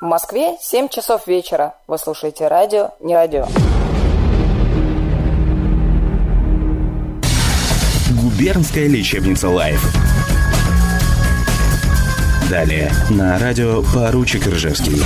В Москве 7 часов вечера. Вы слушаете радио «Не радио». Губернская лечебница «Live». Далее на радио «Поручик Ржевский».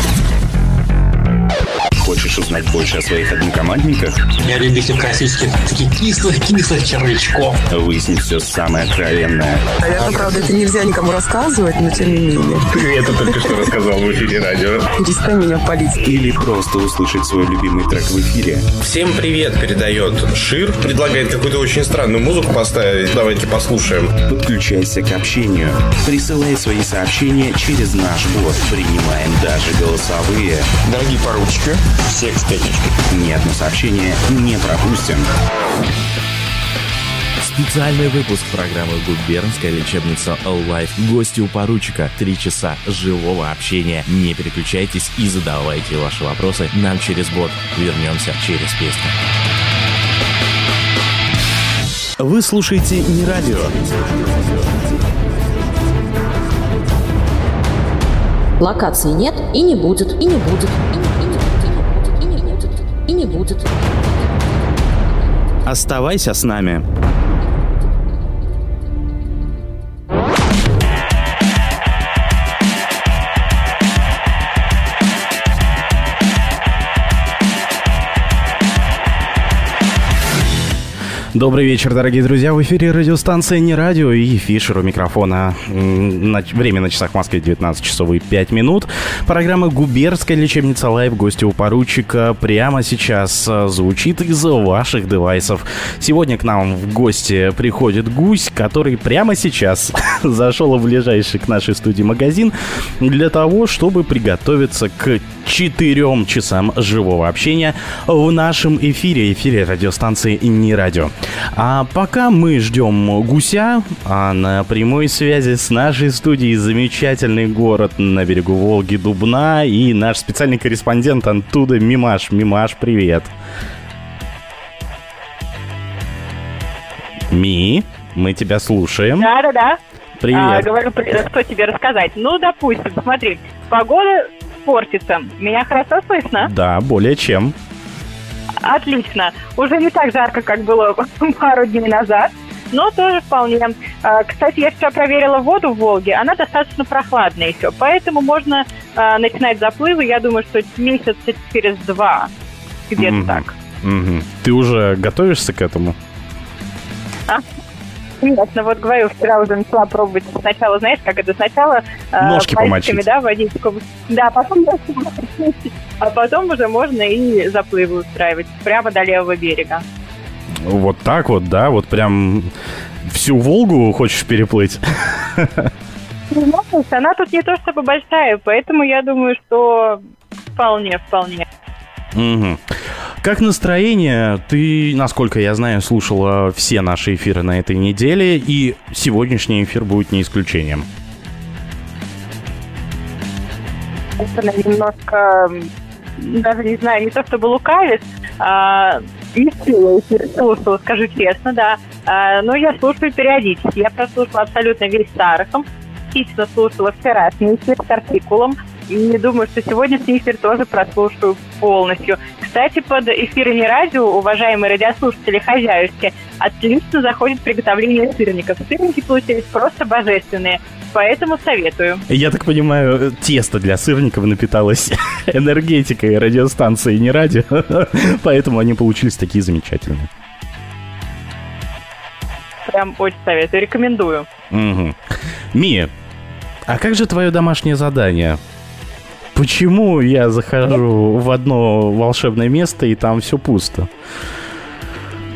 Хочешь узнать больше о своих однокомандниках? Я любитель классических таких кислых-кислых червячков. Выяснить все самое откровенное. Наверное, правда, это нельзя никому рассказывать, но тем не менее. Ты это только что рассказал в эфире радио. Перестань меня палить. Или просто услышать свой любимый трек в эфире. Всем привет передает Шир. Предлагает какую-то очень странную музыку поставить. Давайте послушаем. Подключайся к общению. Присылай свои сообщения через наш бот. Принимаем даже голосовые. Дорогие поручики, все к пятничке. Ни одно сообщение не пропустим. Специальный выпуск программы «Губернская лечебница All Life». Гости у поручика. Три часа живого общения. Не переключайтесь и задавайте ваши вопросы нам через бот. Вернемся через песню. Вы слушаете не радио. Локации нет и не будет, и не будет, будет. Оставайся с нами. Добрый вечер, дорогие друзья. В эфире радиостанция «Не радио» и Фишер у микрофона. Время на часах в Москве 19 часов и 5 минут. Программа «Губернская лечебница live». Гости у поручика прямо сейчас а, звучит из ваших девайсов. Сегодня к нам в гости приходит гусь, который прямо сейчас зашел в ближайший к нашей студии магазин для того, чтобы приготовиться к четырем часам живого общения в нашем эфире, эфире радиостанции «Не радио». А пока мы ждем гуся, а на прямой связи с нашей студией замечательный город на берегу Волги Дубна и наш специальный корреспондент оттуда Мимаш. Мимаш, привет. Ми, мы тебя слушаем. Да, да, да. А, Привет. говорю, что тебе рассказать. Ну, допустим, смотри, погода портится. Меня хорошо слышно? Да, более чем. Отлично. Уже не так жарко, как было пару дней назад, но тоже вполне. А, Кстати, я вчера проверила воду в Волге, она достаточно прохладная еще, поэтому можно а, начинать заплывы, я думаю, что месяца через два, где-то Мгм. так. Мгм. Ты уже готовишься к этому? Конечно, вот говорю, вчера уже начала пробовать сначала, знаешь, как это сначала э, Ножки помочить. да, водичку. Да, потом а потом уже можно и заплывы устраивать прямо до левого берега. Вот так вот, да? Вот прям всю Волгу хочешь переплыть? Ну, она тут не то чтобы большая, поэтому я думаю, что вполне, вполне. Мгм. Как настроение? Ты, насколько я знаю, слушала все наши эфиры на этой неделе, и сегодняшний эфир будет не исключением. Она немножко, даже не знаю, не то чтобы лукавит, а, не успела эфир слушала, скажу честно, да. А, но я слушаю периодически. Я прослушала абсолютно весь Старохом, частично слушала вчерашний эфир с артикулом, и думаю, что сегодняшний эфир тоже прослушаю полностью. Кстати, под эфирами радио, уважаемые радиослушатели хозяюшки, отлично заходит приготовление сырников. Сырники получились просто божественные, поэтому советую. Я так понимаю, тесто для сырников напиталось энергетикой радиостанции, не радио, поэтому они получились такие замечательные. Прям очень советую, рекомендую. Мгм. Мия, а как же твое домашнее задание? Почему я захожу в одно волшебное место и там все пусто?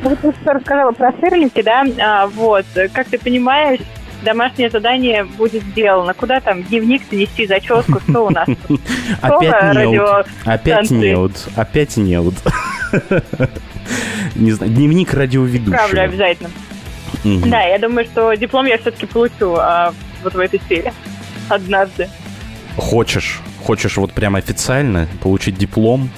Ну, Вот ты что рассказала про сырники, да? А, вот, как ты понимаешь, домашнее задание будет сделано. Куда там дневник нести, зачетку, что у нас? Опять неуд. Опять неуд. Опять неуд. Не знаю, дневник Правда, радиоведущего. обязательно. Мгм. Да, я думаю, что диплом я все-таки получу а, вот в этой сфере однажды. Хочешь, хочешь вот прям официально получить диплом?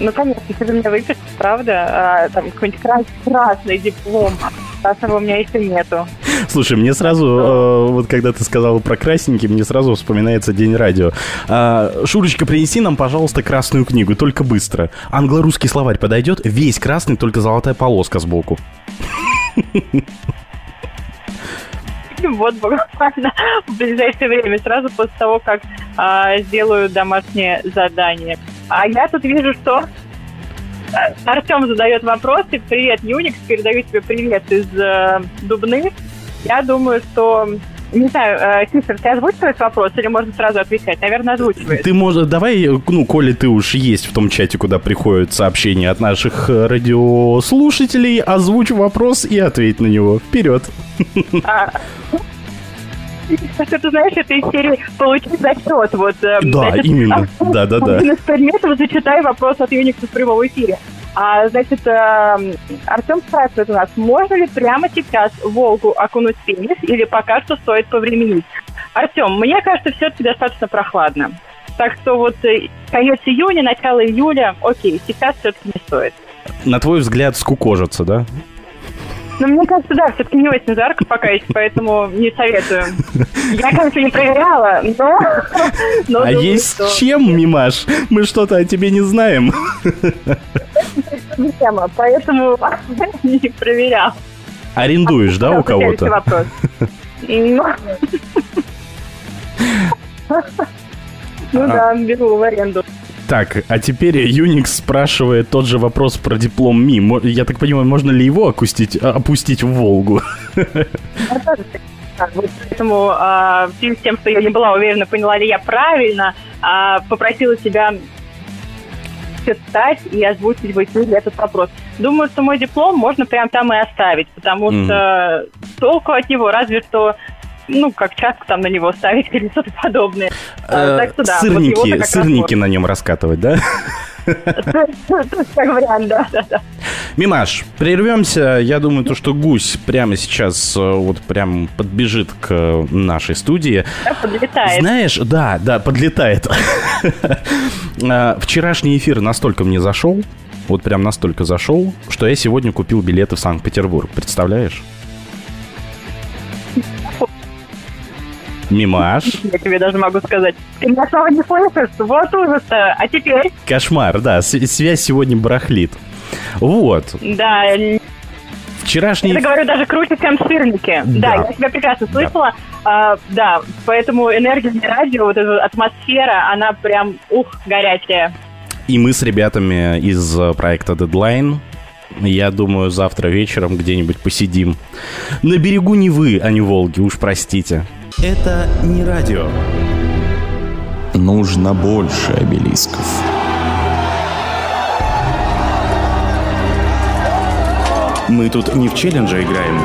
Ну, конечно, ты же меня выпишешь, правда? А, там какой-нибудь крас- красный диплом. Красного у меня еще нету. Слушай, мне сразу, э, вот когда ты сказал про красненький, мне сразу вспоминается День радио. А, Шурочка, принеси нам, пожалуйста, красную книгу, только быстро. Англо-русский словарь подойдет, весь красный, только золотая полоска сбоку. Вот буквально в ближайшее время, сразу после того, как сделаю домашнее задание. А я тут вижу, что а, Артем задает вопросы. Привет, Юникс, передаю тебе привет из э, Дубны. Я думаю, что... Не знаю, э, ты озвучиваешь вопрос или можно сразу отвечать? Наверное, озвучиваешь. Ты можешь, давай, ну, коли ты уж есть в том чате, куда приходят сообщения от наших э, радиослушателей, озвучь вопрос и ответь на него. Вперед. А, Что ты знаешь, это из серии «Получить зачет». Вот, э, Да, значит, именно. Да-да-да. Один из предметов «Зачитай вопрос от Юникса в прямом эфире». А, значит, э, Артем спрашивает у нас, можно ли прямо сейчас Волгу окунуть в пенис или пока что стоит повременить? Артем, мне кажется, все-таки достаточно прохладно. Так что вот э, конец июня, начало июля, окей, сейчас все-таки не стоит. На твой взгляд, скукожиться, да? Но мне кажется, да, все-таки не очень жарко пока еще, поэтому не советую. Я, конечно, не проверяла, но... но А думаю, есть что чем, Мимаш? Мы что-то о тебе не знаем. тема, поэтому не проверял. Арендуешь, да, у кого-то? Ну, Ну да, беру в аренду. Так, а теперь Unix спрашивает тот же вопрос про диплом МИ. Я так понимаю, можно ли его опустить, а, опустить в Волгу? Вот Поэтому а, в связи с тем, что я не была уверена, поняла ли я правильно, а, попросила тебя читать и озвучить в эфире этот вопрос. Думаю, что мой диплом можно прям там и оставить, потому что толку от него разве что ну, как чашку там на него ставить или что-то подобное. А, Э, так что да, вот Сырники, раз сырники на нем раскатывать, да? Как вариант, да, да, да. Мимаш, прервемся. Я думаю, то, что гусь прямо сейчас э, вот прям подбежит к нашей студии. Да, подлетает. Знаешь, да, да, подлетает. А, Вчерашний эфир настолько мне зашел, вот прям настолько зашел, что я сегодня купил билеты в Санкт-Петербург. Представляешь? Мимаш. Я тебе даже могу сказать. Ты меня снова не слышишь? Вот ужас-то. А теперь? Кошмар, да, связь сегодня барахлит. Вот, Да, я вчерашний... это говорю даже круче, чем сырники. Да. Да, я тебя прекрасно слышала. А, да, поэтому энергия не радио, вот эта атмосфера, она прям, ух, горячая. И мы с ребятами из э, проекта Deadline, я думаю, завтра вечером где-нибудь посидим. На берегу Невы, а не Волги, уж простите. Это не радио. Нужно больше обелисков. Мы тут не в челлендже играем.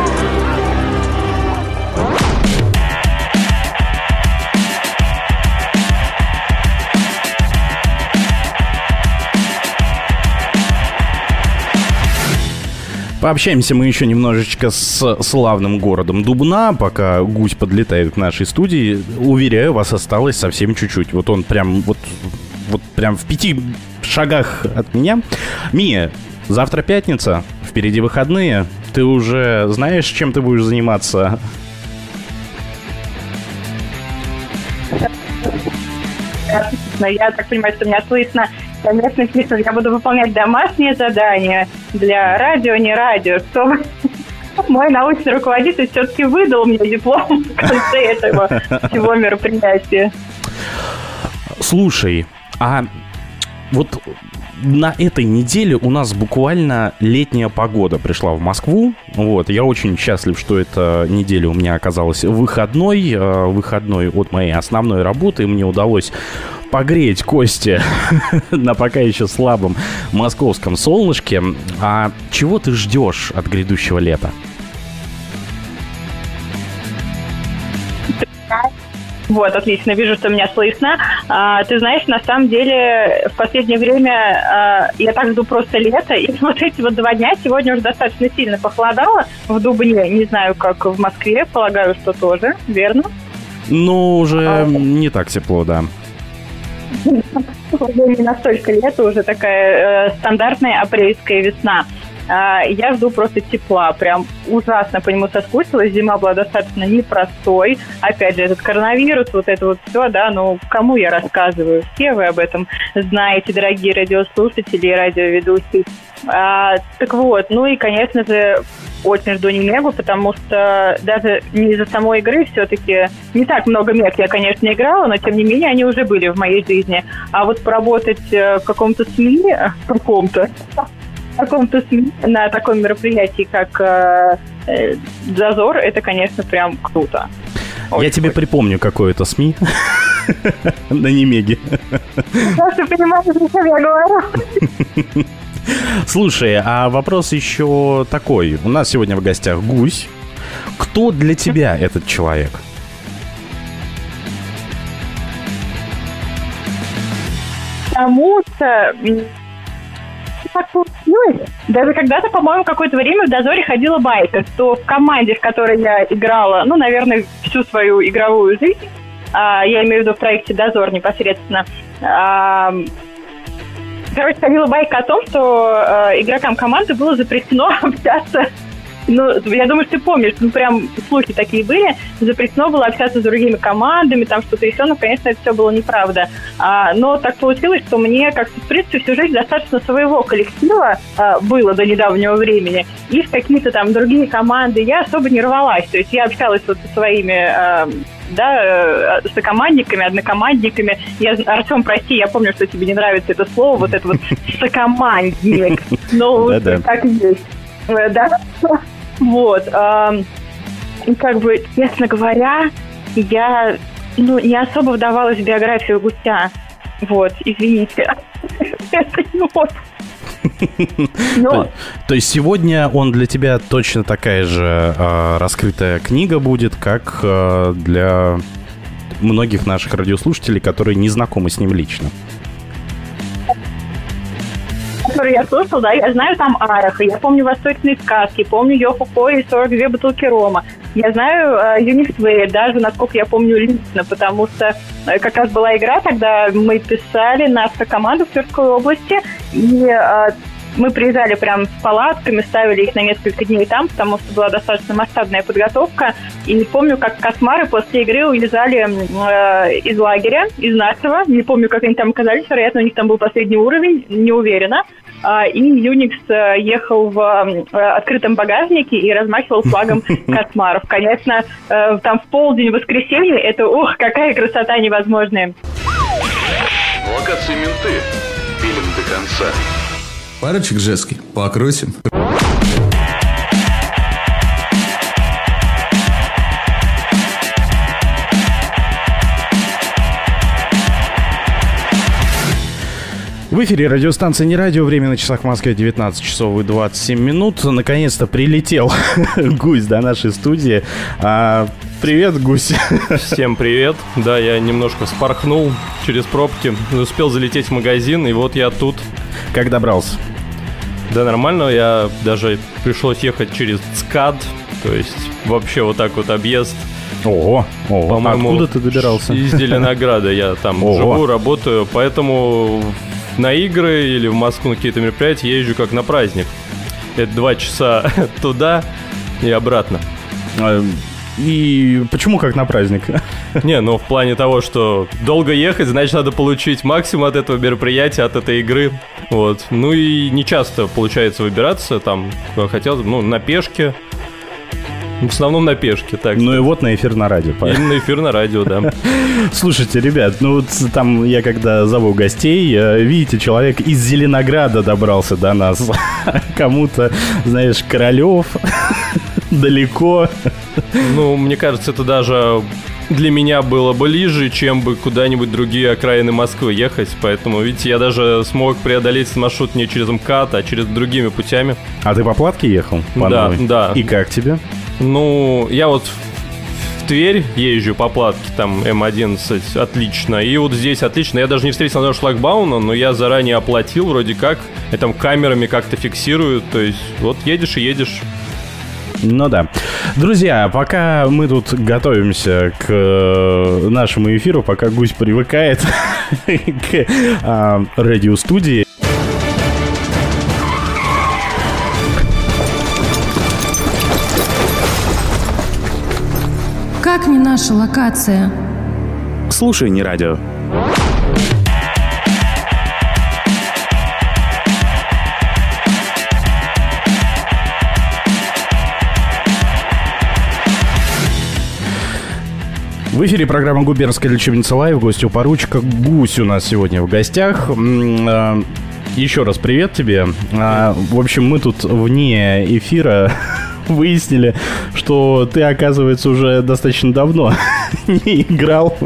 Пообщаемся мы еще немножечко с славным городом Дубна, пока гусь подлетает к нашей студии. Уверяю, вас осталось совсем чуть-чуть. Вот он прям вот, вот прям в пяти шагах от меня. Мия, завтра пятница, впереди выходные. Ты уже знаешь, чем ты будешь заниматься? Я так понимаю, что меня слышно. Конечно, пишут, я буду выполнять домашние задания для радио, не радио, чтобы мой научный руководитель все-таки выдал мне диплом в конце этого всего мероприятия. Слушай, а вот на этой неделе у нас буквально летняя погода пришла в Москву. Вот, я очень счастлив, что эта неделя у меня оказалась выходной, э, выходной от моей основной работы. И мне удалось погреть кости на пока еще слабом московском солнышке. А чего ты ждешь от грядущего лета? Вот, отлично, вижу, что меня слышно. А, ты знаешь, на самом деле, в последнее время а, я так жду просто лето, и вот эти вот два дня сегодня уже достаточно сильно похолодало в Дубне, не знаю, как в Москве, полагаю, что тоже, верно? Ну, уже не так тепло, да. Не настолько лето, уже такая э, стандартная апрельская весна. А, Я жду просто тепла, прям ужасно по нему соскучилась. Зима была достаточно непростой. Опять же, этот коронавирус, вот это вот все, да, ну, кому я рассказываю? Все вы об этом знаете, дорогие радиослушатели и радиоведущие. А, так вот, ну и, конечно же, очень жду Немегу, потому что даже не из-за самой игры все-таки не так много мег я, конечно, играла, но тем не менее они уже были в моей жизни. А вот поработать э, в каком-то СМИ, в каком-то, каком-то СМИ на таком мероприятии, как э, э, Зазор, это, конечно, прям круто. Я тебе припомню какое-то СМИ на Немеге. Просто понимаешь, о чем я говорю. Слушай, а вопрос еще такой. У нас сегодня в гостях гусь. Кто для тебя этот человек? Потому м, так получилось. Даже когда-то, по-моему, какое-то время в «Дозоре» ходила байка, что в команде, в которой я играла, ну, наверное, всю свою игровую жизнь, а, я имею в виду в проекте «Дозор» непосредственно, а, короче, ходила байка о том, что э, игрокам команды было запрещено общаться ну, я думаю, что ты помнишь, ну, прям слухи такие были. Запрещено было общаться с другими командами, там что-то еще, но, конечно, это все было неправда. А, но так получилось, что мне, как-то, в принципе, всю жизнь достаточно своего коллектива а, было до недавнего времени. И в какие-то там другие команды я особо не рвалась. То есть я общалась вот со своими а, да, э, сокомандниками, однокомандниками. Я, Артем, прости, я помню, что тебе не нравится это слово, вот это вот сокомандник. Но Да-да. так и есть. Э, Да. Вот. как бы, честно говоря, я ну, не особо вдавалась в биографию гуся. Вот, извините. Это не вот. Но То, то есть сегодня он для тебя точно такая же э, раскрытая книга будет, как э, для многих наших радиослушателей, которые не знакомы с ним лично. Который я слушал, да, я знаю там Араха, я помню «Восточные сказки», помню Йоху Ко и 42 бутылки рома. Я знаю э, Way, даже, насколько я помню, лично, потому что э, как раз была игра, когда мы писали нашу команду в Тверской области, и э, мы приезжали прям с палатками, ставили их на несколько дней там, потому что была достаточно масштабная подготовка. И помню, как космары после игры уезжали э, из лагеря, из нашего. Не помню, как они там оказались, вероятно, у них там был последний уровень, не уверена. А, И Unix э, ехал в э, открытом багажнике и размахивал флагом космаров. Конечно, э, там в полдень в воскресенье, это, ух, какая красота невозможная. Локации менты. Фильм до конца. Парочек женский. Покрутим. В эфире радиостанция «Не радио». Время на часах в Москве 19 часов и 27 минут. Наконец-то прилетел гусь до нашей студии. А, привет, гусь. Всем привет. Да, я немножко спорхнул через пробки, успел залететь в магазин, и вот я тут. Как добрался? Да, нормально, я даже пришлось ехать через ЦКАД, то есть вообще вот так вот объезд. Ого, ого. По-моему, Откуда ты добирался? Из Зеленограда я там Ого. живу, работаю, поэтому на игры или в Москву на какие-то мероприятия езжу как на праздник. Это два часа туда и обратно. А, И почему как на праздник? Не, ну в плане того, что долго ехать, значит надо получить максимум от этого мероприятия, от этой игры. Вот. Ну и не часто получается выбираться, там, куда хотел, ну, на пешке. В основном на пешке, так. Ну и вот на эфир на радио. Или на эфир на радио, да. Слушайте, ребят, ну вот там я когда зову гостей, э, видите, человек из Зеленограда добрался до нас. Кому-то, знаешь, Королев, далеко. Ну, мне кажется, это даже для меня было ближе, чем бы куда-нибудь другие окраины Москвы ехать. Поэтому, видите, я даже смог преодолеть этот маршрут не через МКАД, а через другими путями. А ты по платке ехал? По Да, новой? да. И как тебе? Ну, я вот в- Тверь езжу по платке, там М11, отлично. И вот здесь отлично. Я даже не встретил на шлагбауна, но я заранее оплатил вроде как. И там камерами как-то фиксируют. То есть вот едешь и едешь. Ну да. Друзья, пока мы тут готовимся к э, нашему эфиру, пока гусь привыкает к а, радиостудии. Наша локация. Слушай не радио. В эфире программа «Губернская лечебница Лайв». Гостю поручика Гусь у нас сегодня в гостях. А, Еще раз привет тебе. А, В общем, мы тут вне эфира выяснили, что ты, оказывается, уже достаточно давно не играл.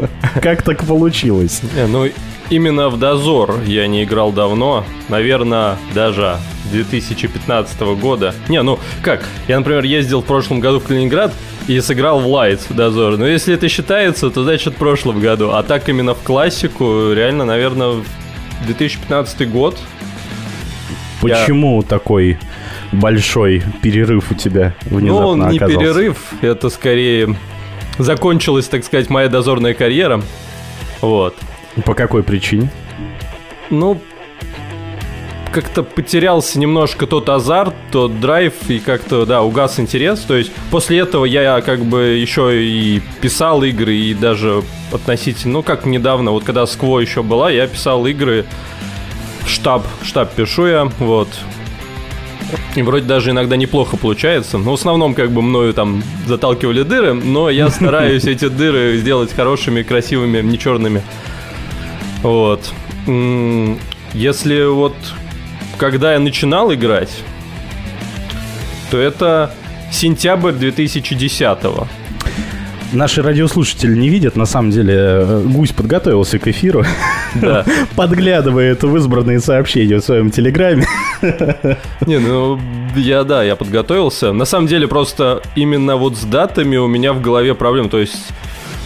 Как так получилось? Не, ну, именно в Дозор я не играл давно. Наверное, даже 2015 года. Не, ну как, я, например, ездил в прошлом году в Калининград и сыграл в Light Дозор. Но если это считается, то значит в прошлом году. А так именно в классику, реально, наверное, 2015 год. Я- Почему такой большой перерыв у тебя внезапно Ну, он не оказался? перерыв, это скорее закончилась, так сказать, моя дозорная карьера. Вот. По какой причине? Ну, как-то потерялся немножко тот азарт, тот драйв, и как-то, да, угас интерес. То есть после этого я как бы еще и писал игры, и даже относительно, ну, как недавно, вот когда Скво еще была, я писал игры, штаб, штаб пишу я, вот. И вроде даже иногда неплохо получается. Но в основном как бы мною там заталкивали дыры, но я стараюсь эти дыры сделать хорошими, красивыми, не черными. Вот. Если вот когда я начинал играть, то это сентябрь 2010 Наши радиослушатели не видят, на самом деле э, Гусь подготовился к эфиру, Да. подглядывает в избранные сообщения в своем телеграме. Не, ну, я, да, я подготовился. На самом деле, просто именно вот с датами у меня в голове проблем. То есть,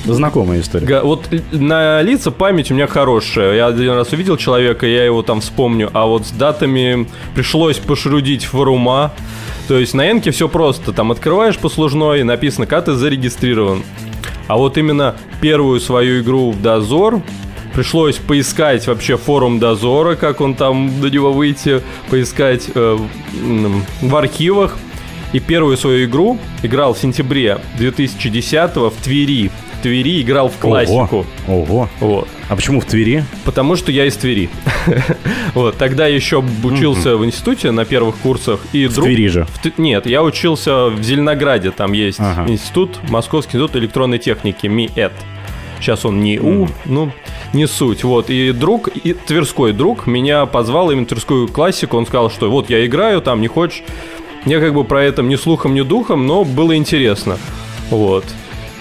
Знакомая история. вот на лица память у меня хорошая. Я один раз увидел человека, я его там вспомню. А вот с датами пришлось пошрудить в рума. То есть на Энке все просто. Там открываешь послужной, написано, как ты зарегистрирован. А вот именно первую свою игру в Дозор пришлось поискать вообще форум Дозора, как он там до него выйти, поискать э, в архивах. И первую свою игру играл в сентябре 2010 в Твери. В Твери играл в классику. Ого. Вот. А почему в Твери? Потому что я из Твери. Вот, тогда еще учился в институте на первых курсах. И В Твери же. в Нет, я учился в Зеленограде, там есть Ага. институт, Московский институт электронной техники, МИЭТ. Сейчас он не У, ну, не суть. Вот, и друг, и тверской друг меня позвал именно тверскую классику, он сказал, что вот я играю, там не хочешь. Я как бы про это ни слухом, ни духом, но было интересно. Вот.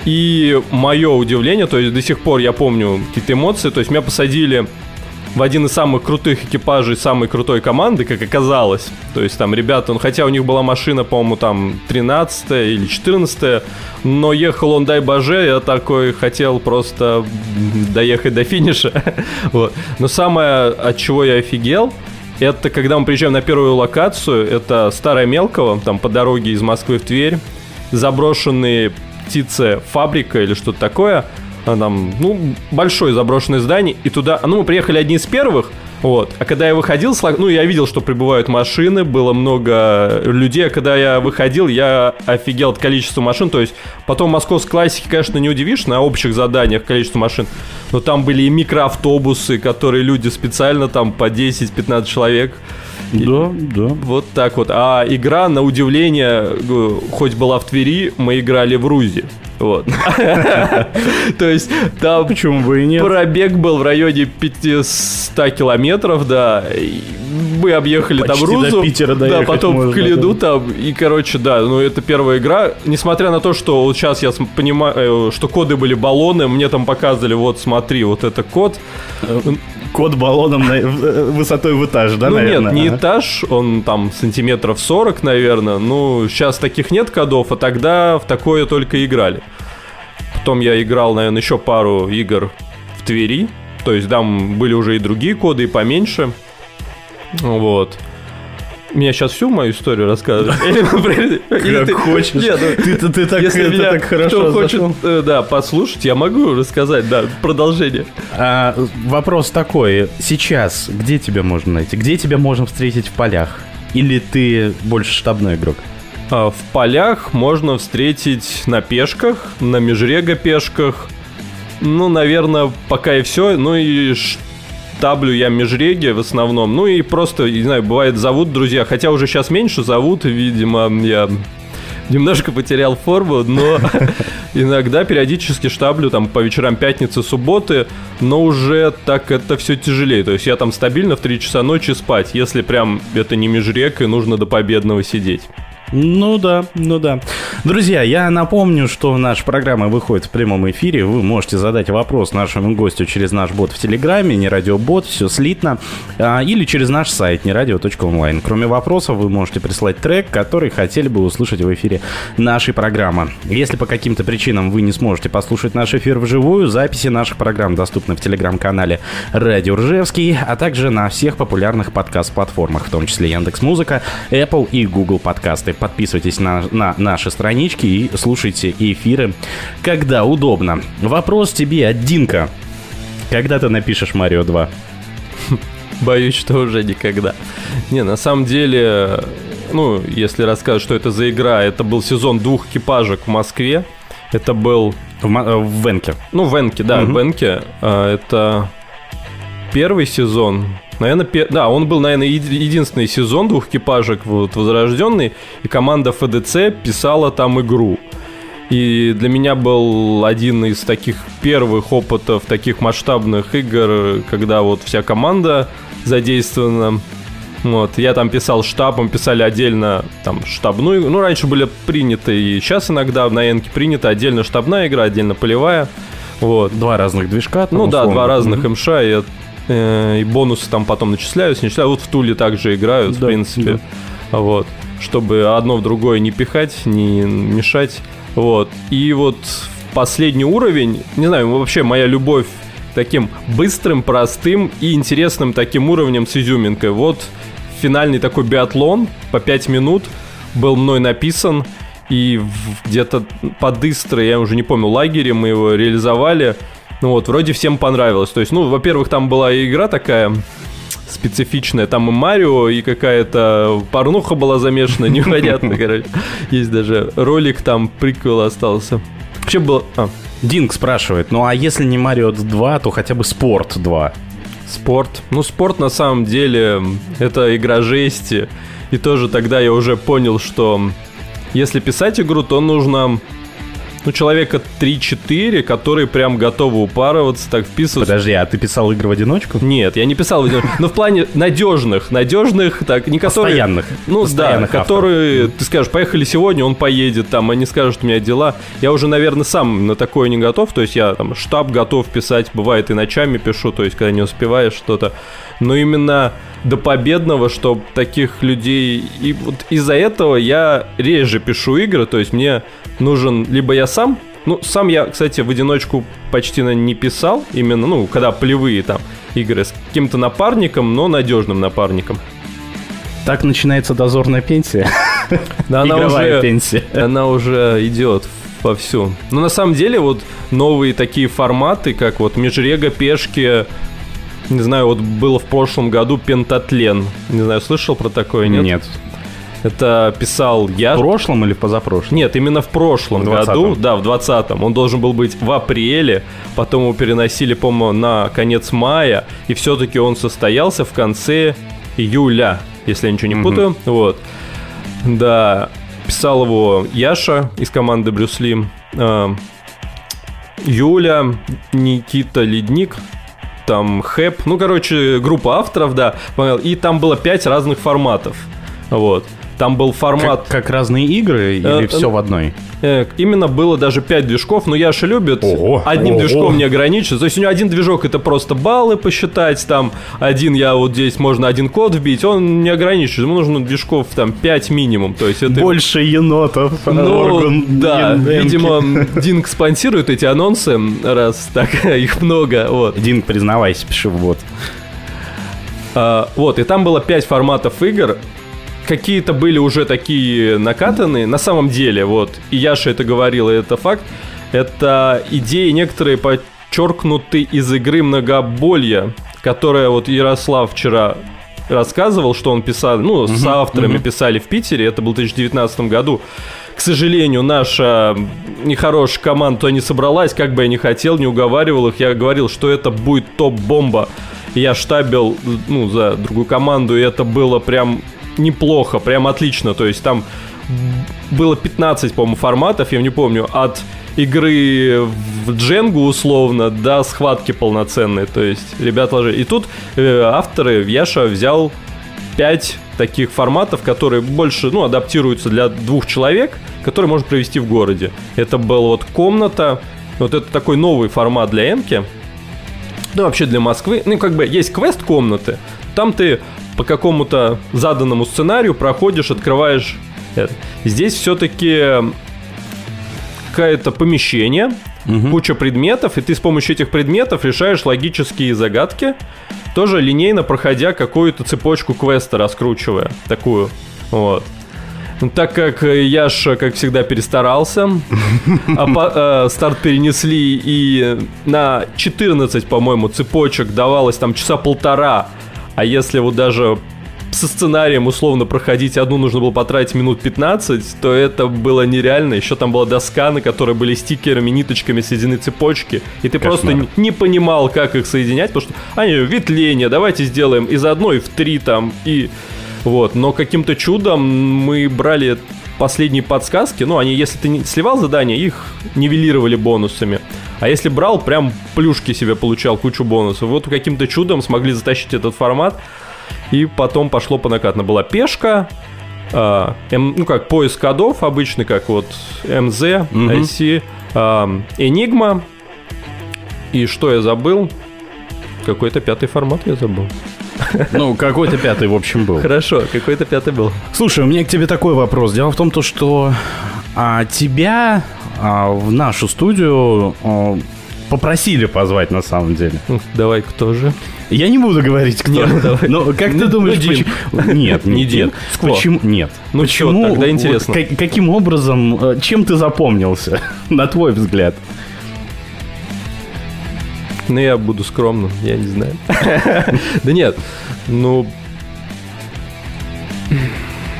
И мое удивление, то есть до сих пор я помню какие-то эмоции, то есть меня посадили в один из самых крутых экипажей самой крутой команды, как оказалось. То есть там ребята, ну, хотя у них была машина, по-моему, там 13 или 14 но ехал он, дай боже, я такой хотел просто доехать до финиша. вот. Но самое, от чего я офигел, это когда мы приезжаем на первую локацию, это Старая Мелково, там по дороге из Москвы в Тверь, заброшенные птицы фабрика или что-то такое, там, ну, большое заброшенное здание, и туда, ну, мы приехали одни из первых, вот, а когда я выходил, ну, я видел, что прибывают машины, было много людей, а когда я выходил, я офигел от количества машин, то есть потом московской классике, конечно, не удивишь на общих заданиях количество машин, но там были и микроавтобусы, которые люди специально там по 10-15 человек Да, да. вот так вот. А игра, на удивление, э, хоть была в Твери, мы играли в Рузе. Вот. То есть там Почему бы и нет? пробег был в районе 500 километров, да. Мы объехали там Почти до Рузу. Питера Да, потом можно, в Калиду да. там. И, короче, да, ну это первая игра. Несмотря на то, что вот сейчас я понимаю, э, что коды были баллоны, мне там показывали, вот смотри, вот это код. Код баллоном на- э, высотой в этаж, да, ну наверное? нет, не Ага. этаж, он там сантиметров 40, наверное. Ну, сейчас таких нет кодов, а тогда в такое только играли. Потом я играл, наверное, еще пару игр в Твери. То есть там были уже и другие коды, и поменьше. Вот. Меня сейчас всю мою историю рассказывать? Или Как ты- хочешь. Нет, ну, Ты- так- если хорошо кто хочет, зашел. э, да, послушать, я могу рассказать, да, продолжение. А, вопрос такой. Сейчас где тебя можно найти? Где тебя можно встретить в полях? Или ты больше штабной игрок? А В полях можно встретить на пешках, на межрега-пешках. Ну, наверное, пока и все. Ну и штаблю я межреги в основном. Ну и просто, не знаю, бывает зовут друзья. Хотя уже сейчас меньше зовут, видимо, я немножко потерял форму, но иногда периодически штаблю там по вечерам пятницы, субботы, но уже так это все тяжелее. То есть я там стабильно в 3 часа ночи спать, если прям это не межрек и нужно до победного сидеть. Ну да, ну да. Друзья, я напомню, что наша программа выходит в прямом эфире. Вы можете задать вопрос нашему гостю через наш бот в Телеграме, не радиобот, все слитно, а, или через наш сайт нерадио.онлайн. Кроме вопросов, вы можете прислать трек, который хотели бы услышать в эфире нашей программы. Если по каким-то причинам вы не сможете послушать наш эфир вживую, записи наших программ доступны в Телеграм-канале Радио Ржевский, а также на всех популярных подкаст-платформах, в том числе Яндекс Музыка, Apple и Google подкасты подписывайтесь на, на наши странички и слушайте эфиры, когда удобно. Вопрос тебе от Динка. Когда ты напишешь Марио 2? Боюсь, что уже никогда. Не, на самом деле, ну, если рассказать, что это за игра, это был сезон двух экипажек в Москве. Это был... В, в Венке. Ну, в Венке, да, угу. в Венке. А, это первый сезон, Наверное, пе... да, он был, наверное, единственный сезон двух экипажек вот, возрожденный, и команда ФДЦ писала там игру. И для меня был один из таких первых опытов таких масштабных игр, когда вот вся команда задействована. Вот, я там писал штабом, писали отдельно там штабную, ну, раньше были приняты, и сейчас иногда на Энке принята отдельно штабная игра, отдельно полевая. Вот. Два разных движка. ну условно. да, два разных mm-hmm. МШ, и и бонусы там потом начисляются, начисляют. Вот в Туле также играют, да, в принципе. Да. Вот. Чтобы одно в другое не пихать, не мешать. Вот. И вот последний уровень, не знаю, вообще моя любовь таким быстрым, простым и интересным таким уровнем с изюминкой. Вот финальный такой биатлон по 5 минут был мной написан. И где-то под Истрой, я уже не помню, лагере мы его реализовали. Ну вот, вроде всем понравилось. То есть, ну, во-первых, там была игра такая специфичная. Там и Марио, и какая-то порнуха была замешана, непонятно, короче. Есть даже ролик там, приквел остался. Вообще было... А. Динг спрашивает, ну а если не Марио 2, то хотя бы Спорт 2? Спорт? Ну, спорт на самом деле это игра жести. И тоже тогда я уже понял, что если писать игру, то нужно ну, человека 3-4, которые прям готовы упарываться, так вписываться. Подожди, а ты писал игры в одиночку? Нет, я не писал в одиночку. Но в плане надежных, надежных, так, не которые... Постоянных. Ну, Постоянных да, которые, ты скажешь, поехали сегодня, он поедет, там, они скажут, у меня дела. Я уже, наверное, сам на такое не готов, то есть я там штаб готов писать, бывает и ночами пишу, то есть когда не успеваешь что-то. Но именно до победного, чтобы таких людей... И вот из-за этого я реже пишу игры, то есть мне нужен... Либо я сам... Ну, сам я, кстати, в одиночку почти не писал, именно, ну, когда полевые там игры с каким-то напарником, но надежным напарником. Так начинается дозорная пенсия. Да, она уже, пенсия. Она уже идет вовсю. Но на самом деле вот новые такие форматы, как вот межрега, пешки, не знаю, вот было в прошлом году Пентатлен. Не знаю, слышал про такое, нет? Нет. Это писал я. В прошлом или в позапрошлом? Нет, именно в прошлом в году. Да, в 20-м. Он должен был быть в апреле. Потом его переносили, по-моему, на конец мая. И все-таки он состоялся в конце июля, если я ничего не путаю. Mm-hmm. Вот. Да. Писал его Яша из команды Брюсли. А, Юля, Никита Ледник, там Хэп, ну, короче, группа авторов, да, и там было пять разных форматов, вот. Там был формат... Как, как разные игры или э, все в одной? Э, именно было даже 5 движков, но Яша любит ого, одним ого. движком не ограничиться. То есть у него один движок это просто баллы посчитать, там один я вот здесь можно один код вбить, он не ограничивается, ему нужно движков там 5 минимум. То есть это... Больше енотов. Ну, да, видимо, Динг спонсирует эти анонсы, раз так их много. Вот. Динг, признавайся, пиши вот. А, вот, и там было 5 форматов игр, какие-то были уже такие накатанные. На самом деле, вот, и Яша это говорил, и это факт, это идеи некоторые подчеркнуты из игры многоболья, которая вот Ярослав вчера рассказывал, что он писал, ну, с авторами писали в Питере, это был в 2019 году. К сожалению, наша нехорошая команда то не собралась, как бы я не хотел, не уговаривал их. Я говорил, что это будет топ-бомба. Я штабил, ну, за другую команду, и это было прям неплохо, прям отлично. То есть там было 15, по-моему, форматов, я не помню, от игры в дженгу условно до схватки полноценной. То есть, ребят ложи. И тут э, авторы, Яша взял 5 таких форматов, которые больше, ну, адаптируются для двух человек, которые можно провести в городе. Это была вот комната, вот это такой новый формат для Энки. Ну, вообще для Москвы. Ну, как бы есть квест комнаты, там ты по какому-то заданному сценарию проходишь, открываешь это. Здесь все-таки какое-то помещение, куча предметов, и ты с помощью этих предметов решаешь логические загадки, тоже линейно проходя какую-то цепочку квеста, раскручивая такую. Вот. Ну, так как я ж, как всегда, перестарался, а по- э, старт перенесли, и на 14, по-моему, цепочек давалось там часа полтора, а если вот даже со сценарием условно проходить одну нужно было потратить минут 15, то это было нереально. Еще там была доска, на которой были стикерами, ниточками соединены цепочки, и ты просто Кошмар. не- не понимал, как их соединять, потому что они ветвление, давайте сделаем из одной в три там, и вот. Но каким-то чудом мы брали последние подсказки, ну, они, если ты не сливал задания, их нивелировали бонусами. А если брал, прям плюшки себе получал, кучу бонусов. Вот каким-то чудом смогли затащить этот формат. И потом пошло по накатно. Была пешка, а, М- ну как, поиск кодов обычный, как вот МЗ. IC, а, Enigma. И что я забыл? Какой-то пятый формат я забыл. Ну, какой-то пятый, в общем, был. Хорошо, какой-то пятый был. Слушай, у меня к тебе такой вопрос. Дело в том, то, что а, тебя а, в нашу студию а, попросили позвать на самом деле. Давай, кто же? Я не буду говорить, кто. Нет, давай. Но как ты Ну, думаешь, ну, Дим. почему- Нет, Не нет. Кто? Почему? Нет. Ну, Почему? чё, тогда вот интересно. как- каким образом, э, чем ты запомнился, на твой взгляд? Ну, я буду скромным, я не знаю. Да нет, ну,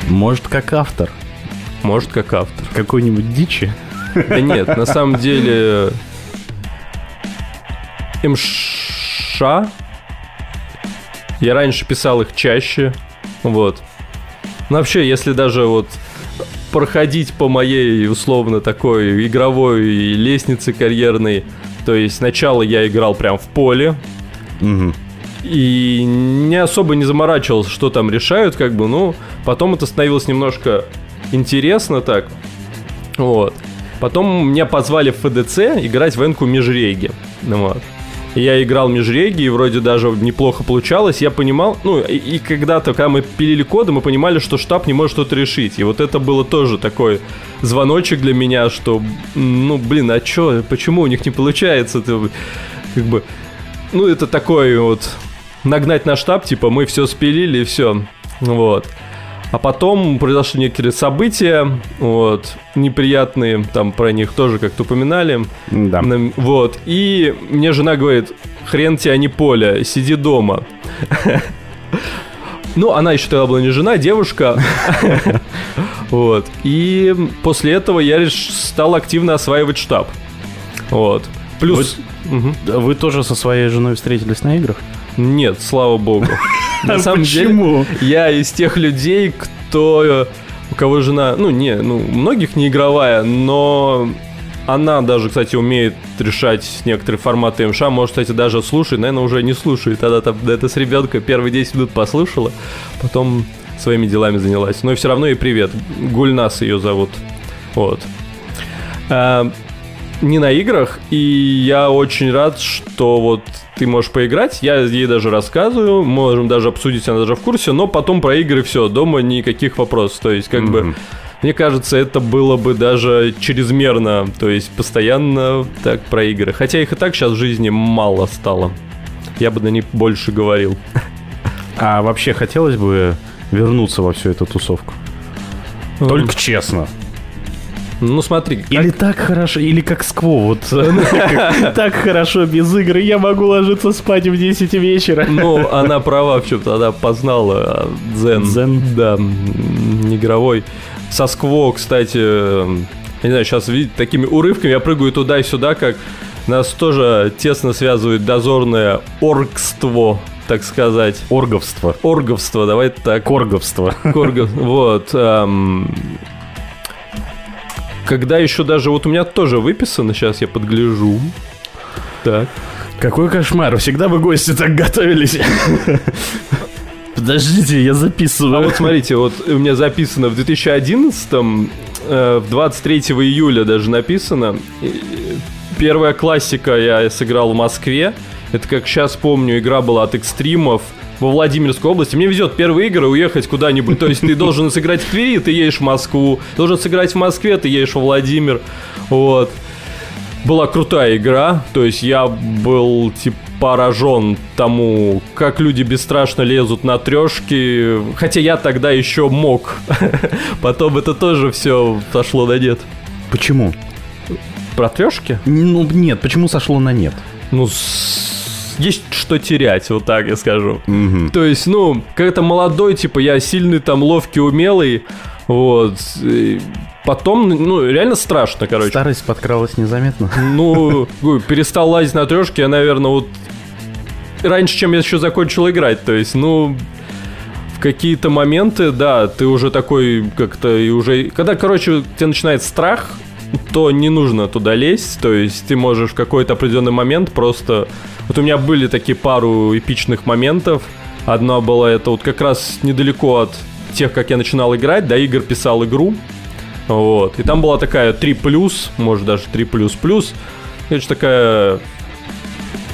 Может, как автор может, как автор. какой-нибудь дичи? Да нет, на самом деле... МШ... Я раньше писал их чаще, вот. Ну, вообще, если даже вот проходить по моей, условно, такой игровой лестнице карьерной, то есть сначала я играл прям в поле, Мгм. и не особо не заморачивался, что там решают, как бы, ну, потом это становилось немножко интересно так, вот. Потом меня позвали в ФДЦ играть в энку межреги, ну, вот. Я играл межреги, и вроде даже неплохо получалось. Я понимал, ну, и, и когда-то, когда мы пилили коды, мы понимали, что штаб не может что-то решить. И вот это было тоже такой звоночек для меня, что, ну, блин, а чё, почему у них не получается? Это, как бы, ну, это такой вот нагнать на штаб, типа, мы все спилили, и все. Вот. А потом произошли некоторые события, вот, неприятные, там про них тоже как-то упоминали. Да. Вот, и мне жена говорит, хрен тебе, а не поле, сиди дома. Ну, она еще тогда была не жена, а девушка. Вот. И после этого я реш- стал активно осваивать штаб. Вот. Плюс... Вы тоже со своей женой встретились на играх? Нет, слава богу. На самом деле, я из тех людей, кто у кого жена, ну не, ну многих не игровая, но она даже, кстати, умеет решать некоторые форматы МШ, может, кстати, даже слушает, наверное, уже не слушает. Тогда там это с ребенка первые 10 минут послушала, потом своими делами занялась. Но все равно и привет. Гульнас ее зовут. Вот. А, не на играх, и я очень рад, что вот ты можешь поиграть. Я ей даже рассказываю, можем даже обсудить, она даже в курсе, но потом про игры все, дома никаких вопросов. То есть, как бы, мне кажется, это было бы даже чрезмерно, то есть постоянно так про игры. Хотя их и так сейчас в жизни мало стало. Я бы на них больше говорил. А вообще хотелось бы вернуться во всю эту тусовку? Только честно. Ну смотри, как- Или так хорошо, или как скво, вот так хорошо без игры, я могу ложиться спать в 10 вечера. ну, она права в чем-то, она познала а, дзен. Дзен. Да, игровой. Со скво, кстати, я не знаю, сейчас видите, такими урывками я прыгаю туда и сюда, как нас тоже тесно связывает дозорное оргство, так сказать. Орговство. Орговство, давай так. Корговство. Коргов, вот. эм, когда еще даже, вот у меня тоже выписано, сейчас я подгляжу. Так. Какой кошмар, всегда бы гости так готовились. Подождите, я А записываю. вот смотрите, вот у меня записано в 2011, э, в 23 июля даже написано. И Первая классика я сыграл в Москве. Это как сейчас помню, игра была от экстримов во Владимирской области. Мне везет первые игры уехать куда-нибудь. То есть ты должен сыграть в Твери, ты едешь в Москву. Должен сыграть в Москве, ты едешь во Владимир. Вот. Была крутая игра, то есть я был типа поражен тому, как люди бесстрашно лезут на трешки, хотя я тогда еще мог. Потом это тоже все сошло на нет. Почему? Про трешки? Ну, нет, почему сошло на нет? Ну, с- есть что терять, вот так я скажу. То есть, ну, когда молодой, типа, я сильный, там, ловкий, умелый, вот. и Потом, ну, реально страшно, короче. Старость подкралась незаметно. Ну, говорю, перестал лазить на трешки, я, наверное, вот раньше, чем я еще закончил играть. То есть, ну, в какие-то моменты, да, ты уже такой как-то и уже... Когда, короче, тебе начинает страх, то не нужно туда лезть. То есть ты можешь в какой-то определенный момент просто... Вот у меня были такие пару эпичных моментов. Одна была это вот как раз недалеко от тех, как я начинал играть, да, Игорь писал игру. Вот. И там была такая 3 плюс, может даже 3 плюс плюс. Это такая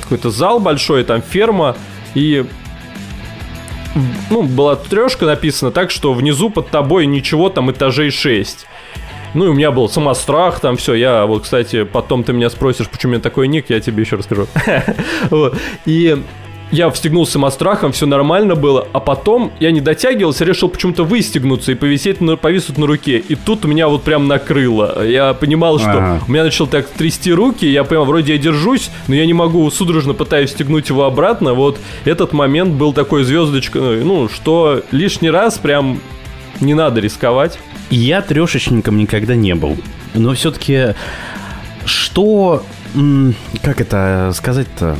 какой-то зал большой, там ферма, и ну, была трешка написана так, что внизу под тобой ничего, там этажей 6. Ну, и у меня был самострах, там все. Я вот, кстати, потом ты меня спросишь, почему у меня такой ник, я тебе еще расскажу. И я встегнул самострахом, все нормально было, а потом я не дотягивался, решил почему-то выстегнуться и повисеть на, повиснуть на руке. И тут меня вот прям накрыло. Я понимал, что Ага. у меня начал так трясти руки, я понял, вроде я держусь, но я не могу, судорожно пытаюсь стегнуть его обратно. Вот этот момент был такой звездочкой, ну, что лишний раз прям не надо рисковать. Я трешечником никогда не был. Но все-таки что... Как это сказать-то?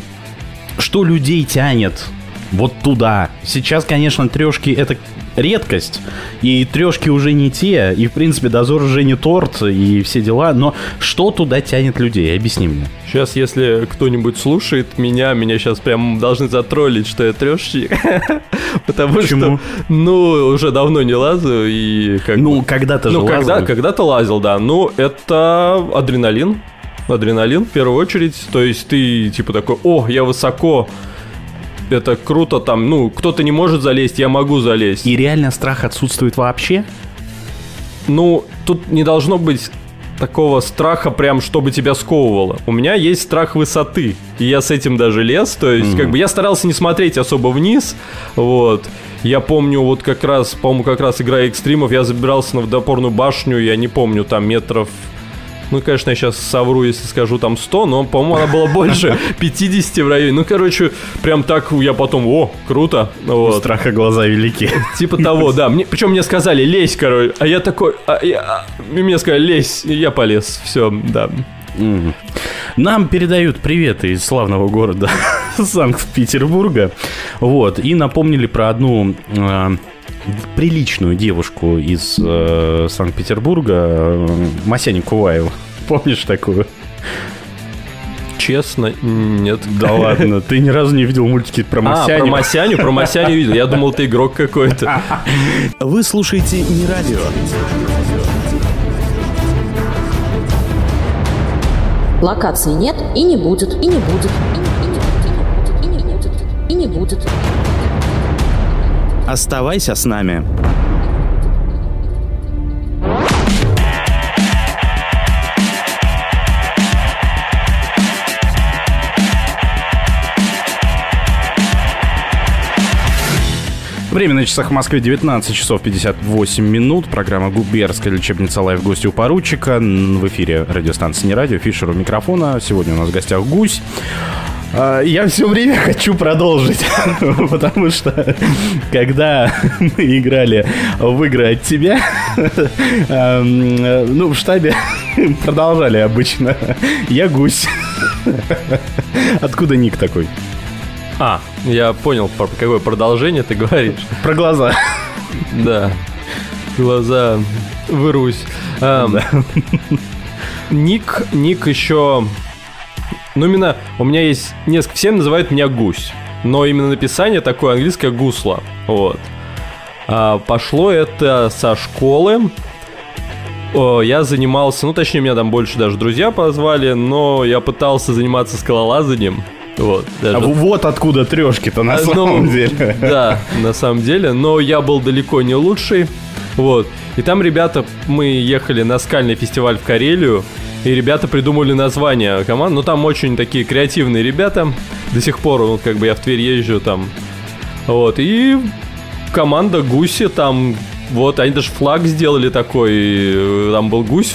Что людей тянет вот туда? Сейчас, конечно, трешки это редкость, и трешки уже не те, и, в принципе, дозор уже не торт, и все дела, но что туда тянет людей? Объясни мне. Сейчас, если кто-нибудь слушает меня, меня сейчас прям должны затроллить, что я трешечник. Потому что, ну, уже давно не лазаю и как Ну, когда-то же Ну, когда, лазал. когда-то лазил, да. Ну, это адреналин. Адреналин, в первую очередь. То есть ты, типа, такой, о, я высоко. Это круто там. Ну, кто-то не может залезть, я могу залезть. И реально страх отсутствует вообще? Ну, тут не должно быть такого страха прям, чтобы тебя сковывало. У меня есть страх высоты, и я с этим даже лез, то есть как бы я старался не смотреть особо вниз, вот. Я помню, вот как раз, по-моему, как раз играя экстримов, я забирался на водопорную башню, я не помню, там метров ну, конечно, я сейчас совру, если скажу там 100, но, по-моему, она была больше 50 в районе. Ну, короче, прям так я потом, о, круто. Вот. страха глаза велики. Типа того, да. Мне, причем мне сказали, лезь, короче. А я такой, а, я- а, и мне сказали, лезь, и я полез. Все, да. Нам передают приветы из славного города Санкт-Петербурга. Вот. И напомнили про одну э, приличную девушку из э, Санкт-Петербурга, э, Масяню Куваеву. Помнишь такую? Честно, нет. Да ладно, ты ни разу не видел мультики про А, Масяню? про Масяню, про Масяню видел. Я думал, ты игрок какой-то. Вы слушаете не радио. Локации нет и не будет, и не будет, и не, и не будет, и не будет, и не будет. Оставайся с нами. Время на часах в Москве 19 часов 58 минут. Программа «Губернская лечебница live» гости у поручика. В эфире радиостанции «Не радио». Фишер у микрофона. Сегодня у нас в гостях гусь. А, Я все время хочу продолжить, потому что когда мы играли в игры от тебя, ну, в штабе продолжали обычно. Я гусь. Откуда ник такой? А, я понял, про какое продолжение ты говоришь. Про глаза. Да. Глаза вырусь. Ник, ник еще... Ну, именно у меня есть несколько... Все называют меня гусь. Но именно написание такое английское гусло. Вот. А, пошло это со школы. О, я занимался, ну точнее меня там больше даже друзья позвали, но я пытался заниматься скалолазанием. Вот, даже- А вот откуда трешки-то на а, ну, самом деле. Да, на самом деле. Но я был далеко не лучший. Вот. И там ребята, мы ехали на скальный фестиваль в Карелию. И ребята придумали название команд. Ну, там очень такие креативные ребята. До сих пор, ну, как бы я в Тверь езжу там. Вот. И команда Гуси там... Вот, они даже флаг сделали такой. э, Там был гусь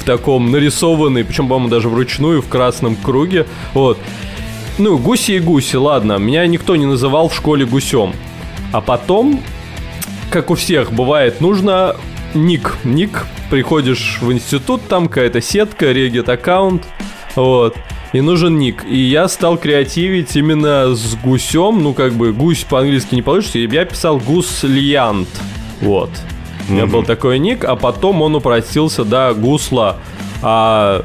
в таком нарисованный, причем, по-моему, даже вручную в красном круге. Вот. Ну, гуси и гуси, ладно. Меня никто не называл в школе гусем. А потом, как у всех бывает, нужно ник. Ник, приходишь в институт, там какая-то сетка, регет аккаунт, вот. И нужен ник. И я стал креативить именно с гусем. Ну, как бы, гусь по-английски не получится. И я писал гуслиант. Вот. У меня был такой ник, а потом он упростился до гусла. А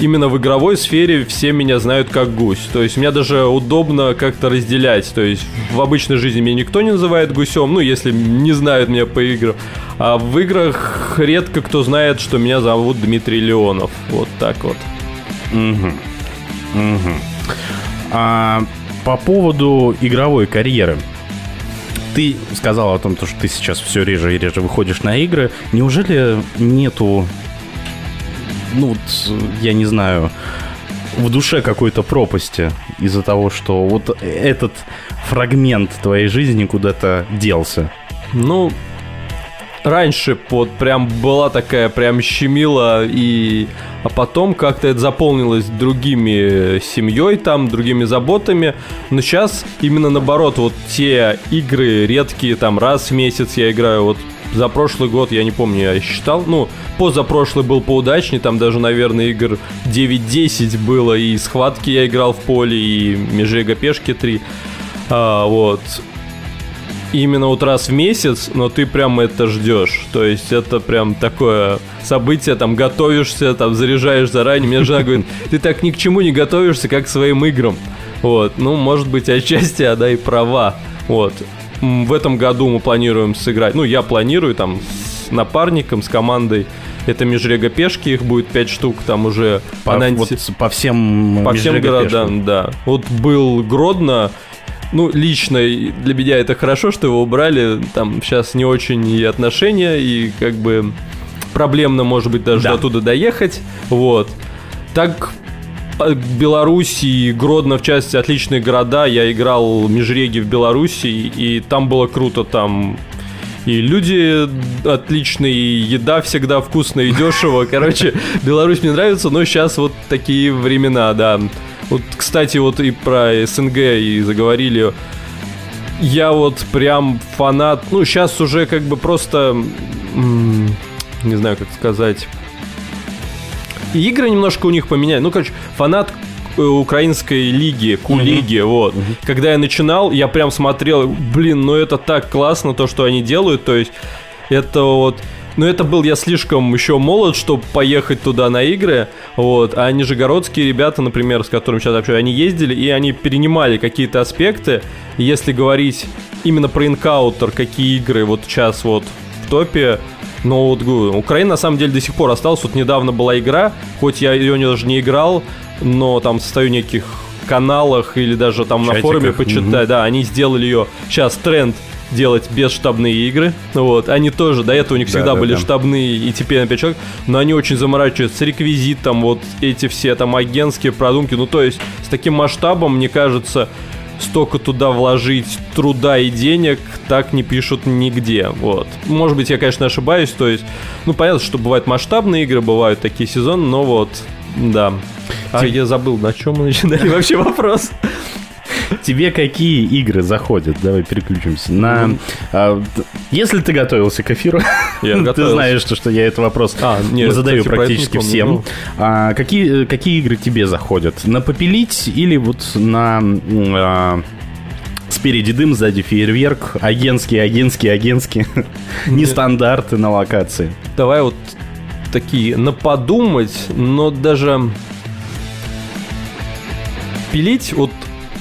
именно в игровой сфере все меня знают как гусь. То есть мне даже удобно как-то разделять. То есть в обычной жизни меня никто не называет гусем, ну, если не знают меня по играм. А в играх редко кто знает, что меня зовут Дмитрий Леонов. Вот так вот. Мгм. Мгм. А, по поводу игровой карьеры. Ты сказал о том, то, что ты сейчас все реже и реже выходишь на игры. Неужели нету, ну, вот, я не знаю, в душе какой-то пропасти из-за того, что вот этот фрагмент твоей жизни куда-то делся? Ну, раньше вот прям была такая прям щемила и а потом как-то это заполнилось другими семьей там, другими заботами. Но сейчас именно наоборот, вот те игры редкие, там раз в месяц я играю, вот за прошлый год, я не помню, я считал, ну, позапрошлый был поудачнее, там даже, наверное, игр 9-10 было, и схватки я играл в поле, и Межега Пешки 3, А, вот, именно вот раз в месяц, но ты прям это ждешь. То есть это прям такое событие, там готовишься, там заряжаешь заранее. Мне жена говорит, ты так ни к чему не готовишься, как к своим играм. Вот, ну, может быть, отчасти она и права. Вот. В этом году мы планируем сыграть, ну, я планирую там с напарником, с командой. Это межрега пешки, их будет 5 штук, там уже По, анонси- вот по всем по всем городам, да. Вот был Гродно, ну, лично для меня это хорошо, что его убрали. Там сейчас не очень и отношения, и как бы проблемно, может быть, даже Да. до туда доехать. Вот. Так а, Беларусь и Гродно, в частности, отличные города. Я играл Межреги в Беларуси, и там было круто, там и люди отличные, и еда всегда вкусная и дешево. Короче, Беларусь мне нравится, но сейчас вот такие времена, да. Вот, кстати, вот и про СНГ и заговорили. Я вот прям фанат, ну, сейчас уже как бы просто, не знаю, как сказать, и игры немножко у них поменяли. Ну, короче, фанат э, украинской лиги, Ку-лиги, вот. Когда я начинал, я прям смотрел, блин, ну это так классно, то, что они делают, то есть это вот... Ну, это был я слишком еще молод, чтобы поехать туда на игры, вот, а нижегородские ребята, например, с которыми сейчас общаюсь, они ездили, и они перенимали какие-то аспекты, если говорить именно про инкаутер, какие игры вот сейчас вот в топе, но вот Украина на самом деле до сих пор осталась. Вот недавно была игра, хоть я ее даже не играл, но там состою неких каналах или даже там на Чатиках, форуме почитать. мгм. Да, они сделали ее. Сейчас тренд делать бесштабные игры. Вот. Они тоже, до этого у них Да, всегда да, были да. штабные и теперь на 5 человек, но они очень заморачиваются с реквизитом, вот эти все там агентские продумки. Ну, то есть, с таким масштабом, мне кажется, столько туда вложить труда и денег, так не пишут нигде, вот. Может быть, я, конечно, ошибаюсь, то есть, ну, понятно, что бывают масштабные игры, бывают такие сезоны, но вот, да. А я забыл, на чем мы начинали вообще вопрос. Тебе какие игры заходят? Давай переключимся. На, а, если ты готовился к эфиру, ты знаешь, что, что я этот вопрос А, нет, задаю кстати, практически всем. ну. А, какие, какие игры тебе заходят? На попилить или вот на... а, Спереди дым, сзади фейерверк, агентские, агентские, агентские, нестандарты на локации. Давай вот такие, на подумать, но даже пилить, вот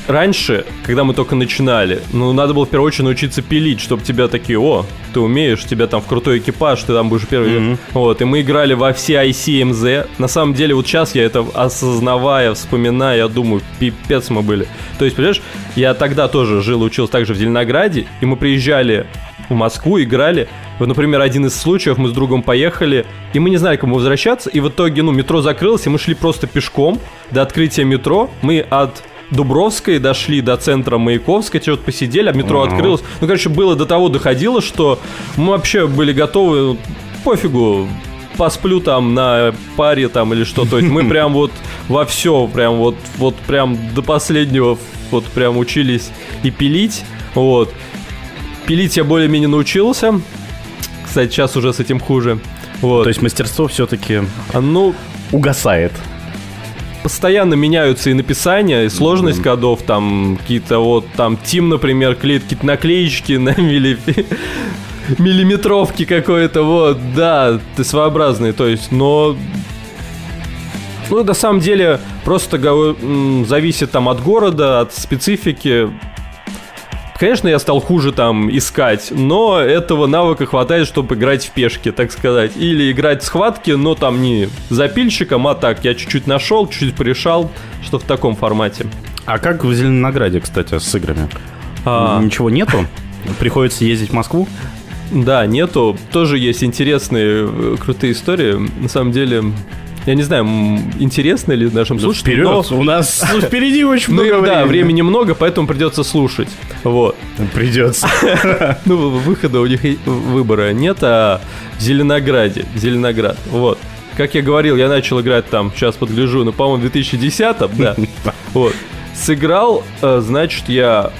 раньше, когда мы только начинали, ну, надо было в первую очередь научиться пилить, чтобы тебя такие, о, ты умеешь, тебя там в крутой экипаж, ты там будешь первый. Вот, и мы играли во все ICMZ. На самом деле, вот сейчас я это осознавая, вспоминая, я думаю, пипец мы были. То есть, понимаешь, я тогда тоже жил и учился также в Зеленограде, и мы приезжали в Москву, играли. Вот, например, один из случаев, мы с другом поехали, и мы не знали, кому возвращаться, и в итоге, ну, метро закрылось, и мы шли просто пешком до открытия метро. Мы от Дубровской дошли до центра Маяковской, что-то посидели, а метро Ага. открылось. Ну, короче, было до того доходило, что мы вообще были готовы, ну, пофигу, посплю там на паре там или что. То есть мы прям вот во все, прям вот, вот прям до последнего вот прям учились и пилить. Вот. Пилить я более-менее научился. Кстати, сейчас уже с этим хуже. Вот. То есть мастерство все-таки А, ну, угасает. Постоянно меняются и написания, и сложность кодов, там какие-то вот, там, Тим, например, клеит какие-то наклеечки на милли... миллиметровки какой-то, вот, да, ты своеобразный, то есть, но... Ну, на самом деле, просто зависит там от города, от специфики. Конечно, я стал хуже там искать, но этого навыка хватает, чтобы играть в пешки, так сказать. Или играть в схватки, но там не запильщиком, а так, я чуть-чуть нашел, чуть-чуть порешал, что в таком формате. А как в Зеленограде, кстати, с играми? А. Ничего нету? Приходится ездить в Москву? Да, нету. Тоже есть интересные, э, крутые истории. На самом деле, я не знаю, интересно ли нашим слушателям, но- Вперед! У нас ну, впереди очень Ну, много да, времени. времени много, поэтому придется слушать. Вот. Придется. Ну, выхода у них выбора нет, а в Зеленограде, Зеленоград, вот. Как я говорил, я начал играть там, сейчас подгляжу, ну, по-моему, в 2010 да. Вот. Сыграл, э, значит, я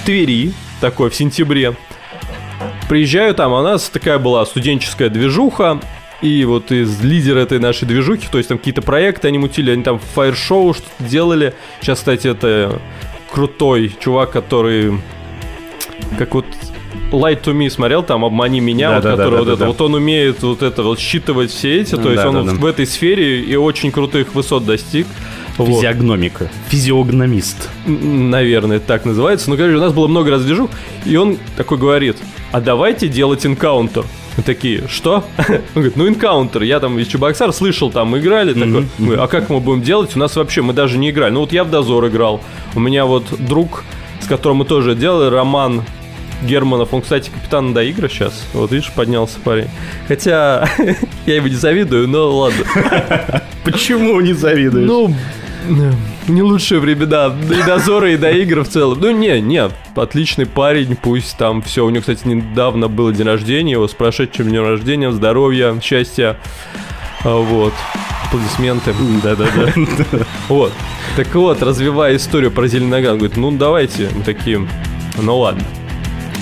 в Твери, такой, в сентябре. Приезжаю там, а у нас такая была студенческая движуха, и вот из лидера этой нашей движухи, то есть там какие-то проекты они мутили, они там фаер-шоу что-то делали. Сейчас, кстати, это крутой чувак, который как вот Light to Me смотрел, там «Обмани меня», Да, вот, да, да, который да, вот да, это, да. вот он умеет вот это вот считывать все эти, то есть Да, он да, вот да. в этой сфере и очень крутых высот достиг. Вот. Физиогномика. Физиогномист. М, Наверное, так называется. Ну, короче, у нас было много раз движух, и он такой говорит, а давайте делать инкаунтер. Мы такие, что? Он говорит, ну инкаунтер. Я там из Чебоксар слышал, там играли. Такой, мы, а как мы будем делать? У нас вообще, мы даже не играли. Ну вот я в Дозор играл. У меня вот друг, с которым мы тоже делали, Роман Германов, он, кстати, капитан до игры сейчас. Вот видишь, поднялся парень. Хотя я его не завидую, но ладно. Почему не завидуешь? Ну, не лучшие времена и дозора, и до игр в целом. Ну, не, не, отличный парень, пусть там все. У него, кстати, недавно был день рождения, его с прошедшим днем рождения, здоровья, счастья. А, Вот. Аплодисменты. Да-да-да. Вот. Так вот, развивая историю про Зеленоград, он говорит, ну давайте. Мы такие, ну ладно,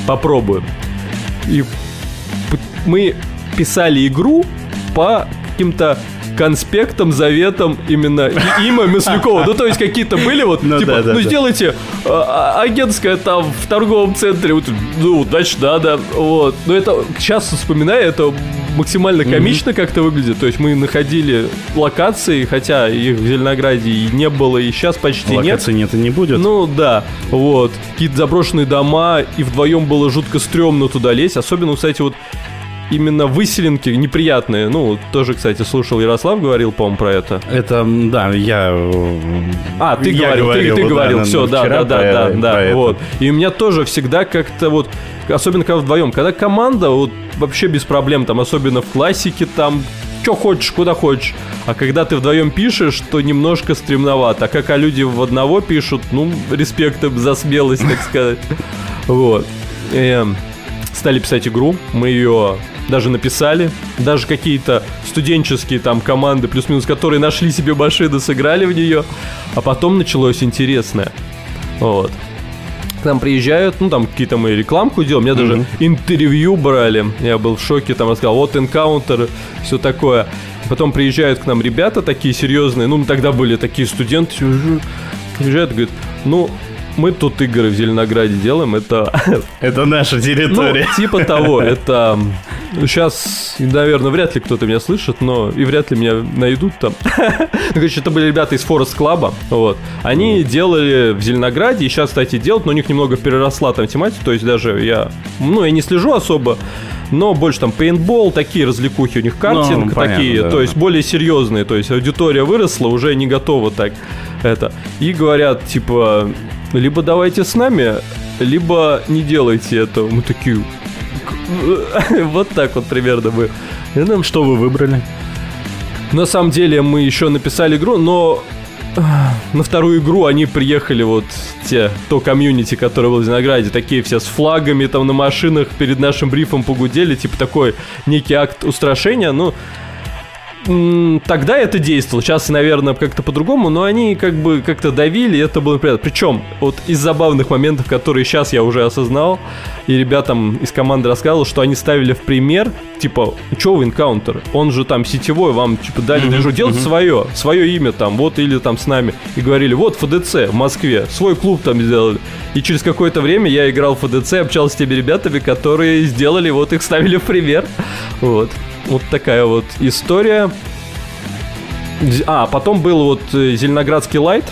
попробуем. И мы писали игру по каким-то конспектам, заветам именно и- Има Маслякова. Ну, то есть какие-то были вот, Ну типа, да, да, ну да. сделайте а, а, агентское там в торговом центре. Вот, ну, значит, надо. Вот. Но это, сейчас вспоминая, это максимально комично как-то выглядит. То есть мы находили локации, хотя их в Зеленограде и не было, и сейчас почти нет. Локации нет и не будет. Ну да, вот. Какие-то заброшенные дома, и вдвоем было жутко стрёмно туда лезть. Особенно, кстати, вот именно выселенки неприятные. Ну, тоже, кстати, слушал Ярослав, говорил, по-моему, про это. Это, да, я... А, ты я говорил, ты, ты да, говорил, на- все, да, да, да, про- да, про да, это. вот. И у меня тоже всегда как-то вот, особенно когда вдвоем, когда команда, вот вообще без проблем, там, особенно в классике, там, что хочешь, куда хочешь. А когда ты вдвоем пишешь, то немножко стремновато. А как а люди в одного пишут, ну, респект им за смелость, так сказать. Вот. Эм, стали писать игру, мы ее даже написали, даже какие-то студенческие там команды плюс-минус, которые нашли себе машины, сыграли в нее, а потом началось интересное. Вот. К нам приезжают, ну там какие-то мы рекламку делали, меня даже интервью брали, я был в шоке, там рассказал, вот энкаунтер, все такое. Потом приезжают к нам ребята такие серьезные, ну тогда были такие студенты, приезжают и говорят, ну мы тут игры в Зеленограде делаем, это... Это наша территория. Ну, типа того, это... Сейчас, наверное, вряд ли кто-то меня слышит, но и вряд ли меня найдут там. Ну, короче, это были ребята из Forest Club, вот. Они делали в Зеленограде, и сейчас, кстати, делают, но у них немного переросла там тематика, то есть даже я... Ну, я не слежу особо, но больше там пейнтбол, такие развлекухи у них, картинг, Ну, понятно, такие, да. то есть более серьезные, то есть аудитория выросла, уже не готова так это. И говорят, типа, либо давайте с нами, либо не делайте это. Мы такие, вот так вот примерно мы. И нам Что вы выбрали? на самом деле мы еще написали игру, но на вторую игру они приехали вот те, то комьюнити, которое было в Зеленограде, такие все с флагами там на машинах перед нашим брифом погудели, типа такой некий акт устрашения, ну м, тогда это действовало, сейчас, наверное, как-то по-другому, но они как бы как-то давили, и это было приятно. Причем, вот из забавных моментов, которые сейчас я уже осознал, и ребятам из команды рассказывал, что они ставили в пример, типа, что вы энкаунтер? Он же там сетевой, вам, типа, дали движок, делать свое, свое имя там, вот, или там с нами. И говорили, вот, ФДЦ в Москве, свой клуб там сделали. И через какое-то время я играл в ФДЦ, общался с теми ребятами, которые сделали, вот, их ставили в пример. Вот. Вот такая вот история. А, потом был вот э, Зеленоградский лайт,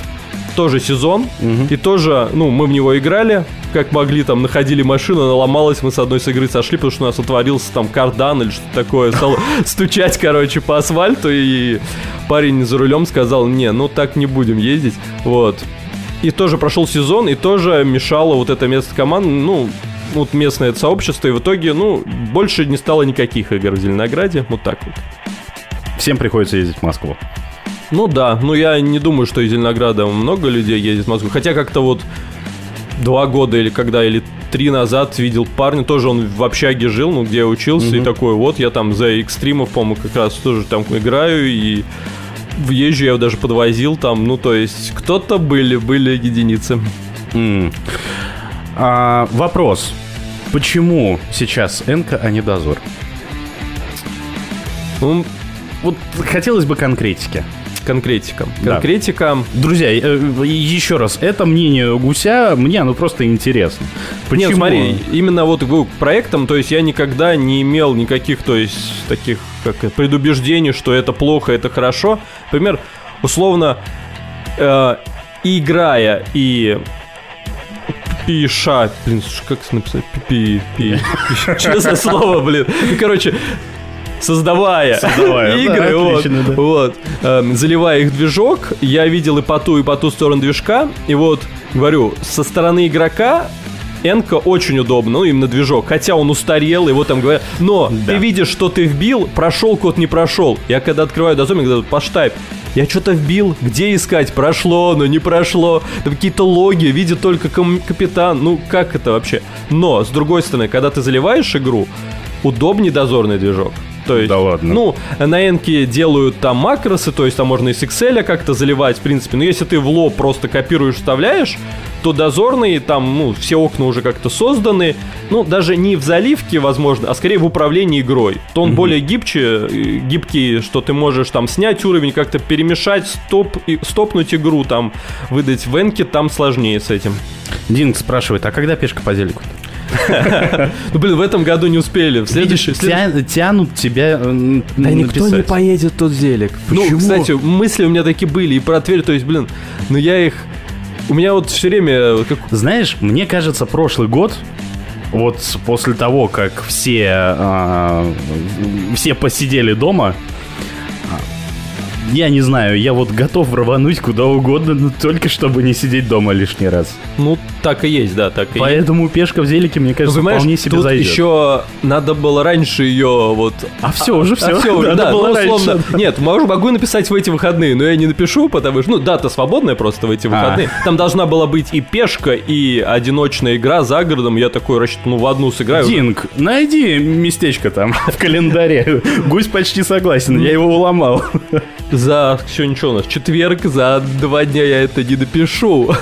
тоже сезон, и тоже, ну, мы в него играли, как могли, там, находили машину, она ломалась, мы с одной с игры сошли, потому что у нас отворился там кардан или что-то такое, стал стучать, короче, по асфальту, и парень за рулем сказал, не, ну так не будем ездить, вот. И тоже прошел сезон, и тоже мешало вот это место команд, ну, вот местное это сообщество, и в итоге, ну, больше не стало никаких игр в Зеленограде, вот так вот. Всем приходится ездить в Москву. Ну да, ну я не думаю, что из Зеленограда много людей ездит в Москву. Хотя как-то вот два года или когда, или три назад видел парня, тоже он в общаге жил, ну где я учился, и такой, вот я там за экстримов, по-моему, как раз тоже там играю, и езжу я его даже подвозил там, ну то есть кто-то были, были единицы. М. А, вопрос. Почему сейчас Энка, а не Дозор? Ну, Вот хотелось бы конкретики. конкретика. Да. Конкретика. Друзья, э, еще раз, это мнение Гуся, мне оно просто интересно. Почему? Нет, смотри, именно вот к проектам, то есть я никогда не имел никаких, то есть таких как предубеждений, что это плохо, это хорошо. Например, условно, э, играя и пиша, блин, слушай, как это написать, пи, пи, пи, честное слово, блин, ну, короче, создавая, Создавая, да, игры, вот, отлично, да. вот, эм, заливая их движок, я видел и по ту, и по ту сторону движка, и вот, говорю, со стороны игрока Энка очень удобно, ну, именно движок. Хотя он устарел, его там говорят. Но ты видишь, что ты вбил, прошел код, не прошел. Я когда открываю дозор, говорю, поштайп. Я что-то вбил, где искать? Прошло, но не прошло. Там какие-то логи, видит только ком- капитан. Ну, как это вообще? Но, с другой стороны, когда ты заливаешь игру, удобнее дозорный движок. То есть, Да ладно. ну, на Энке делают там макросы, то есть там можно и с Excel как-то заливать, в принципе. Но если ты в лоб просто копируешь, вставляешь, то дозорный, там, ну, все окна уже как-то созданы. Ну, даже не в заливке, возможно, а скорее в управлении игрой. То он более гибче, э, гибкий, что ты можешь там снять уровень, как-то перемешать, стоп, и, стопнуть игру, там, выдать в Энке, там сложнее с этим. Динг спрашивает, а когда пешка по телеку? Ну, блин, в этом году не успели. В следующий... Тянут тебя э, Да никто не поедет тот зелик. Ну, Почему? кстати, мысли у меня такие были и про Тверь, то есть, блин, ну я их... У меня вот все время... э. Знаешь, мне кажется, прошлый год, вот после того, как все, а, все посидели дома, а, я не знаю, я вот готов рвануть куда угодно, но только чтобы не сидеть дома лишний раз. Ну, так и есть, да, так и есть. Поэтому пешка в зелике, мне Ну, кажется, понимаешь, вполне себе тут зайдет. еще надо было раньше ее вот... А все, уже все. А все уже, Надо да, было ну, условно. раньше. Нет, могу, могу написать в эти выходные, но я не напишу, потому что, ну, дата свободная просто в эти А. выходные. Там должна была быть и пешка, и одиночная игра за городом. Я такой рассчитываю, ну, в одну сыграю. Динг, найди местечко там в календаре. Гусь почти согласен, я его уломал. За, все, ничего у нас, четверг, за два дня я это не допишу.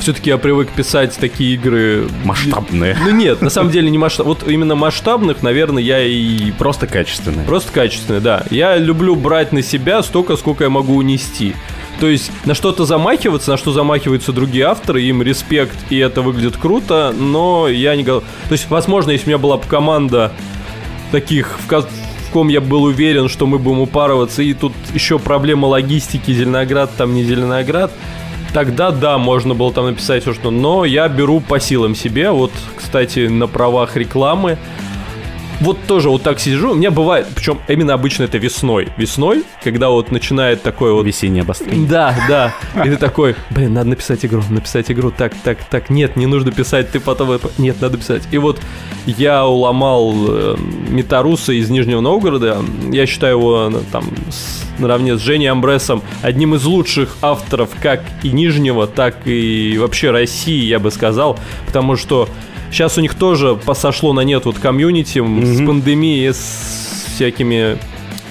Все-таки я привык писать такие игры... Масштабные. Ну нет, на самом деле не масштаб. Вот именно масштабных, наверное, я и Просто качественные. Просто качественные, да. Я люблю брать на себя столько, сколько я могу унести. То есть на что-то замахиваться, на что замахиваются другие авторы, им респект, и это выглядит круто, но я не готов. То есть, возможно, если у меня была бы команда таких, в, ко- в ком я был уверен, что мы будем упарываться, и тут еще проблема логистики, Зеленоград, там не Зеленоград, тогда да, можно было там написать все, что... Но я беру по силам себе, вот, кстати, на правах рекламы, вот тоже вот так сижу, у меня бывает, причем именно обычно это весной. Весной, когда вот начинает такое вот... Весеннее обострение. Да, да. И ты такой, блин, надо написать игру, написать игру, так, так, так, нет, не нужно писать, ты потом... Нет, надо писать. И вот я уломал э, Митаруса из Нижнего Новгорода, я считаю его ну, там с- наравне с Женей Амбресом одним из лучших авторов как и Нижнего, так и вообще России, я бы сказал, потому что Сейчас у них тоже посошло на нет вот комьюнити м, с пандемией, с всякими...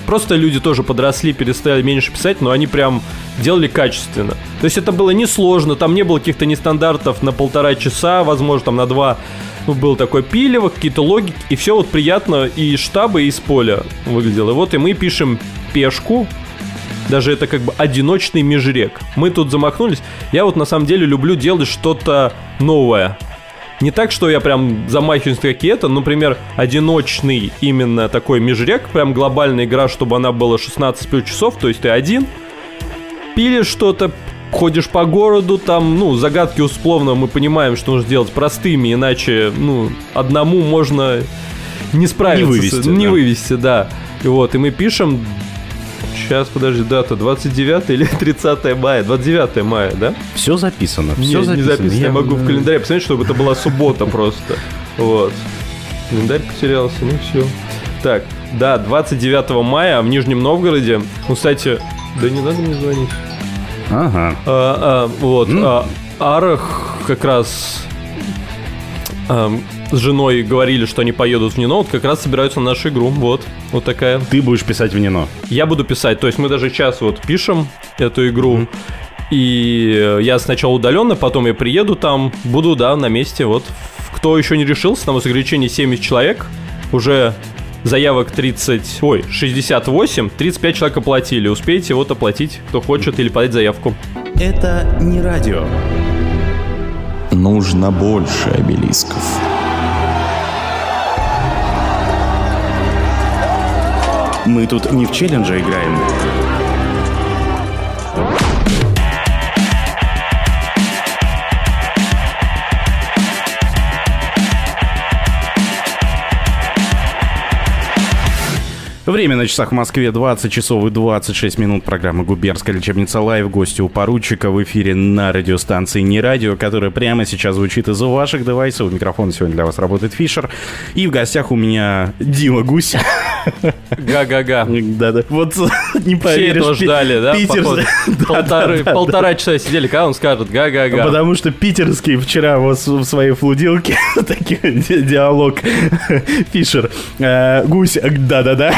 Просто люди тоже подросли, перестали меньше писать, но они прям делали качественно. То есть это было несложно, там не было каких-то нестандартов на полтора часа, возможно, там на два ну, был такой пилево, какие-то логики, и все вот приятно и из штаба, и из поля выглядело. Вот и мы пишем пешку, даже это как бы одиночный межрек. Мы тут замахнулись. Я вот на самом деле люблю делать что-то новое. Не так, что я прям замахиваюсь на какие-то, например, одиночный именно такой межрек, прям глобальная игра, чтобы она была 16 плюс часов, то есть ты один, пилишь что-то, ходишь по городу, там, ну, загадки условно мы понимаем, что нужно делать простыми, иначе, ну, одному можно не справиться. Не вывести, не да. вывести, да. И вот, и мы пишем Сейчас, подожди, дата 29 или 30 мая? 29 мая, да? Все записано, Не, все записано. не записано. Я, могу в календаре посмотреть, чтобы это была суббота просто. Вот. Календарь потерялся, ну все. Так, да, 29 мая в Нижнем Новгороде. Ну, кстати, да не надо мне звонить. Ага. А, а, вот, а, Арах как раз ам, с женой говорили, что они поедут в Нино, вот как раз собираются на нашу игру. Вот, вот такая. Ты будешь писать в Нино. Я буду писать, то есть мы даже сейчас вот пишем эту игру. И э, я сначала удаленно, потом я приеду там, буду, да, на месте. Вот кто еще не решился, там у ограничение 70 человек, уже заявок 30, ой, 68, 35 человек оплатили. Успейте вот оплатить, кто хочет, или подать заявку. Это не радио. Нужно больше обелисков. Мы тут не в челлендже играем. Время на часах в Москве 20 часов и 26 минут. Программа «Губернская лечебница Лайв». Гости у поручика в эфире на радиостанции «Не радио», которая прямо сейчас звучит из ваших девайсов. У микрофона сегодня для вас работает Фишер. И в гостях у меня Дима Гусь. Га-га-га. Да-да. Вот не Все поверишь. Пи- ждали, да? Питер- Полтора часа сидели, когда он скажет га-га-га. Потому что питерский вчера в своей флудилке такой диалог Фишер. э, Гусь, э, да-да-да.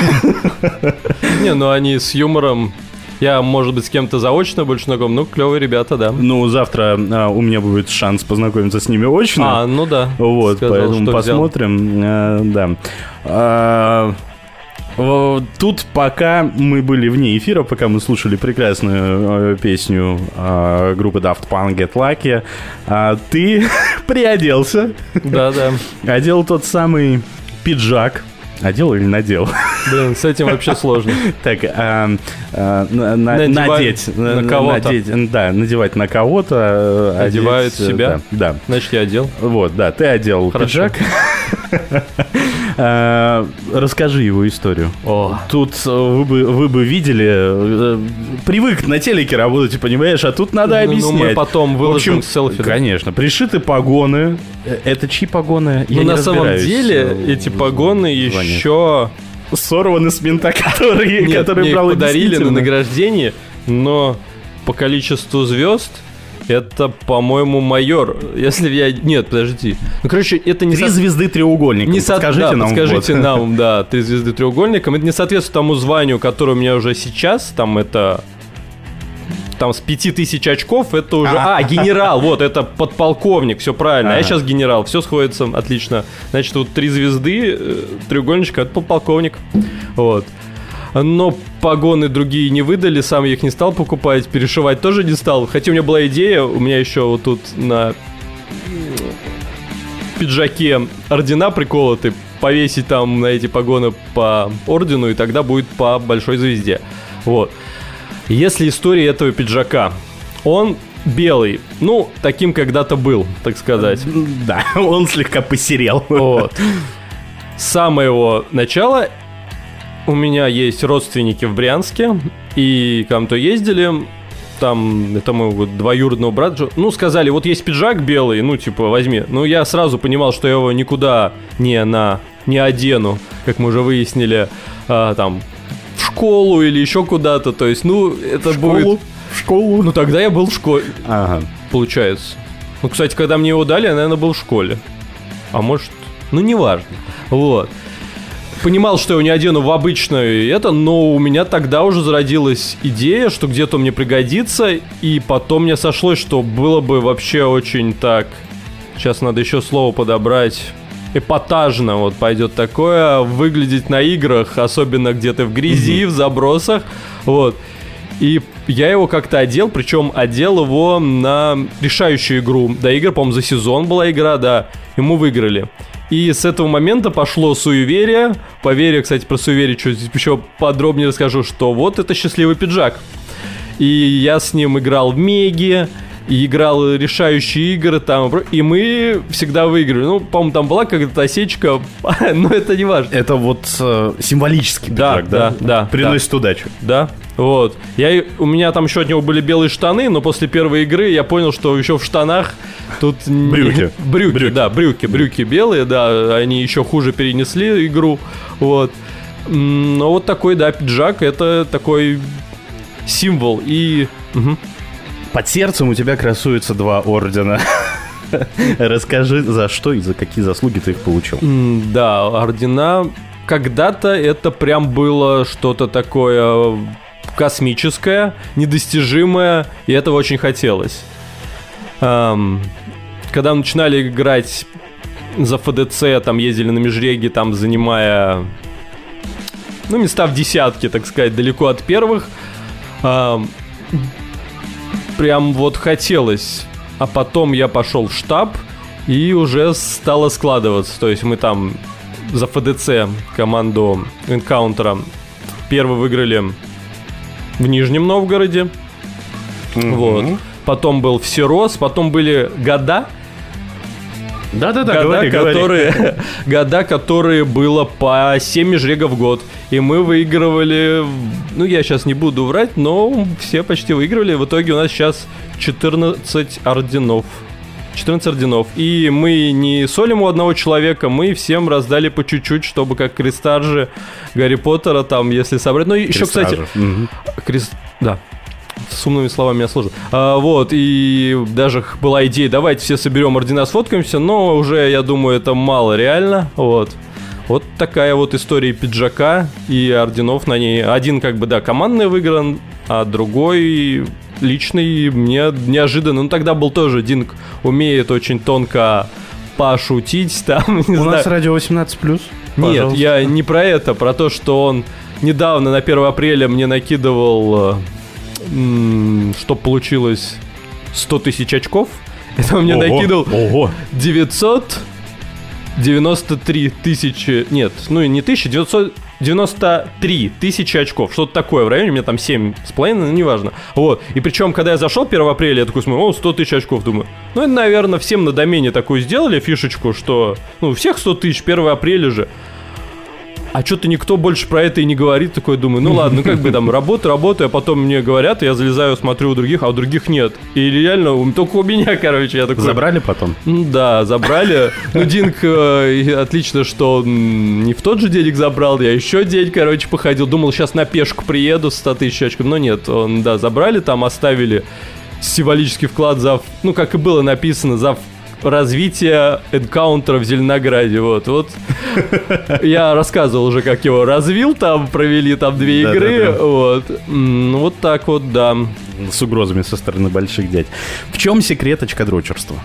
Не, ну они с юмором. Я, может быть, с кем-то заочно больше знаком. Ну, клевые ребята, да. Ну, завтра а, у меня будет шанс познакомиться с ними очно. А, ну да. Вот, Сказал, поэтому взял. посмотрим. э, да. А, Тут пока мы были вне эфира, пока мы слушали прекрасную э, песню э, группы Daft Punk Get Lucky, а ты приоделся. Да-да. Одел тот самый пиджак. Одел или надел? Блин, с этим вообще сложно. Так, на- Надевать надеть. на кого-то. Да, надевать на кого-то. э, Одевают одеть, э, себя? Да. Значит, я одел. Вот, да, ты одел пиджак. Э, Расскажи его историю. Тут э, вы бы, вы бы видели, э, привык на телеке работать, понимаешь, а тут надо Ну, ну, объяснять. мы потом В общем, выложим селфи. Конечно, пришиты погоны. Э, Это чьи погоны? Я Ну, не на самом деле, э, эти погоны званиях. Еще... Сорваны с мента, который, Нет, который их брал подарили на награждении, но по количеству звезд это, по-моему, майор. Если я... Нет, подожди. Ну, короче, это не... Три со- звезды треугольника. Не со- Подскажите да, нам. подскажите вот. нам, да, три звезды треугольником. Это не соответствует тому званию, которое у меня уже сейчас. Там это там с 5000 очков это уже... А, генерал, вот, это подполковник, все правильно. А я сейчас генерал, все сходится, отлично. Значит, вот три звезды, э, треугольничка, это подполковник. Вот. Но погоны другие не выдали, сам я их не стал покупать, перешивать тоже не стал. Хотя у меня была идея, у меня еще вот тут на пиджаке ордена приколоты, повесить там на эти погоны по ордену, и тогда будет по большой звезде. Вот. Если история этого пиджака, он белый, ну, таким когда-то был, так сказать. Да, он слегка посерел. Вот. С самого начала у меня есть родственники в Брянске, и к нам-то ездили, там, это моего двоюродного брата, ну, сказали, вот есть пиджак белый, ну, типа, возьми. Ну, я сразу понимал, что я его никуда не на, не одену, как мы уже выяснили, а, там, школу или еще куда-то, то есть, ну, это будет... В школу? Ну, тогда я был в школе, Ага. получается. Ну, кстати, когда мне его дали, я, наверное, был в школе. А может, ну, неважно. Вот. Понимал, что я его не одену в обычное это, но у меня тогда уже зародилась идея, что где-то мне пригодится, и потом мне сошлось, что было бы вообще очень так... Сейчас надо еще слово подобрать. Эпатажно вот пойдет такое, выглядеть на играх, особенно где-то в грязи, в забросах, вот. И я его как-то одел, причем одел его на решающую игру. До игр, по-моему, за сезон была игра, да. И мы выиграли. И с этого момента пошло суеверие. Поверье, кстати, про суеверие чуть еще подробнее расскажу, что вот это счастливый пиджак. И я с ним играл в Меги, и играл решающие игры там, и мы всегда выигрывали. Ну, по-моему, там была какая-то осечка, но это не важно. Это вот э, символический Да, пиджак, да, да, Приносит удачу. Да, вот. Я, у меня там еще от него были белые штаны, но после первой игры я понял, что еще в штанах тут... не- Брюки. брюки. да, брюки. Брюки белые, да, они еще хуже перенесли игру, вот. Но вот такой, да, пиджак, это такой символ. И... мгм. Под сердцем у тебя красуются два ордена. Расскажи, за что и за какие заслуги ты их получил. Да, ордена. Когда-то это прям было что-то такое космическое, недостижимое, и этого очень хотелось. Когда начинали играть за ФДЦ, там ездили на межреги, там занимая, ну, места в десятке, так сказать, далеко от первых, прям вот хотелось. А потом я пошел в штаб, и уже стало складываться. То есть мы там за ФДЦ команду Энкаунтера первый выиграли в Нижнем Новгороде. Вот. Потом был Всерос, потом были года, Да-да-да, года, говори, говори. которые, года, которые было по 7 межрегов в год. И мы выигрывали, ну я сейчас не буду врать, но все почти выигрывали. В итоге у нас сейчас 14 орденов. 14 орденов. И мы не солим у одного человека, мы всем раздали по чуть-чуть, чтобы как крестаржи Гарри Поттера там, если собрать. Ну, еще, кстати. Мгм. Крест... Да. С умными словами меня сложно. А, вот, и даже была идея, давайте все соберем ордена, сфоткаемся, но уже, я думаю, это мало реально. Вот. Вот такая вот история пиджака и орденов на ней. Один, как бы, да, командный выигран, а другой личный мне неожиданно. Ну, тогда был тоже Динг умеет очень тонко пошутить там, не У знаю. нас радио 18+. Нет, Пожалуйста. я не про это, про то, что он недавно на 1 апреля мне накидывал, э, что получилось 100 тысяч очков. Это он мне Ого, накидал Ого. 993 тысячи, нет, ну и не тысячи, 900, 93 тысячи очков. Что-то такое в районе, у меня там 7 с половиной, ну, неважно. Вот. И причем, когда я зашел 1 апреля, я такой смотрю, о, 100 тысяч очков, думаю. Ну, это, наверное, всем на домене такую сделали фишечку, что, ну, всех 100 тысяч, 1 апреля же. А что-то никто больше про это и не говорит. Такой думаю, ну ладно, ну как бы там работаю, работаю, а потом мне говорят, я залезаю, смотрю у других, а у других нет. И реально, только у меня, короче, я такой... Забрали потом? Ну да, забрали. Ну, Динг, э, отлично, что он не в тот же день их забрал, я еще день, короче, походил. Думал, сейчас на пешку приеду с 100 тысяч очков, но нет, он, да, забрали, там оставили символический вклад за, ну, как и было написано, за развитие энкаунтера в Зеленограде, вот, вот. Я рассказывал уже, как его развил, там провели там две игры, да, да. вот. Вот так вот, да. С угрозами со стороны больших дядь. В чем секрет очкодрочерства?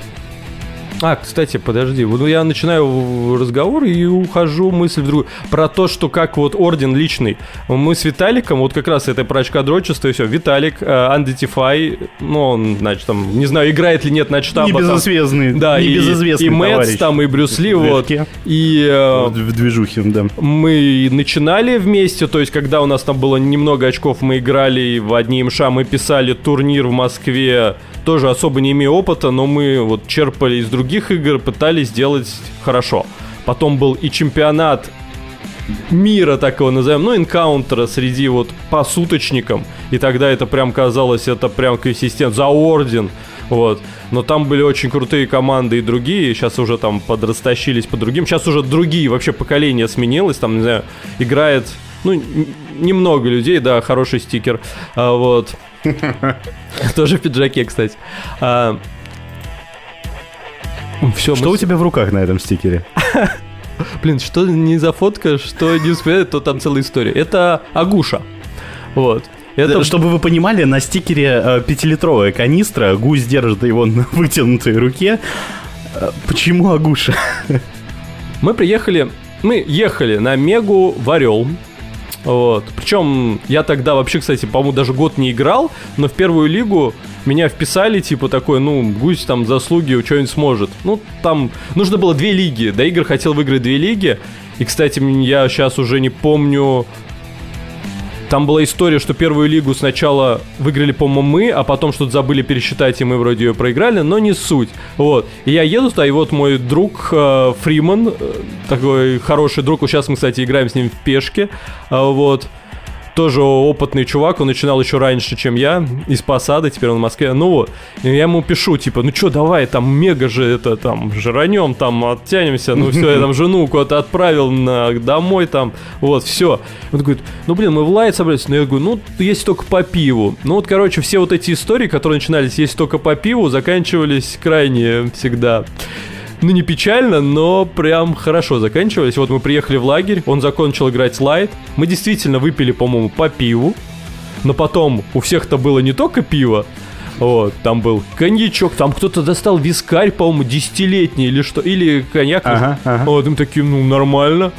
А, кстати, подожди, вот я начинаю разговор и ухожу мысль в другую. Про то, что как вот орден личный. Мы с Виталиком, вот как раз это про очкодрочество и все. Виталик, э, Undetify, ну, он, значит, там, не знаю, играет ли нет на штаба. там. Небезызвестный, Да, и, небезызвестный и Мэтс товарищ. там, и Брюс Ли, вот. И э, В движухе, да. мы начинали вместе, то есть когда у нас там было немного очков, мы играли в одни МШ, мы писали турнир в Москве, тоже особо не имея опыта, но мы вот черпали из других игр, пытались сделать хорошо. Потом был и чемпионат мира, так его назовем, ну, энкаунтера среди вот по суточникам. И тогда это прям казалось, это прям консистент за орден. Вот. Но там были очень крутые команды и другие. Сейчас уже там подрастащились по другим. Сейчас уже другие вообще поколения сменилось. Там, не знаю, играет, ну, немного людей, да, хороший стикер. А, вот. Тоже в пиджаке, кстати. все, Что у тебя в руках на этом стикере? Блин, что не за фотка, что не вспоминает, то там целая история. Это Агуша. Вот. Это Чтобы вы понимали, на стикере э, пятилитровая канистра, гусь держит его на вытянутой руке. Э, Почему Агуша? Мы приехали, мы ехали на Мегу в Орел. Вот. Причем я тогда вообще, кстати, по-моему, даже год не играл, но в первую лигу меня вписали, типа такой, ну, гусь там заслуги, что-нибудь сможет. Ну, там нужно было две лиги. Да, Игорь хотел выиграть две лиги. И, кстати, я сейчас уже не помню, там была история, что первую лигу сначала выиграли, по-моему, мы, а потом что-то забыли пересчитать, и мы вроде ее проиграли, но не суть. Вот. И я еду туда, и вот мой друг э, Фриман, э, такой хороший друг, сейчас мы, кстати, играем с ним в пешке, а, вот. Тоже опытный чувак, он начинал еще раньше, чем я, из посады, теперь он в Москве. Ну вот, и я ему пишу, типа, ну что, давай, там, мега же это, там, жранем, там, оттянемся, ну все, я там жену куда-то отправил на, домой, там, вот, все. Он говорит, ну, блин, мы в лайт собрались, но я говорю, ну, есть только по пиву. Ну, вот, короче, все вот эти истории, которые начинались есть только по пиву, заканчивались крайне всегда ну, не печально, но прям хорошо заканчивались. Вот мы приехали в лагерь, он закончил играть слайд. Мы действительно выпили, по-моему, по пиву. Но потом у всех-то было не только пиво, вот, там был коньячок, там кто-то достал вискарь, по-моему, десятилетний или что, или коньяк. Ага, ага. Вот, мы такие, ну, нормально.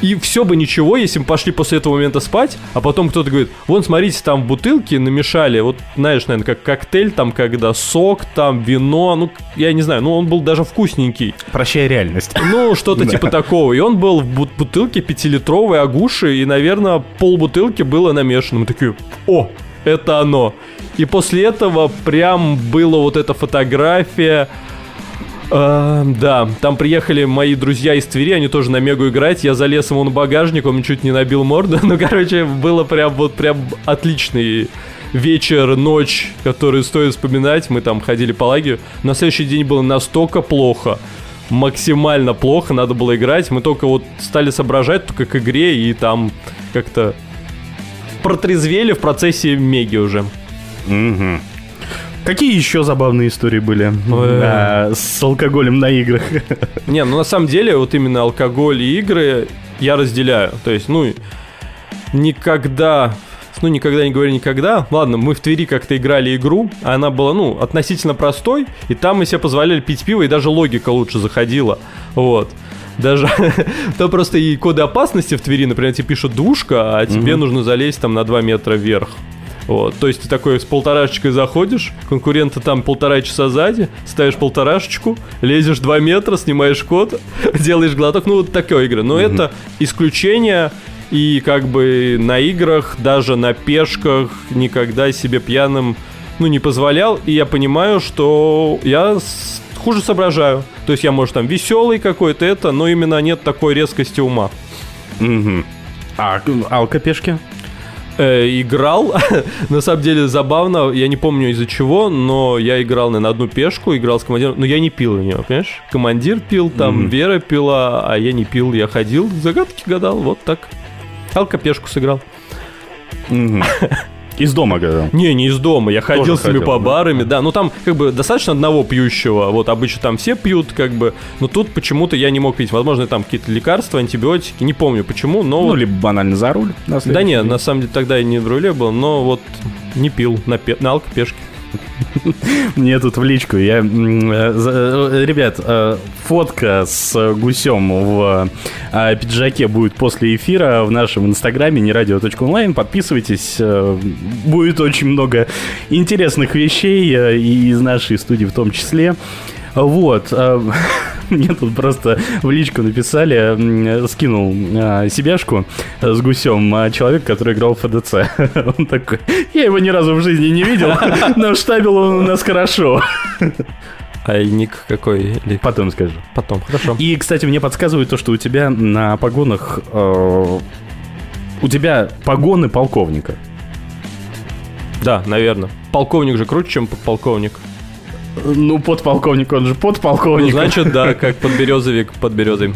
И все бы ничего, если мы пошли после этого момента спать, а потом кто-то говорит, вон, смотрите, там в бутылке намешали, вот, знаешь, наверное, как коктейль, там, когда сок, там, вино, ну, я не знаю, ну, он был даже вкусненький. Прощай реальность. Ну, что-то типа такого. И он был в бут- бутылке пятилитровой агуши, и, наверное, пол бутылки было намешано. Мы такие, о, это оно. И после этого прям была вот эта фотография. А, да, там приехали мои друзья из Твери, они тоже на Мегу играть. Я залез ему на багажник, он чуть не набил морду. Ну, короче, было прям вот прям отличный вечер, ночь, который стоит вспоминать. Мы там ходили по лагерю. На следующий день было настолько плохо, максимально плохо, надо было играть. Мы только вот стали соображать только к игре и там как-то протрезвели в процессе Меги уже. Мгм. Какие еще забавные истории были а, с алкоголем на играх? Не, ну на самом деле вот именно алкоголь и игры я разделяю. То есть, ну, никогда... Ну, никогда не говори никогда. Ладно, мы в Твери как-то играли игру, а она была, ну, относительно простой, и там мы себе позволяли пить пиво, и даже логика лучше заходила. Вот. Даже то просто и коды опасности в Твери, например, тебе пишут двушка, а тебе нужно залезть там на 2 метра вверх. Вот, то есть ты такой с полторашечкой заходишь, конкурента там полтора часа сзади, ставишь полторашечку, лезешь 2 метра, снимаешь код, делаешь глоток, ну вот такая игра. Но это исключение, И как бы на играх, даже на пешках никогда себе пьяным ну, не позволял. И я понимаю, что я хуже соображаю. То есть я, может, там веселый какой-то это, но именно нет такой резкости ума. Мгм. А алкопешки? Э, играл, на самом деле забавно, я не помню из-за чего, но я играл на одну пешку, играл с командиром, но я не пил у него, понимаешь? Командир пил, там Мгм. Вера пила, а я не пил, я ходил, загадки гадал, вот так. Алкопешку сыграл. Мгм. Из дома гадал. Не, не из дома, я ходил с ними по да? барами, да. Ну там как бы достаточно одного пьющего, вот обычно там все пьют, как бы, но тут почему-то я не мог пить. Возможно, там какие-то лекарства, антибиотики, не помню почему, но... Ну, либо банально за руль. Да день. на самом деле тогда я не в руле был, но вот не пил на, пе- на алкопешке. Мне тут в личку. Я, э, э, ребят, э, фотка с гусем в пиджаке будет после эфира в нашем инстаграме нерадио.онлайн. Подписывайтесь. э, Будет очень много интересных вещей и из нашей студии в том числе. Вот. э, Мне тут просто в личку написали, скинул э, себяшку с гусем э, человек, который играл в ФДЦ. Он такой, я его ни разу в жизни не видел, но штабил он у нас хорошо. А ник какой? Или... Потом скажу. Потом, хорошо. И, кстати, мне подсказывают то, что у тебя на погонах... э, у тебя погоны полковника. Да, наверное. Полковник же круче, чем подполковник. Ну, подполковник, он же Ну, подполковник. значит, да, как подберезовик под березой.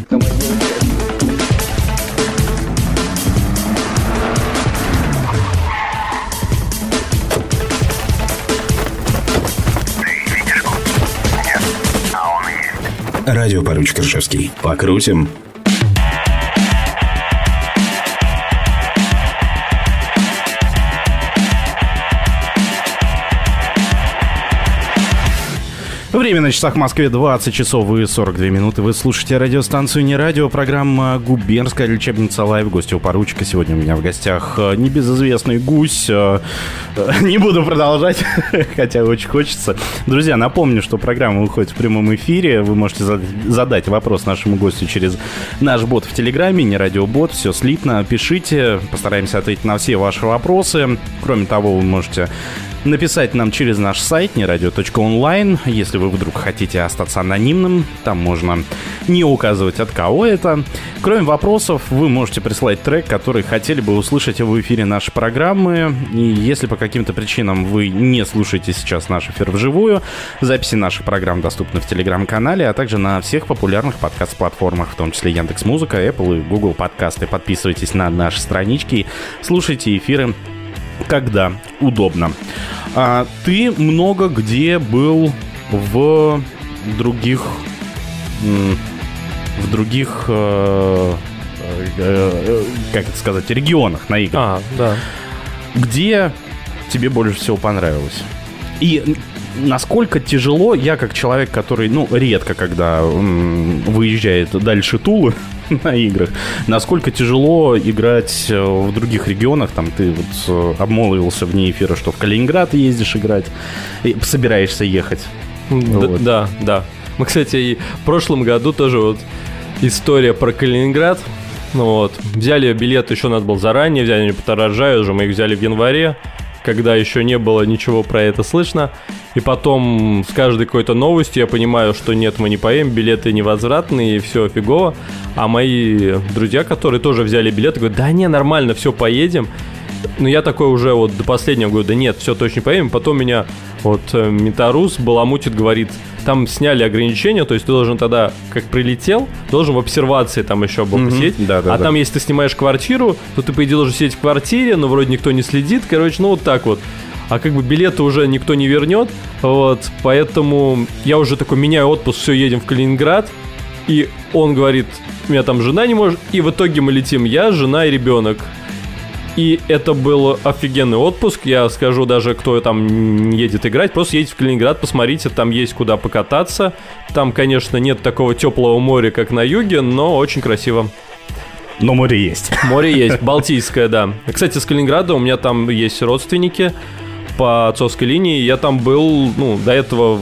Радио поручик Ржевский. Покрутим. Время на часах в Москве 20 часов и 42 минуты. Вы слушаете радиостанцию «Не радио», программа «Губернская лечебница live». Гости у поручика. Сегодня у меня в гостях э, небезызвестный гусь. Э, э, Не буду продолжать, хотя очень хочется. Друзья, напомню, что программа выходит в прямом эфире. Вы можете зад- задать вопрос нашему гостю через наш бот в Телеграме, не радиобот, все слитно. Пишите, постараемся ответить на все ваши вопросы. Кроме того, вы можете написать нам через наш сайт нерадио.онлайн. Если вы вдруг хотите остаться анонимным, там можно не указывать от кого это. Кроме вопросов, вы можете присылать трек, который хотели бы услышать в эфире нашей программы. И если по каким-то причинам вы не слушаете сейчас наш эфир вживую, записи наших программ доступны в Телеграм-канале, а также на всех популярных подкаст-платформах, в том числе Яндекс.Музыка, Apple и Google подкасты. Подписывайтесь на наши странички, слушайте эфиры когда удобно. А, ты много где был в других в других э, э, э, как это сказать регионах на играх. А, да. Где тебе больше всего понравилось? И насколько тяжело, я как человек, который, ну, редко когда м, выезжает дальше Тулы на играх, насколько тяжело играть э, в других регионах, там ты вот э, обмолвился вне эфира, что в Калининград ездишь играть, и собираешься ехать. Д- Вот. Да, да. Мы, кстати, и в прошлом году тоже вот история про Калининград. Ну вот, взяли билеты, еще надо было заранее, взяли они подорожают уже, мы их взяли в январе, когда еще не было ничего про это слышно. И потом с каждой какой-то новостью я понимаю, что нет, мы не поедем, билеты невозвратные, и все фигово. А мои друзья, которые тоже взяли билеты, говорят, да не, нормально, все, поедем. Но я такой уже вот до последнего говорю, да нет, все точно поедем. Потом меня вот э, Метарус баламутит, говорит, там сняли ограничения, то есть ты должен тогда, как прилетел, должен в обсервации там еще был Мгм, посидеть. да, да, а да. там, если ты снимаешь квартиру, то ты, по идее, должен сидеть в квартире, но вроде никто не следит. Короче, ну вот так вот. А как бы билеты уже никто не вернет. Вот, поэтому я уже такой меняю отпуск, все, едем в Калининград. И он говорит, у меня там жена не может. И в итоге мы летим я, жена и ребенок. И это был офигенный отпуск. Я скажу даже, кто там едет играть, просто едете в Калининград, посмотрите, там есть куда покататься. Там, конечно, нет такого теплого моря, как на юге, но очень красиво. Но море есть. Море есть, Балтийское, да. Кстати, с Калининграда у меня там есть родственники по отцовской линии. Я там был, ну, до этого,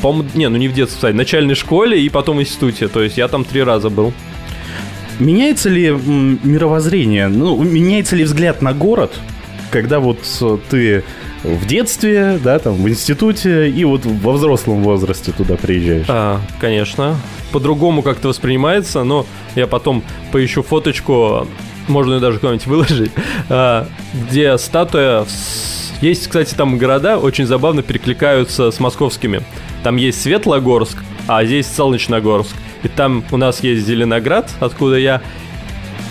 по-моему, не, ну не в детстве, кстати, в начальной школе и потом в институте. То есть я там три раза был. Меняется ли мировоззрение, ну, меняется ли взгляд на город, когда вот э, ты в детстве, да, там, в институте и вот во взрослом возрасте туда приезжаешь? А, конечно. По-другому как-то воспринимается, но я потом поищу фоточку, можно ее даже куда-нибудь выложить, а, где статуя... Есть, кстати, там города очень забавно перекликаются с московскими. Там есть Светлогорск, а здесь Солнечногорск. И там у нас есть Зеленоград, откуда я...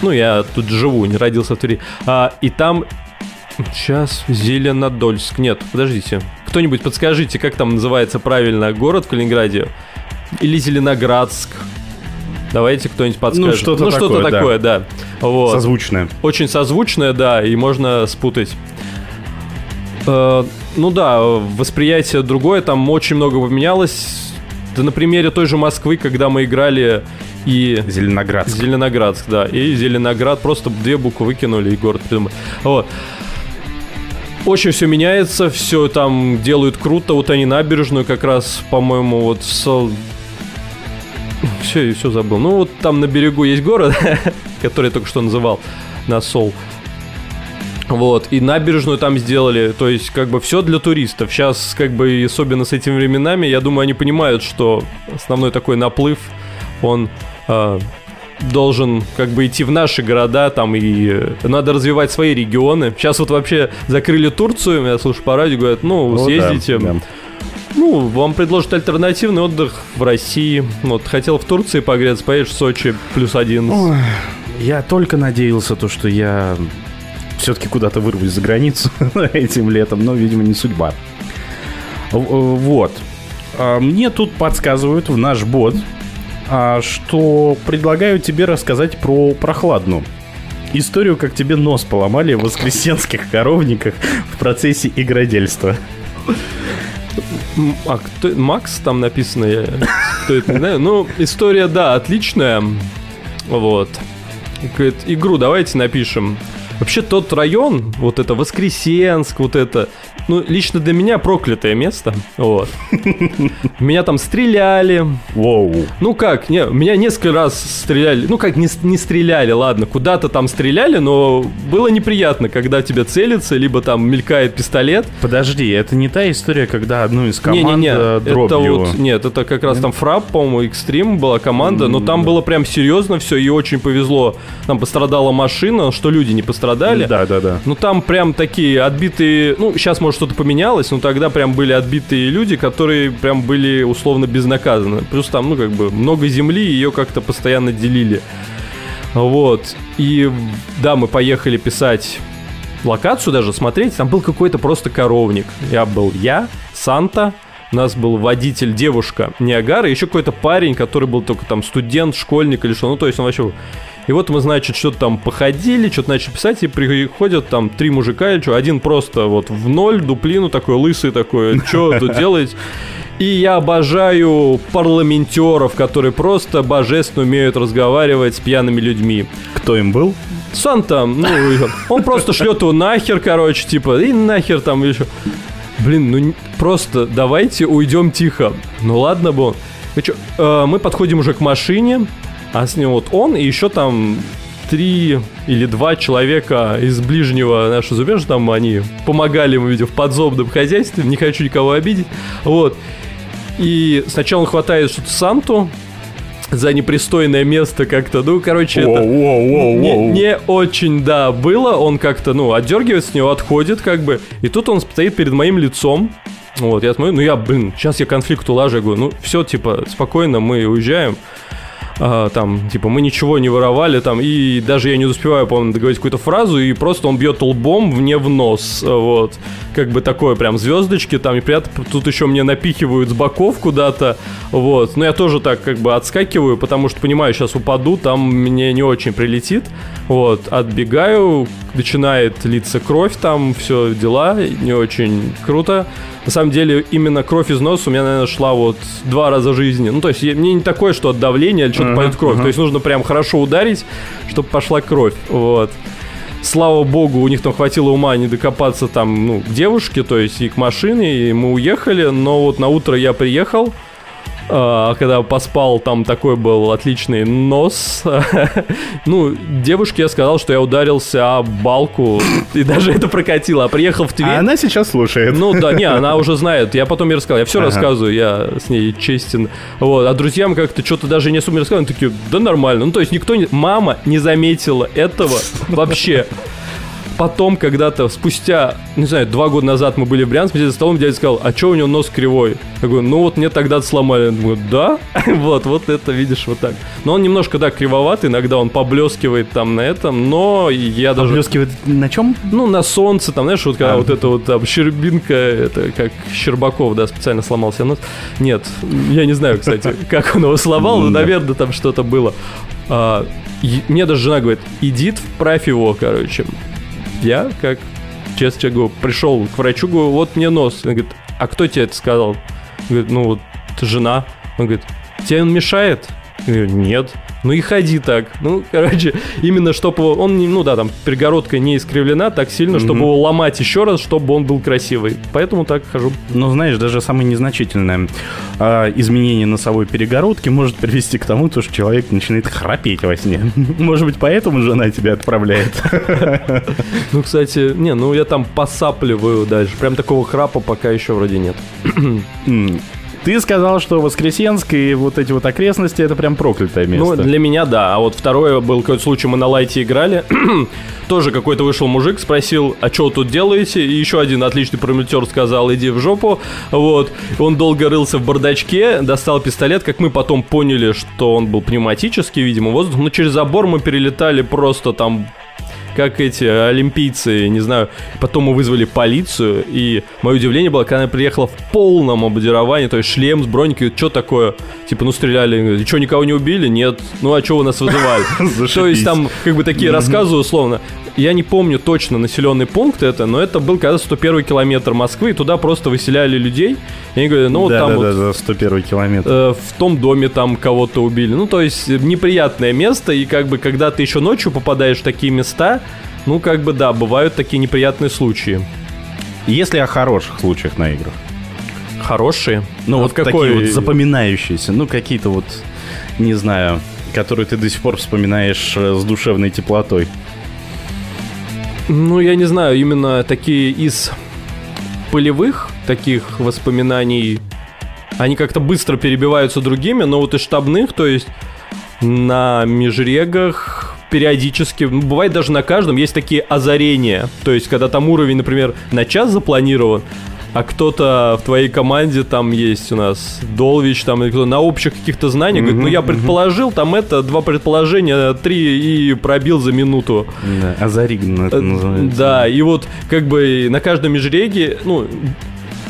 Ну, я тут живу, не родился в Твери. А, и там Сейчас Зеленодольск. Нет, подождите. Кто-нибудь подскажите, как там называется правильно город в Калининграде? Или Зеленоградск? Давайте кто-нибудь подскажет. Ну, что-то ну, такое, да. такое, да. Вот. Созвучное. Очень созвучное, да, и можно спутать. Э, ну да, восприятие другое, там очень много поменялось. Да на примере той же Москвы, когда мы играли и... Зеленоградск. Зеленоградск, да. И Зеленоград просто две буквы выкинули и город придумали. Вот. Очень все меняется, все там делают круто. Вот они набережную как раз, по-моему, вот Сол... Все, все забыл. Ну, вот там на берегу есть город, который я только что называл, на Сол. Вот, и набережную там сделали, то есть как бы все для туристов. Сейчас как бы особенно с этими временами, я думаю, они понимают, что основной такой наплыв, он э, должен как бы идти в наши города, там и э, надо развивать свои регионы. Сейчас вот вообще закрыли Турцию, я слушаю по радио, говорят, ну, Ну да, съездите. да. Ну, вам предложат альтернативный отдых в России. Вот, хотел в Турции погреться, поедешь в Сочи, плюс один. Я только надеялся, то, что я все-таки куда-то вырвусь за границу этим летом, но, видимо, не судьба. Э, Вот. А Мне тут подсказывают в наш бот, а, что предлагаю тебе рассказать про прохладну. Историю, как тебе нос поломали в воскресенских коровниках в процессе игродельства. А кто Макс там написано, я кто это не знаю. Ну, история, да, отличная. Вот. Говорит, игру давайте напишем. Вообще тот район, вот это Воскресенск, вот это, ну, лично для меня проклятое место. Вот. Меня там стреляли. Воу. Ну как, не, меня несколько раз стреляли. Ну как, не, не стреляли, ладно, куда-то там стреляли, но было неприятно, когда тебя целится, либо там мелькает пистолет. Подожди, это не та история, когда одну из команд Не-не-не, э, это дробью... вот, нет, это как раз там Фрап, по-моему, Экстрим была команда, но там было прям серьезно все, и очень повезло. Там пострадала машина, что люди не пострадали. Да, да, да. Ну там прям такие отбитые, ну сейчас может что-то поменялось, но тогда прям были отбитые люди, которые прям были условно безнаказаны. Плюс там, ну как бы много земли, ее как-то постоянно делили. Вот. И да, мы поехали писать локацию даже, смотреть. Там был какой-то просто коровник. Я был я, Санта, у нас был водитель, девушка, Ниагара, еще какой-то парень, который был только там студент, школьник или что. Ну, то есть он вообще... И вот мы, значит, что-то там походили, что-то начали писать, и приходят там три мужика или что. Один просто вот в ноль, дуплину такой, лысый такой, что тут делать? И я обожаю парламентеров, которые просто божественно умеют разговаривать с пьяными людьми. Кто им был? Санта, ну, он просто шлет его нахер, короче, типа, и нахер там еще. Блин, ну просто давайте уйдем тихо. Ну ладно бы чё, э, мы подходим уже к машине, а с ним вот он и еще там три или два человека из ближнего нашего зарубежья, там они помогали ему, видимо, в подзобном хозяйстве, не хочу никого обидеть, вот. И сначала он хватает что-то Санту за непристойное место как-то, ну, короче, это Воу-воу-воу-воу. не, не очень, да, было. Он как-то, ну, отдергивается с него, отходит, как бы. И тут он стоит перед моим лицом. Вот, я смотрю, ну я, блин, сейчас я конфликт улажу, я говорю, ну все, типа, спокойно, мы уезжаем. А, там, типа, мы ничего не воровали, там, и даже я не успеваю, по-моему, договорить какую-то фразу, и просто он бьет лбом мне в нос, вот, как бы такое прям звездочки, там, и приятно, тут еще мне напихивают с боков куда-то, вот, но я тоже так, как бы, отскакиваю, потому что понимаю, сейчас упаду, там мне не очень прилетит, вот, отбегаю, начинает литься кровь, там, все дела, не очень круто, на самом деле, именно кровь из носа у меня, наверное, шла вот два раза в жизни. Ну, то есть, я- мне не такое, что от давления или что-то Ага, пойдет кровь. ага. То есть, нужно прям хорошо ударить, чтобы пошла кровь. Вот. Слава богу, у них там хватило ума не докопаться там, ну, к девушке, то есть и к машине, и мы уехали. Но вот на утро я приехал, когда поспал, там такой был отличный нос. ну, девушке я сказал, что я ударился о балку, и даже это прокатило. А приехал в Тверь... А она сейчас слушает. Ну да, не, она уже знает. Я потом ей рассказал. Я все ага. рассказываю, я с ней честен. Вот. А друзьям как-то что-то даже не особо рассказывали. Они такие, да нормально. Ну, то есть никто не... Мама не заметила этого вообще потом когда-то, спустя, не знаю, два года назад мы были в Брянске, за столом, дядя сказал, а что у него нос кривой? Я говорю, ну вот мне тогда сломали. Я говорю, да? вот, вот это, видишь, вот так. Но он немножко, да, кривоват, иногда он поблескивает там на этом, но я даже... Поблескивает на чем? Ну, на солнце, там, знаешь, вот когда а. вот это вот там щербинка, это как Щербаков, да, специально сломался нос. Нет, я не знаю, кстати, как он его сломал, но, наверное, там что-то было. А, мне даже жена говорит, иди вправь его, короче я, как честно говорю, пришел к врачу, говорю, вот мне нос. Он говорит, а кто тебе это сказал? Он говорит, ну вот жена. Он говорит, тебе он мешает? Я говорю, нет. Ну и ходи так. Ну, короче, именно чтобы он, ну да, там перегородка не искривлена так сильно, чтобы mm-hmm. его ломать еще раз, чтобы он был красивый. Поэтому так хожу. Ну, знаешь, даже самое незначительное э, изменение носовой перегородки может привести к тому, что человек начинает храпеть во сне. Может быть, поэтому жена тебя отправляет. Ну, кстати, не, ну я там посапливаю дальше. Прям такого храпа пока еще вроде нет. Ты сказал, что Воскресенск и вот эти вот окрестности это прям проклятое место. Ну, для меня да. А вот второе был какой-то случай, мы на лайте играли. Тоже какой-то вышел мужик, спросил, а что тут делаете? И еще один отличный промелтер сказал, иди в жопу. Вот. Он долго рылся в бардачке, достал пистолет. Как мы потом поняли, что он был пневматический, видимо, воздух. Но через забор мы перелетали просто там как эти олимпийцы, не знаю. Потом мы вызвали полицию, и мое удивление было, когда она приехала в полном обмундировании, то есть шлем с бронькой, что такое? Типа, ну стреляли, что, никого не убили? Нет. Ну а что вы нас вызывали? То есть там как бы такие рассказы условно я не помню точно населенный пункт это, но это был когда 101 километр Москвы, и туда просто выселяли людей. И они говорят, ну вот да, там да, вот... Да, 101 километр. Э, в том доме там кого-то убили. Ну, то есть неприятное место, и как бы когда ты еще ночью попадаешь в такие места, ну, как бы да, бывают такие неприятные случаи. Если о хороших случаях на играх? Хорошие? Ну, а вот какой? Такие вот запоминающиеся, ну, какие-то вот, не знаю, которые ты до сих пор вспоминаешь э, с душевной теплотой. Ну, я не знаю, именно такие из полевых таких воспоминаний, они как-то быстро перебиваются другими, но вот из штабных, то есть на межрегах периодически, ну, бывает даже на каждом, есть такие озарения. То есть, когда там уровень, например, на час запланирован, а кто-то в твоей команде там есть у нас Долвич, там кто на общих каких-то знаниях, говорит, ну я предположил, там это два предположения, три и пробил за минуту. Да, Азаригн это э, называется. Да, и вот как бы на каждом межреге, ну,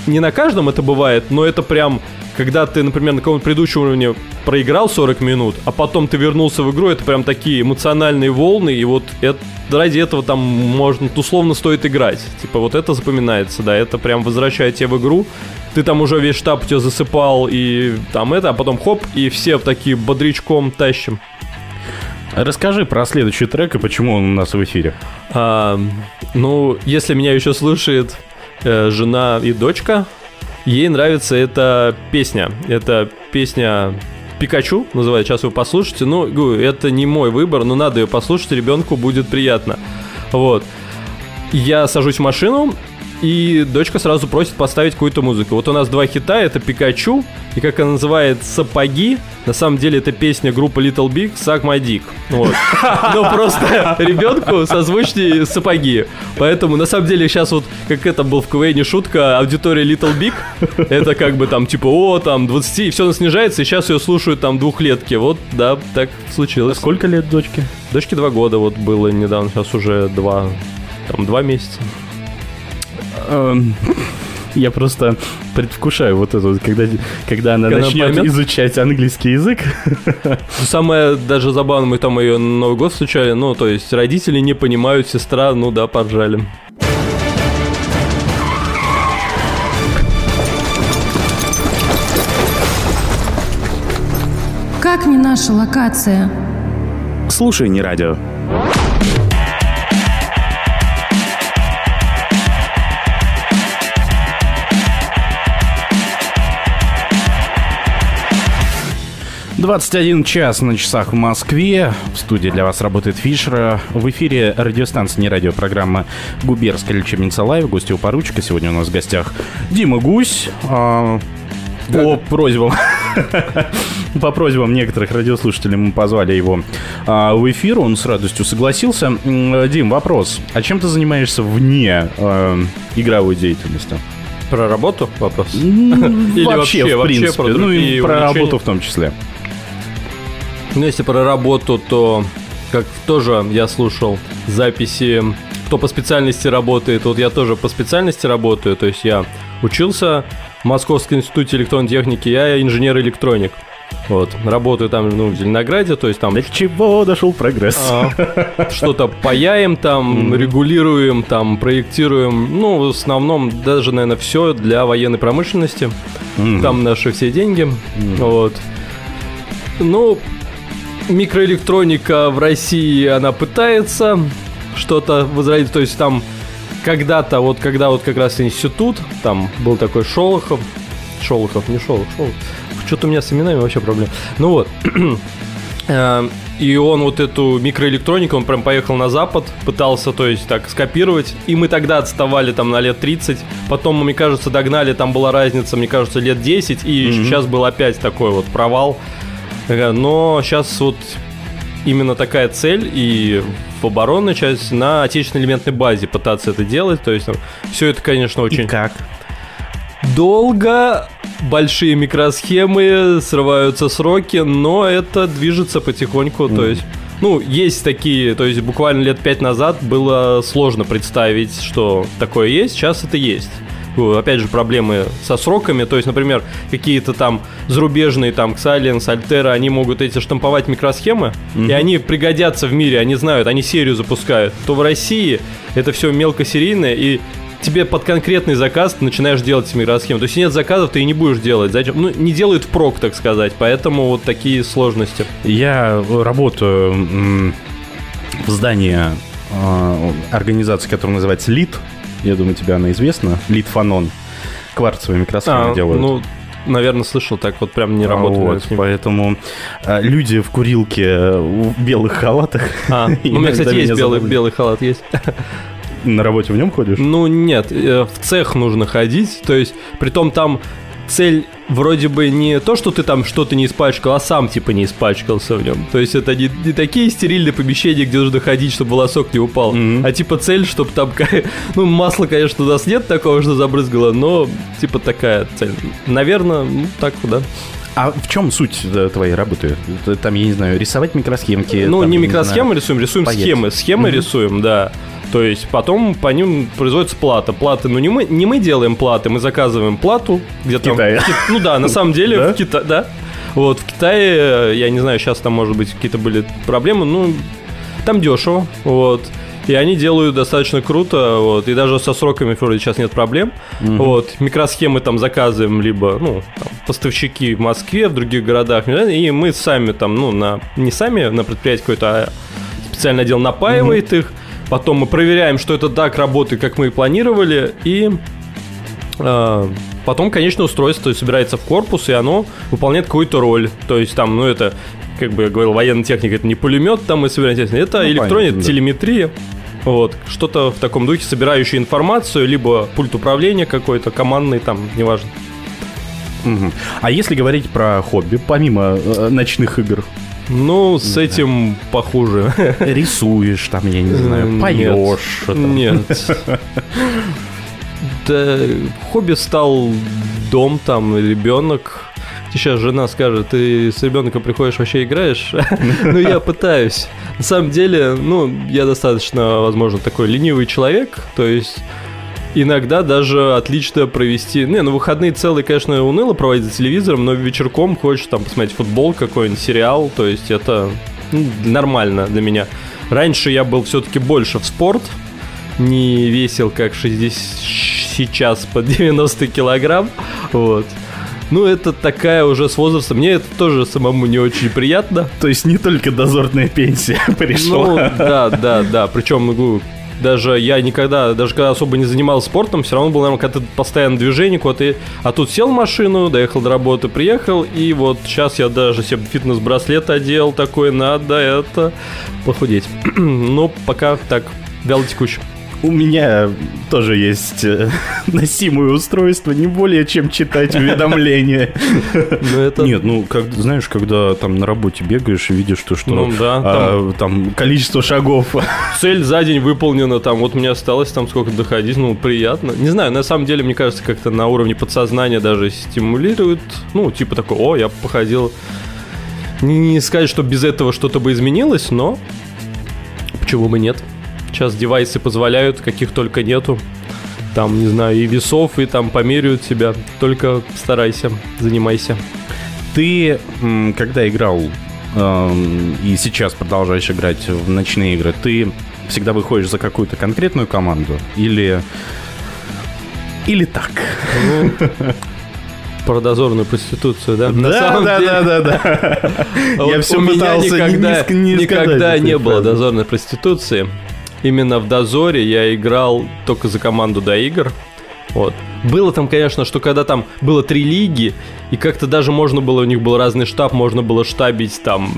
не на каждом это бывает, но это прям когда ты, например, на каком-то предыдущем уровне проиграл 40 минут, а потом ты вернулся в игру, это прям такие эмоциональные волны, и вот это, ради этого там можно, условно стоит играть. Типа вот это запоминается, да, это прям возвращает тебя в игру, ты там уже весь штаб тебя засыпал, и там это, а потом хоп, и все в такие бодрячком тащим. Расскажи про следующий трек и почему он у нас в эфире. А, ну, если меня еще слушает э, жена и дочка, Ей нравится эта песня. Это песня Пикачу называется. Сейчас вы послушаете. Ну, это не мой выбор, но надо ее послушать, ребенку будет приятно. Вот. Я сажусь в машину, и дочка сразу просит поставить какую-то музыку. Вот у нас два хита, это Пикачу, и как она называет «Сапоги», на самом деле это песня группы Little Big «Suck My Dick». Вот. Но просто ребенку созвучнее «Сапоги». Поэтому, на самом деле, сейчас вот, как это был в КВН шутка, аудитория Little Big, это как бы там, типа, о, там, 20, и все снижается, и сейчас ее слушают там двухлетки. Вот, да, так случилось. А сколько лет дочке? Дочке два года вот было недавно, сейчас уже два, там, два месяца. Эм, я просто предвкушаю вот это вот, когда, когда она когда начнет она изучать английский язык. Самое даже забавное, мы там ее Новый год встречали, ну, то есть родители не понимают, сестра, ну да, поржали. Как не наша локация? Слушай, не радио. 21 час на часах в Москве. В студии для вас работает Фишер. В эфире радиостанция «Не радио» программа «Губерская лечебница Лайв». Гостю поручика. Сегодня у нас в гостях Дима Гусь. А, по просьбам по просьбам некоторых радиослушателей мы позвали его а, в эфир. Он с радостью согласился. Дим, вопрос. А чем ты занимаешься вне а, игровой деятельности? Про работу вопрос? Или вообще, вообще, в принципе. Про ну и про работу в том числе. Ну, если про работу, то как тоже я слушал записи, кто по специальности работает. Вот я тоже по специальности работаю. То есть я учился в Московском институте электронной техники, я инженер-электроник. Вот, работаю там, ну, в Зеленограде, то есть там... До чего дошел прогресс? А, что-то паяем там, mm-hmm. регулируем там, проектируем, ну, в основном даже, наверное, все для военной промышленности. Mm-hmm. Там наши все деньги, mm-hmm. вот. Ну, микроэлектроника в России, она пытается что-то возродить, то есть там когда-то, вот когда вот как раз институт, там был такой Шолохов, Шолохов, не Шолох, Шолох, что-то у меня с именами вообще проблем. Ну вот, э, и он вот эту микроэлектронику, он прям поехал на запад, пытался, то есть, так, скопировать. И мы тогда отставали там на лет 30. Потом, мне кажется, догнали, там была разница, мне кажется, лет 10. И mm-hmm. сейчас был опять такой вот провал. Но сейчас вот именно такая цель и в оборонной части на отечественной элементной базе пытаться это делать. То есть все это, конечно, очень... И как? Долго, большие микросхемы, срываются сроки, но это движется потихоньку. Mm. То есть ну, есть такие, то есть буквально лет пять назад было сложно представить, что такое есть, сейчас это есть. Ну, опять же, проблемы со сроками. То есть, например, какие-то там зарубежные, там, Xilinx, Altera, они могут эти штамповать микросхемы, mm-hmm. и они пригодятся в мире, они знают, они серию запускают. То в России это все мелкосерийное, и тебе под конкретный заказ ты начинаешь делать микросхемы. То есть нет заказов, ты и не будешь делать. Зачем? Ну, не делают прок, так сказать. Поэтому вот такие сложности. Я работаю в здании а, организации, которая называется ЛИТ. Я думаю, тебе она известна. Литфанон. Кварцевые микросхемы а, делают. Ну, наверное, слышал, так вот прям не работал. Вот, поэтому а, люди в курилке в белых халатах. А, ну, у меня, кстати, есть белый, белый халат, есть. На работе в нем ходишь? Ну, нет, э, в цех нужно ходить, то есть, при том там цель вроде бы не то, что ты там что-то не испачкал, а сам типа не испачкался в нем. То есть это не, не такие стерильные помещения, где нужно ходить, чтобы волосок не упал, mm-hmm. а типа цель, чтобы там, ну масла, конечно, у нас нет такого, что забрызгало, но типа такая цель. Наверное, ну так, да. А в чем суть твоей работы? Там, я не знаю, рисовать микросхемки? Ну, там, не микросхемы не рисуем, рисуем паять. схемы. Схемы mm-hmm. рисуем, да. То есть потом по ним производится плата. Платы, ну не мы, не мы делаем платы, мы заказываем плату где-то. Ну да, на самом деле в Китае, да. Вот, в Китае, я не знаю, сейчас там, может быть, какие-то были проблемы, ну, там дешево, вот. И они делают достаточно круто, вот, и даже со сроками вроде сейчас нет проблем. Угу. Вот, микросхемы там заказываем, либо, ну, там, поставщики в Москве, в других городах, и мы сами там, ну, на, не сами на предприятии какой-то, а специальный отдел напаивает угу. их, Потом мы проверяем, что это так работает, как мы и планировали, и э, потом конечное устройство собирается в корпус, и оно выполняет какую-то роль. То есть там, ну это, как бы я говорил, военная техника, это не пулемет, там мы собираем технику, это ну, электрония, понятно, телеметрия. Вот, что-то в таком духе, собирающее информацию, либо пульт управления какой-то, командный, там, неважно. Угу. А если говорить про хобби, помимо э, ночных игр, ну, с да. этим похуже. Рисуешь там, я не знаю, поешь. Нет. Да, хобби стал дом там, ребенок. Сейчас жена скажет, ты с ребенком приходишь, вообще играешь? Ну, я пытаюсь. На самом деле, ну, я достаточно, возможно, такой ленивый человек, то есть иногда даже отлично провести... Не, ну выходные целые, конечно, уныло проводить за телевизором, но вечерком хочешь там посмотреть футбол какой-нибудь, сериал, то есть это ну, нормально для меня. Раньше я был все-таки больше в спорт, не весил как 60 сейчас под 90 килограмм, вот. Ну, это такая уже с возрастом. Мне это тоже самому не очень приятно. То есть не только дозорная пенсия пришла. Ну, да, да, да. Причем, ну, даже я никогда, даже когда особо не занимался спортом, все равно был, наверное, как-то постоянно движение, куда ты, а тут сел в машину, доехал до работы, приехал, и вот сейчас я даже себе фитнес-браслет одел, такой, надо это, похудеть. Но пока так, вяло текуще. У меня тоже есть э, носимое устройство, не более чем читать уведомления. Нет, ну, как, знаешь, когда там на работе бегаешь и видишь, что, что Ну да, а, там количество шагов. Цель за день выполнена, там, вот мне осталось там сколько доходить, ну, приятно. Не знаю, на самом деле, мне кажется, как-то на уровне подсознания даже стимулирует, ну, типа такой, о, я походил. Не сказать, что без этого что-то бы изменилось, но почему бы нет. Сейчас девайсы позволяют, каких только нету. Там, не знаю, и весов, и там померяют тебя. Только старайся, занимайся. Ты, когда играл эм, и сейчас продолжаешь играть в ночные игры, ты всегда выходишь за какую-то конкретную команду или или так? Ну, про дозорную проституцию, да? На Да, самом да, деле- да, да, да. Вот Я все пытался никогда, не, не никогда сказать не было дозорной проституции. Именно в дозоре я играл только за команду до игр. Вот. Было там, конечно, что когда там было три лиги, и как-то даже можно было, у них был разный штаб, можно было штабить там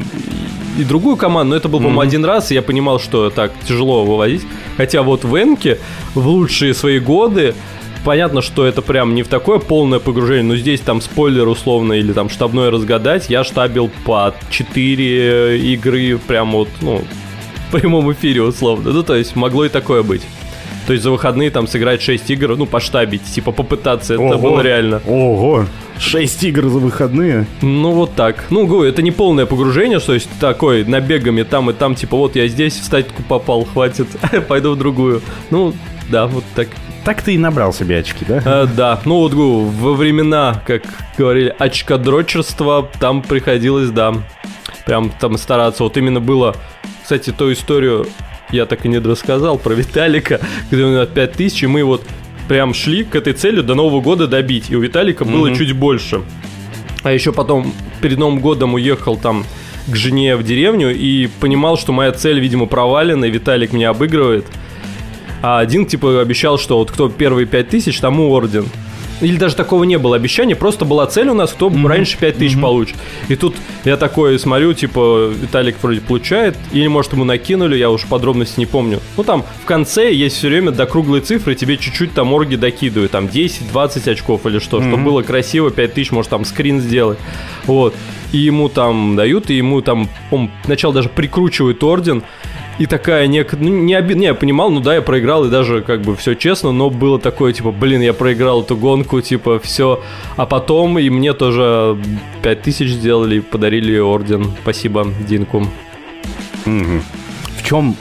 и другую команду, но это был, по-моему, Мгм. один раз, и я понимал, что так тяжело вывозить. Хотя вот в Энке в лучшие свои годы Понятно, что это прям не в такое полное погружение, но здесь там спойлер условно или там штабное разгадать, я штабил по 4 игры прям вот, ну, прямом эфире условно. Ну, то есть могло и такое быть. То есть за выходные там сыграть 6 игр, ну, поштабить, типа попытаться, это Ого. было реально. Ого, 6 игр за выходные. Ну, вот так. Ну, говорю, это не полное погружение, то есть такой набегами там и там, типа, вот я здесь в статику попал, хватит, пойду в другую. Ну, да, вот так. Так ты и набрал себе очки, да? Э, да, ну вот говорю, во времена, как говорили, очкодрочерства, там приходилось, да, прям там стараться. Вот именно было, кстати, ту историю я так и не рассказал про Виталика, где у него 5000, и мы вот прям шли к этой цели до Нового года добить, и у Виталика было Мгм. чуть больше. А еще потом перед Новым годом уехал там к жене в деревню и понимал, что моя цель, видимо, провалена, и Виталик меня обыгрывает. А один, типа, обещал, что вот кто первые 5000, тому орден. Или даже такого не было обещания, просто была цель у нас, кто раньше 5000 получит. И тут я такой смотрю, типа, Виталик вроде получает, или, может, ему накинули, я уж подробности не помню. Ну, там в конце есть все время до круглой цифры, тебе чуть-чуть там орги докидывают, там 10-20 очков или что, чтобы Мгм. было красиво, 5000, может, там скрин сделать. Вот. И ему там дают, и ему там, по сначала даже прикручивают орден, и такая нек... ну, не обид... Не, я понимал, ну да, я проиграл, и даже как бы все честно, но было такое, типа, блин, я проиграл эту гонку, типа, все. А потом и мне тоже 5000 сделали подарили орден. Спасибо, Динку. Мгм. В чем,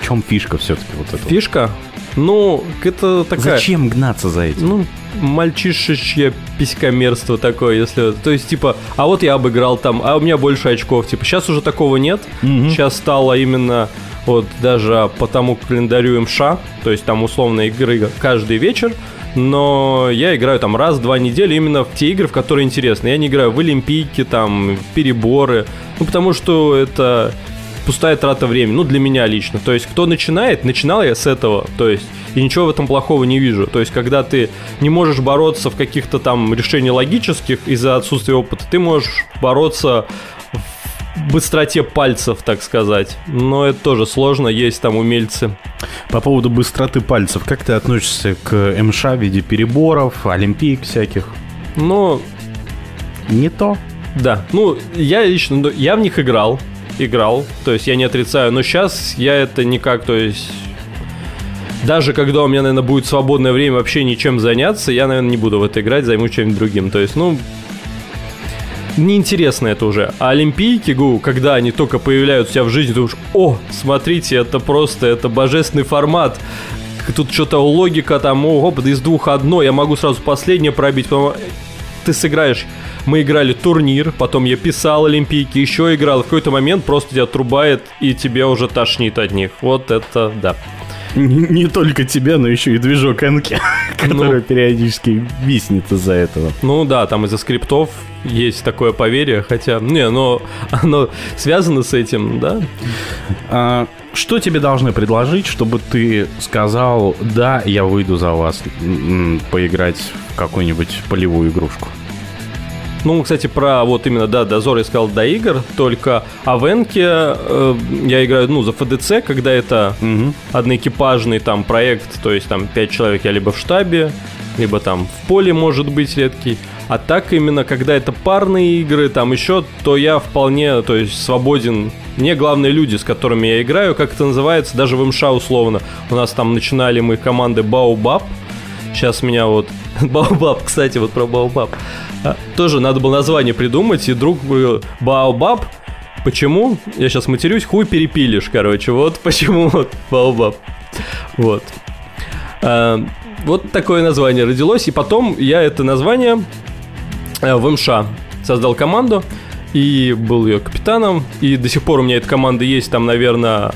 в чем фишка все-таки вот эта? Фишка? Ну, это такая... Зачем гнаться за этим? Ну, мальчишечье писькомерство такое, если... То есть, типа, а вот я обыграл там, а у меня больше очков. Типа, сейчас уже такого нет. Сейчас стало именно вот даже по тому календарю МШ, то есть там условно игры каждый вечер, но я играю там раз-два недели именно в те игры, в которые интересны. Я не играю в Олимпийки, там, в переборы, ну, потому что это пустая трата времени, ну, для меня лично. То есть, кто начинает, начинал я с этого, то есть, и ничего в этом плохого не вижу. То есть, когда ты не можешь бороться в каких-то там решениях логических из-за отсутствия опыта, ты можешь бороться быстроте пальцев, так сказать. Но это тоже сложно, есть там умельцы. По поводу быстроты пальцев, как ты относишься к МШ в виде переборов, олимпиек всяких? Но Не то. Да, ну, я лично, ну, я в них играл, играл, то есть я не отрицаю, но сейчас я это никак, то есть... Даже когда у меня, наверное, будет свободное время вообще ничем заняться, я, наверное, не буду в это играть, займусь чем-нибудь другим. То есть, ну, неинтересно это уже. А Олимпийки, гу, когда они только появляются у тебя в жизни, ты думаешь, о, смотрите, это просто, это божественный формат. Тут что-то логика там, ого, из двух одно, я могу сразу последнее пробить. Потом ты сыграешь. Мы играли турнир, потом я писал Олимпийки, еще играл. В какой-то момент просто тебя отрубает, и тебе уже тошнит от них. Вот это да. Не, не только тебя, но еще и движок Энки, который периодически виснет из-за этого. Ну да, там из-за скриптов есть такое поверье, хотя, не, но оно связано с этим, да? А, что тебе должны предложить, чтобы ты сказал, да, я выйду за вас поиграть в какую-нибудь полевую игрушку? Ну, кстати, про вот именно, да, Дозор я сказал до игр, только Авенке э, я играю, ну, за ФДЦ, когда это Угу. одноэкипажный там проект, то есть там 5 человек я либо в штабе, либо там в поле может быть редкий. А так именно, когда это парные игры, там еще, то я вполне, то есть свободен. Мне главные люди, с которыми я играю, как это называется, даже в МШ условно. У нас там начинали мы команды Баубаб. Сейчас меня вот... Баубаб, кстати, вот про Баубаб. А, Тоже надо было название придумать, и друг говорил, Баобаб, Почему? Я сейчас матерюсь, хуй перепилишь, короче. Вот почему вот Баобаб. Вот. А, вот такое название родилось, и потом я это название э, в МШ создал команду, и был ее капитаном, и до сих пор у меня эта команда есть, там, наверное,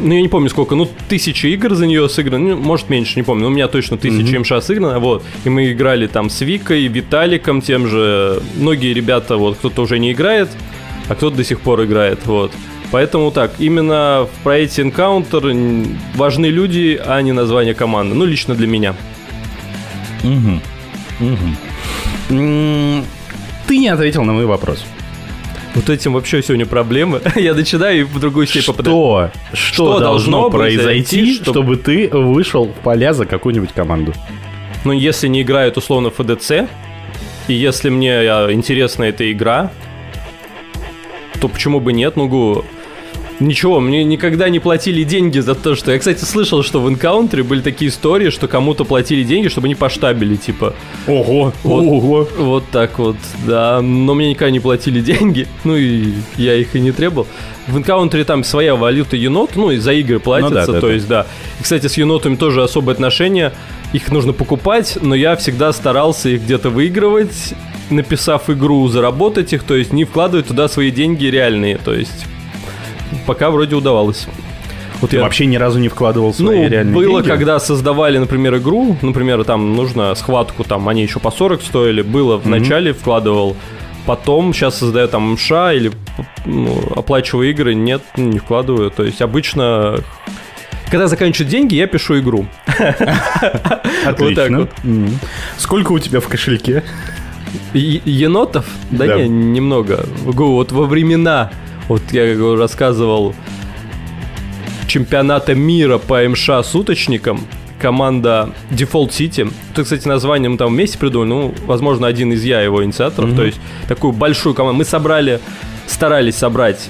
ну, я не помню сколько, ну, тысячи игр за нее сыграно, ну, может, меньше, не помню, но у меня точно тысяча Мгм. МШ сыграно, вот, и мы играли там с Викой, Виталиком тем же, многие ребята, вот, кто-то уже не играет, а кто-то до сих пор играет, вот. Поэтому так, именно в проекте Encounter важны люди, а не название команды. Ну, лично для меня. Мгм. М, Ты не ответил на мой вопрос. Вот этим вообще сегодня проблемы. Я начинаю и в другую степь попадаю. Что, что, должно произойти, чтобы... ты вышел в поля за какую-нибудь команду? Ну, если не играют условно ФДЦ, и если мне а, интересна эта игра, то почему бы нет? Ну, Ничего, мне никогда не платили деньги за то, что... Я, кстати, слышал, что в Encounter были такие истории, что кому-то платили деньги, чтобы они поштабили, типа. Ого, Вот, ого. вот так вот, да. Но мне никогда не платили деньги, ну и я их и не требовал. В Encounter там своя валюта енот, ну и за игры платятся, да, да, то да. есть, да. И, кстати, с енотами тоже особое отношение. Их нужно покупать, но я всегда старался их где-то выигрывать, написав игру, заработать их, то есть не вкладывать туда свои деньги реальные, то есть пока вроде удавалось. Вот Ты я- вообще ни разу не вкладывал свои ну, реальные было, деньги? когда создавали, например, игру, например, там нужно схватку, там они еще по 40 стоили, было в Мгм. начале, вкладывал, потом сейчас создаю там МША или ну, оплачиваю игры, нет, не вкладываю, то есть обычно... Когда заканчивают деньги, я пишу игру. Отлично. вот. Сколько у тебя в кошельке? Е- енотов? Да, Да. не, немного. Вот во времена, вот я говорю, рассказывал чемпионата мира по МШ суточникам, команда Default City. Это, кстати, название мы там вместе придумали. Ну, возможно, один из я его инициаторов. Мгм. То есть такую большую команду. Мы собрали, старались собрать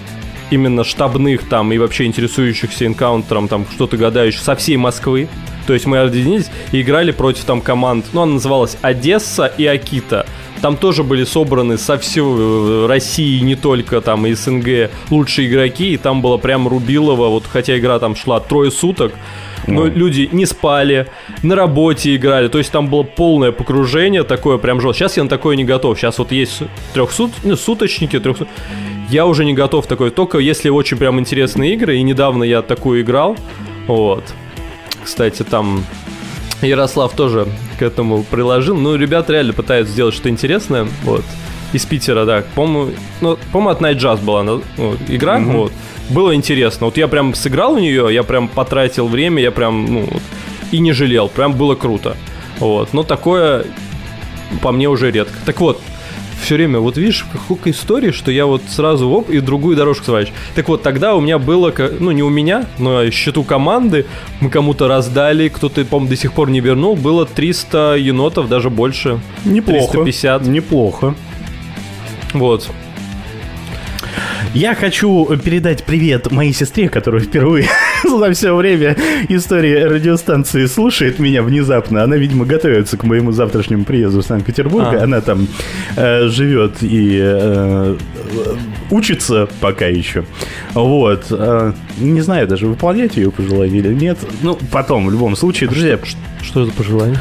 именно штабных там и вообще интересующихся энкаунтером, там что-то гадающих со всей Москвы. То есть мы объединились и играли против там команд, ну, она называлась Одесса и Акита. Там тоже были собраны со всей э, России, не только там из СНГ, лучшие игроки, и там было прям Рубилово, вот хотя игра там шла трое суток, но Ну. люди не спали, на работе играли, то есть там было полное погружение, такое прям жестко. Сейчас я на такое не готов, сейчас вот есть трехсут, ну, суточники, трехсут... Я уже не готов такой, только если очень прям интересные игры, и недавно я такую играл, вот. Кстати, там Ярослав тоже к этому приложил. Ну, ребята реально пытаются сделать что-то интересное. Вот. Из Питера, да. По-моему, ну, по-моему, от Night Jazz была ну, игра. Мгм. Вот. Было интересно. Вот я прям сыграл в нее, я прям потратил время, я прям, ну, и не жалел. Прям было круто. Вот. Но такое по мне уже редко. Так вот, все время, вот видишь, сколько историй, что я вот сразу оп, и другую дорожку сворачиваю. Так вот, тогда у меня было, ну, не у меня, но счету команды, мы кому-то раздали, кто-то, по-моему, до сих пор не вернул, было 300 енотов, даже больше. Неплохо. 350. Неплохо. Вот. Я хочу передать привет моей сестре, которая впервые за все время истории радиостанции слушает меня внезапно. Она, видимо, готовится к моему завтрашнему приезду в Санкт-Петербург. А. Она там э, живет и э, учится пока еще. Вот. Э, не знаю даже, выполнять ее пожелание или нет. Ну, потом, в любом случае, друзья. Что это пожелание?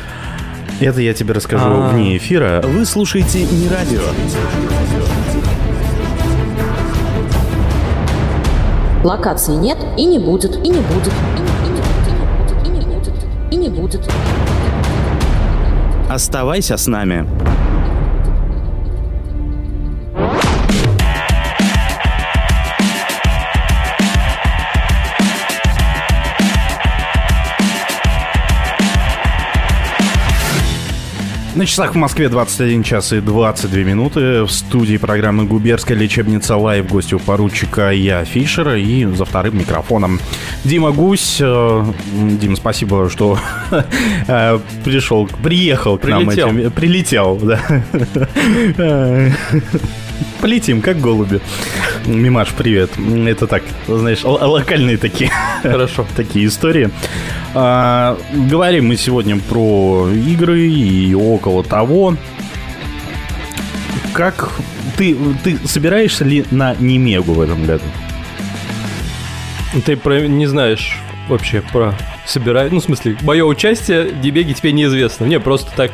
Это я тебе расскажу А. вне эфира. Вы слушаете не радио. Локации нет и не будет, и не будет, и не, и не будет, и не будет, и не будет. Оставайся с нами. На часах в Москве 21 час и 22 минуты. В студии программы «Губерская лечебница Лайв» гостю поручика я, Фишера, и за вторым микрофоном Дима Гусь. Э, Дим, спасибо, что э, пришел, приехал к нам. Прилетел. этим- Прилетел, да. Полетим, как голуби. Мимаш, привет. Это так, знаешь, локальные такие. Хорошо. такие истории. А, говорим мы сегодня про игры и около того. Как ты, ты собираешься ли на Немегу в этом году? Ты про- не знаешь вообще про собирать. Ну, в смысле, мое участие в Дебеге тебе неизвестно. Мне просто так.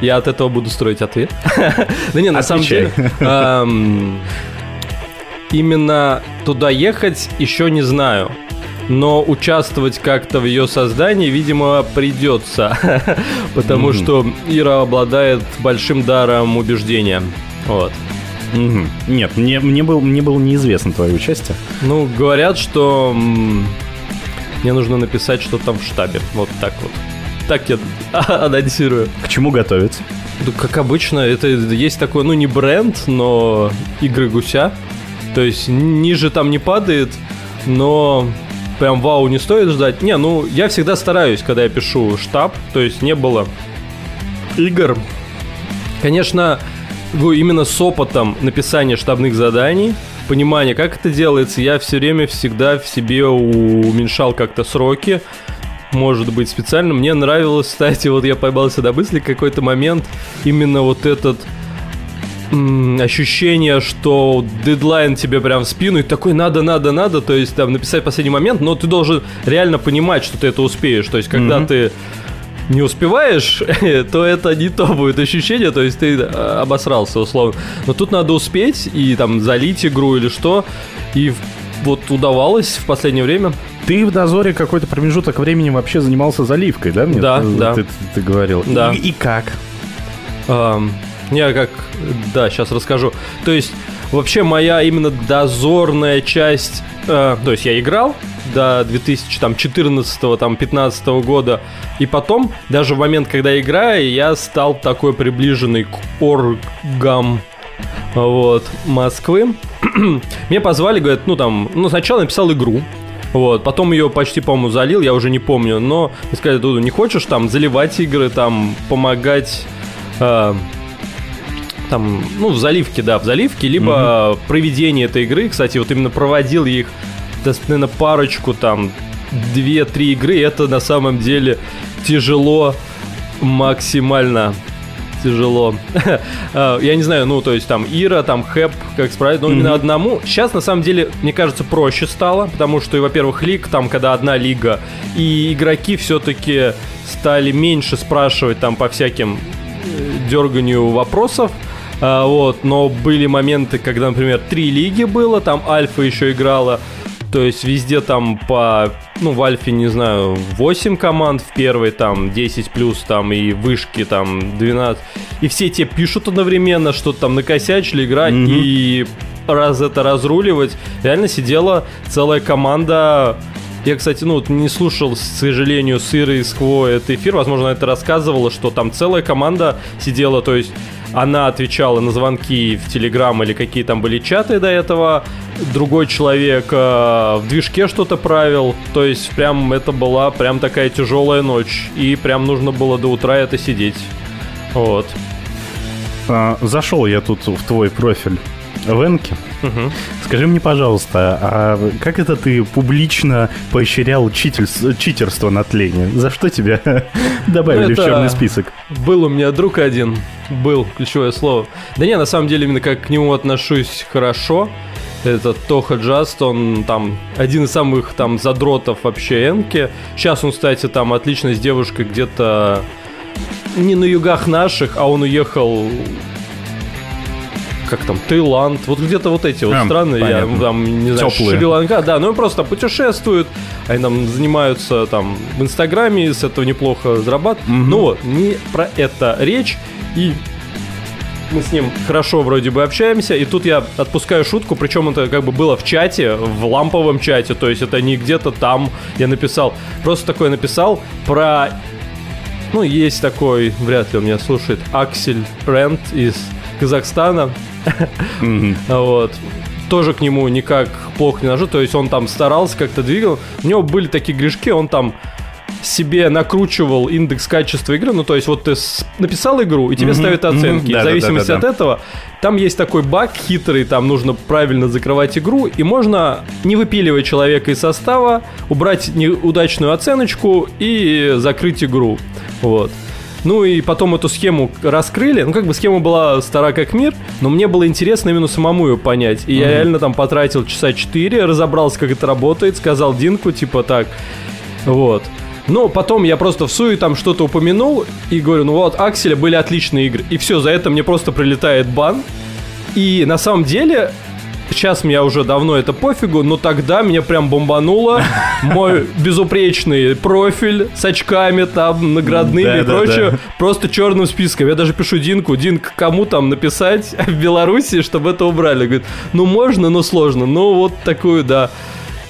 Я от этого буду строить ответ. Да не, на самом деле. Именно туда ехать еще не знаю. Но участвовать как-то в ее создании, видимо, придется. Потому что Ира обладает большим даром убеждения. Вот. Нет, мне, мне, был, мне было неизвестно твое участие. Ну, говорят, что мне нужно написать что там в штабе. Вот так вот. Так я анонсирую. К чему готовиться? Ну, как обычно, это есть такой, ну, не бренд, но игры гуся. То есть ниже там не падает, но прям вау не стоит ждать. Не, ну, я всегда стараюсь, когда я пишу штаб, то есть не было игр. Конечно, именно с опытом написания штабных заданий, понимания, как это делается, я все время всегда в себе уменьшал как-то сроки. Может быть, специально. Мне нравилось, кстати, вот я поймался на мысли какой-то момент, именно вот этот ощущение, что дедлайн тебе прям в спину, и такой надо, надо, надо, то есть там написать последний момент, но ты должен реально понимать, что ты это успеешь. То есть, когда Мгм. ты не успеваешь, то это не то будет ощущение, то есть ты э, обосрался условно. Но тут надо успеть и там залить игру или что, и вот удавалось в последнее время. Ты в дозоре какой-то промежуток времени вообще занимался заливкой, да? Мне Да, ты, да. Ты, ты говорил. Да. И, и как? Ам, я как... Да, сейчас расскажу. То есть, вообще моя именно дозорная часть... э, то есть, я играл до 2014-15 года, и потом, даже в момент, когда играю, я стал такой приближенный к оргам вот, Москвы. Мне позвали, говорят, ну там, ну сначала написал игру, вот, потом ее почти, по-моему, залил, я уже не помню, но мне сказали, Дуду, не хочешь там заливать игры, там, помогать, э, там, ну, в заливке, да, в заливке, либо проведение этой игры, кстати, вот именно проводил их, да, наверное, парочку, там, две-три игры, это на самом деле тяжело максимально тяжело. А, Я не знаю, ну, то есть там Ира, там Хэп, как справить, но именно одному. Сейчас, на самом деле, мне кажется, проще стало, потому что, во-первых, лиг, там, когда одна лига, и игроки все-таки стали меньше спрашивать там по всяким э, дерганию вопросов, А, вот, но были моменты, когда, например, три лиги было, там Альфа еще играла, то есть везде там по, ну, в Альфе, не знаю, 8 команд, в первой там 10 плюс, там и вышки там 12. И все те пишут одновременно, что-то там накосячили играть, и раз это разруливать, реально сидела целая команда я, кстати, ну, вот не слушал, к сожалению, с Ирой Скво этот эфир. Возможно, это рассказывала, что там целая команда сидела, то есть она отвечала на звонки в Телеграм или какие там были чаты до этого. Другой человек э, в движке что-то правил. То есть прям это была прям такая тяжелая ночь. И прям нужно было до утра это сидеть. Вот. А, зашел я тут в твой профиль в Энке. Мгм. Скажи мне, пожалуйста, а как это ты публично поощрял чительс- читерство на тлене? За что тебя добавили в Это черный список? Был у меня друг один, был, ключевое слово. Да не, на самом деле, именно как к нему отношусь хорошо. Это Тоха Джаст, он там один из самых там задротов вообще Энки. Сейчас он, кстати, там отлично с девушкой где-то не на югах наших, а он уехал как там, Таиланд, вот где-то вот эти вот А, страны, я понятно. там, не знаю. Шри-Ланка, да, ну он просто путешествуют, они там занимаются там в Инстаграме, с этого неплохо зарабатывают. Ну вот, не про это речь, и мы с ним хорошо вроде бы общаемся, и тут я отпускаю шутку, причем это как бы было в чате, в ламповом чате, то есть это не где-то там я написал, просто такое написал про Ну, есть такой, вряд ли он меня слушает, Аксель Рент из Казахстана. Вот. Тоже к нему никак плохо не нажу. То есть он там старался, как-то двигал. У него были такие грешки, он там себе накручивал индекс качества игры. Ну, то есть, вот ты написал игру, и тебе ставят оценки. Да, В зависимости да, да, да. от этого, там есть такой баг хитрый, там нужно правильно закрывать игру, и можно, не выпиливая человека из состава, убрать неудачную оценочку и закрыть игру. Вот. Ну и потом эту схему раскрыли. Ну, как бы схема была стара как мир, но мне было интересно именно самому ее понять. И я Мгм. реально там потратил часа 4, разобрался, как это работает, сказал Динку, типа так. Вот. Но потом я просто в суе там что-то упомянул и говорю, ну вот, Акселя были отличные игры. И все, за это мне просто прилетает бан. И на самом деле, сейчас мне уже давно это пофигу, но тогда меня прям бомбануло. Мой безупречный профиль с очками там, наградными и прочее, просто черным списком. Я даже пишу Динку, Динк, кому там написать в Беларуси, чтобы это убрали? Говорит, ну можно, но сложно. Ну вот такую, да.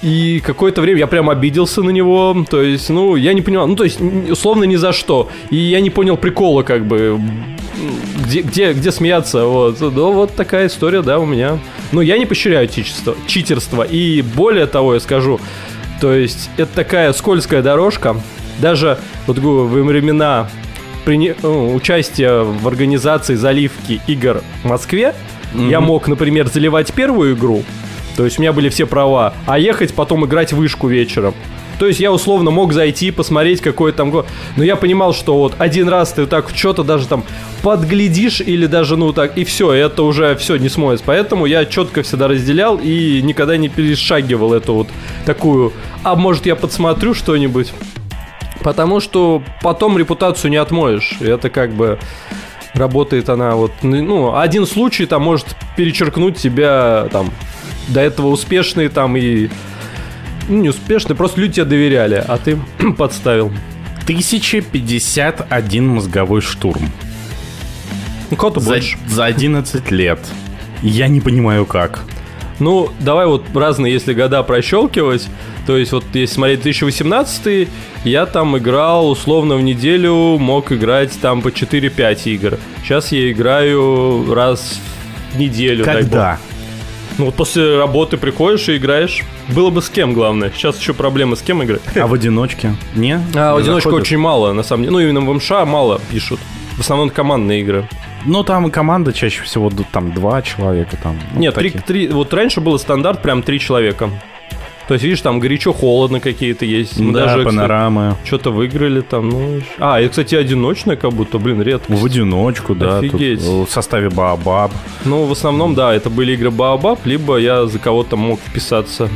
И какое-то время я прям обиделся на него. То есть, ну, я не понимал. Ну, то есть, условно, ни за что. И я не понял прикола, как бы. Где, где, где смеяться? Вот. Ну, вот такая история, да, у меня. Но я не поощряю читерство, читерство. И более того, я скажу, то есть, это такая скользкая дорожка. Даже вот во времена прине- ну, участия в организации заливки игр в Москве, я Мгм. мог, например, заливать первую игру, то есть у меня были все права, а ехать потом играть вышку вечером. То есть я условно мог зайти, посмотреть, какой там... го- Но я понимал, что вот один раз ты так что-то даже там подглядишь или даже, ну так, и все, это уже все не смоется. Поэтому я четко всегда разделял и никогда не перешагивал эту вот такую... А может я подсмотрю что-нибудь? Потому что потом репутацию не отмоешь. Это как бы работает она вот... Ну, один случай там может перечеркнуть тебя там до этого успешный там и ну, не успешный, просто люди тебе доверяли, а ты подставил. 1051 мозговой штурм. Ну, кого-то За, больше. за 11 лет. Я не понимаю, как. Ну, давай вот разные, если года прощелкивать. То есть, вот если смотреть 2018, я там играл условно в неделю, мог играть там по 4-5 игр. Сейчас я играю раз в неделю. Когда? Ну вот после работы приходишь и играешь. Было бы с кем, главное. Сейчас еще проблемы с кем играть. А в одиночке? Не? А, в заходит? очень мало, на самом деле. Ну, именно в МШ мало пишут. В основном командные игры. Ну, там и команда чаще всего там два человека. Там, ну, Нет, три, три- вот раньше был стандарт прям три человека. То есть, видишь, там горячо-холодно какие-то есть. Мы Да, даже, панорамы. Что-то выиграли там, ну... А, и, кстати, одиночная как будто, блин, редко. В одиночку, да. тут, Офигеть. э, в составе Баобаб. Ну, в основном, да, это были игры Баобаб, либо я за кого-то мог вписаться.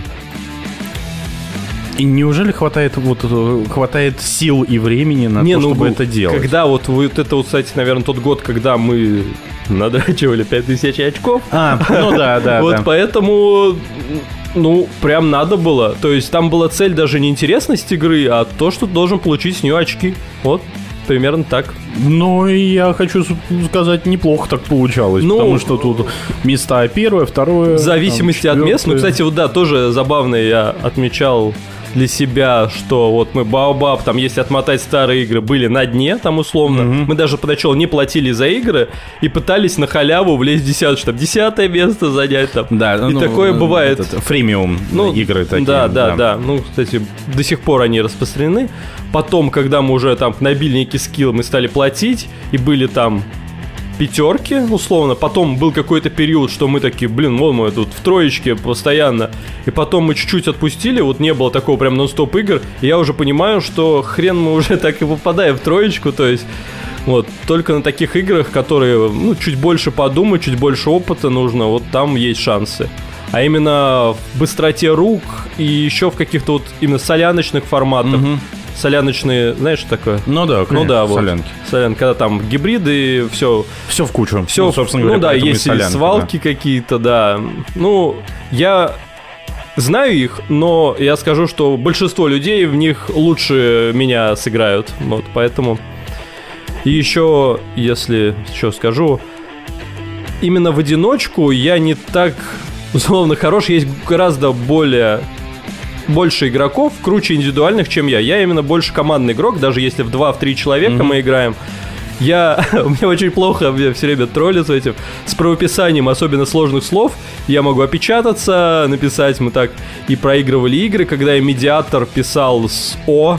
И неужели хватает вот э, хватает сил и времени на то, чтобы это делать? ну, Когда вот, вот это вот, кстати, наверное, тот год, когда мы надрачивали 5000 очков. А, ну да, да, Вот поэтому, ну, прям надо было. То есть там была цель даже не интересность игры, а то, что ты должен получить с нее очки. Вот, примерно так. Ну, и я хочу сказать, неплохо так получалось, Ну, потому что тут места первое, второе. В зависимости там, от мест. Ну, кстати, вот да, тоже забавно я отмечал для себя, что вот мы Баобаб, там, если отмотать старые игры, были на дне, там, условно. Мы даже поначалу не платили за игры и пытались на халяву влезть в десятую, чтобы десятое место занять там. Да, и ну, такое э, бывает. этот, фримиум Ну, игры такие. Да, да, да, Ну, кстати, до сих пор они распространены. Потом, когда мы уже там на бильнике скилл мы стали платить, и были там пятерки, условно. Потом был какой-то период, что мы такие, блин, вот мы тут в троечке постоянно. И потом мы чуть-чуть отпустили, вот не было такого прям нон-стоп игр. И я уже понимаю, что хрен мы уже так и попадаем в троечку, то есть... Вот, только на таких играх, которые, ну, чуть больше подумать, чуть больше опыта нужно, вот там есть шансы. А именно в быстроте рук и еще в каких-то вот именно соляночных форматах. Соляночные, знаешь, что такое? Ну да, Ну конечно, да, вот. солянки. Солянки, когда там гибриды, все. Все в кучу. Все, Ну, собственно говоря, ну да, есть и солянка, свалки какие-то, да. Ну, я знаю их, но я скажу, что большинство людей в них лучше меня сыграют. Вот, поэтому... И еще, если что скажу, именно в одиночку я не так условно хорош. Есть гораздо более больше игроков, круче индивидуальных, чем я. Я именно больше командный игрок, даже если в 2-3 человека mm-hmm. мы играем. Я, меня очень плохо, мне все время троллят с этим, с правописанием особенно сложных слов. Я могу опечататься, написать, мы так и проигрывали игры, когда я медиатор писал с О,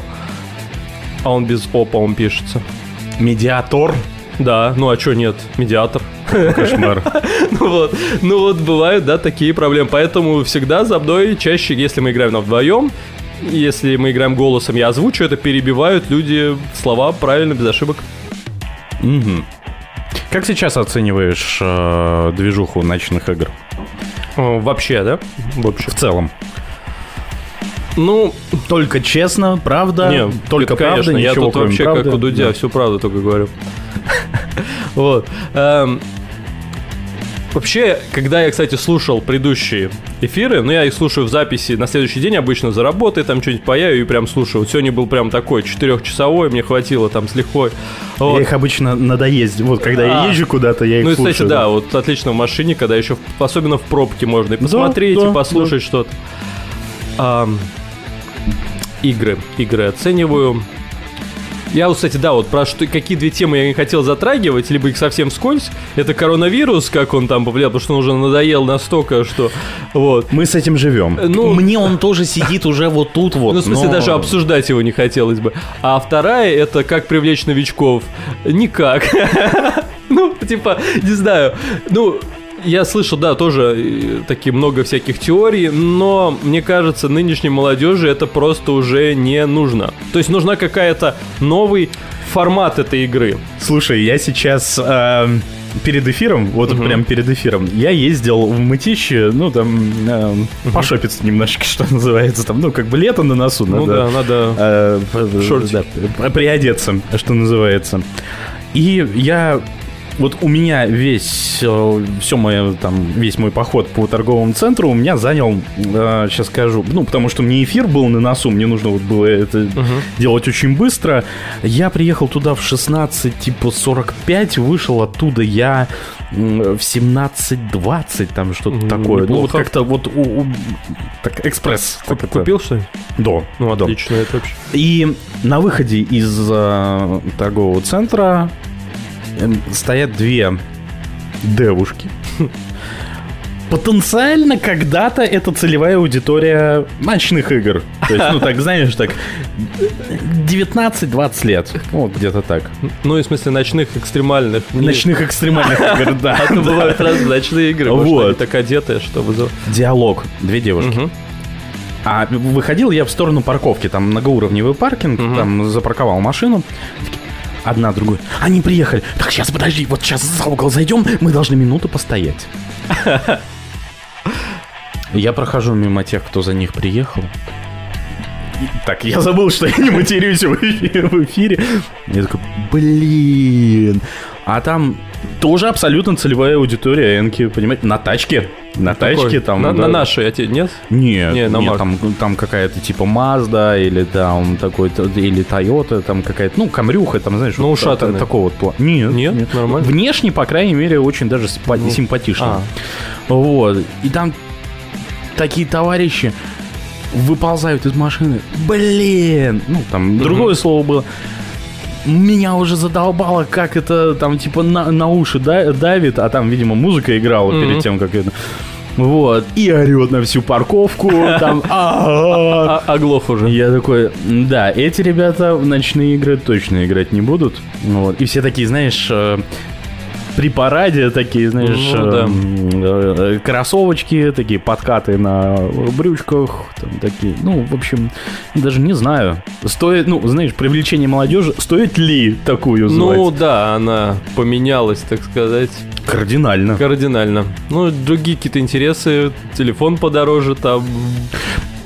а он без О, по-моему, пишется. Медиатор? Да, ну а что нет, медиатор. Кошмар. ну вот, ну вот бывают, да, такие проблемы. Поэтому всегда за мной чаще, если мы играем на вдвоем, если мы играем голосом, я озвучу это, перебивают люди слова правильно, без ошибок. Угу. Как сейчас оцениваешь э, движуху ночных игр? Вообще, да? Вообще. В целом. Ну, только честно, правда. Не, только это, правда, конечно, я тут вообще правды. как у Дудя, да. всю правду только говорю. Вот. Вообще, когда я, кстати, слушал предыдущие эфиры, ну, я их слушаю в записи на следующий день обычно за работой, там что-нибудь появлю и прям слушаю. Вот сегодня был прям такой четырехчасовой, мне хватило там с легкой. Вот. Я их обычно надо ездить. Вот, когда а. я езжу куда-то, я их ну, слушаю. кстати, да, вот отлично в машине, когда еще, особенно в пробке можно и посмотреть, да, и послушать да. что-то. А, игры. Игры оцениваю я, кстати, да, вот про что, какие две темы я не хотел затрагивать, либо их совсем скользь. Это коронавирус, как он там повлиял, потому что он уже надоел настолько, что вот. Мы с этим живем. Ну, Мне он тоже сидит уже вот тут вот. Ну, в смысле, но... даже обсуждать его не хотелось бы. А вторая, это как привлечь новичков. Никак. Ну, типа, не знаю. Ну, я слышал, да, тоже э, такие много всяких теорий, но мне кажется, нынешней молодежи это просто уже не нужно. То есть нужна какая-то новый формат этой игры. Слушай, я сейчас э, перед эфиром, вот угу. прям перед эфиром, я ездил в Мытище, ну там э, угу. пошопиться немножечко, что называется, там, ну как бы лето на носу, ну, надо, да, надо э, да, приодеться, что называется. И я вот у меня весь, э, все мое, там, весь мой поход по торговому центру у меня занял, э, сейчас скажу, ну, потому что мне эфир был на носу, мне нужно вот было это uh-huh. делать очень быстро. Я приехал туда в 16, типа 45, вышел оттуда я в 17.20, там что-то mm, такое. Неплохо. Ну, вот как-то вот у, у, так, экспресс. Куп, так купил, что ли? Да. Ну, отлично, да. это вообще. И на выходе из э, торгового центра стоят две девушки. Потенциально когда-то это целевая аудитория ночных игр. То есть, ну так, знаешь, так 19-20 лет. Вот где-то так. Ну, и в смысле ночных экстремальных. Ночных экстремальных игр, да. А то бывают разные ночные игры. Вот. так одетые, чтобы... Диалог. Две девушки. А выходил я в сторону парковки, там многоуровневый паркинг, там запарковал машину одна другую. Они приехали. Так, сейчас подожди, вот сейчас за угол зайдем, мы должны минуту постоять. Я прохожу мимо тех, кто за них приехал. Так, я забыл, что я не матерюсь в эфире. В эфире. Я такой, блин. А там тоже абсолютно целевая аудитория Энки, понимаете, на тачке. На тачке там. На, да. на нашей, а те, нет? Нет, не, на нет там, там какая-то типа Mazda или там такой, или Toyota, там какая-то, ну, Камрюха, там, знаешь, ну, вот, та, такого вот плана. Нет, нет, нет, нормально. Внешне, по крайней мере, очень даже ну. симпатично. А. Вот. И там такие товарищи выползают из машины. Блин! Ну, там угу. другое слово было меня уже задолбало, как это там типа на, на уши давит, а там, видимо, музыка играла mm-hmm. перед тем, как это. Вот. И орет на всю парковку. Там. А, оглох уже. Я такой, да, эти ребята в ночные игры точно играть не будут. Вот. И все такие, знаешь, э, при параде такие, знаешь, ну, да. э, кроссовочки, такие подкаты на брючках, там такие, ну, в общем, даже не знаю, стоит, ну, знаешь, привлечение молодежи, стоит ли такую звать? Ну, да, она поменялась, так сказать. Кардинально. Кардинально. Ну, другие какие-то интересы, телефон подороже там.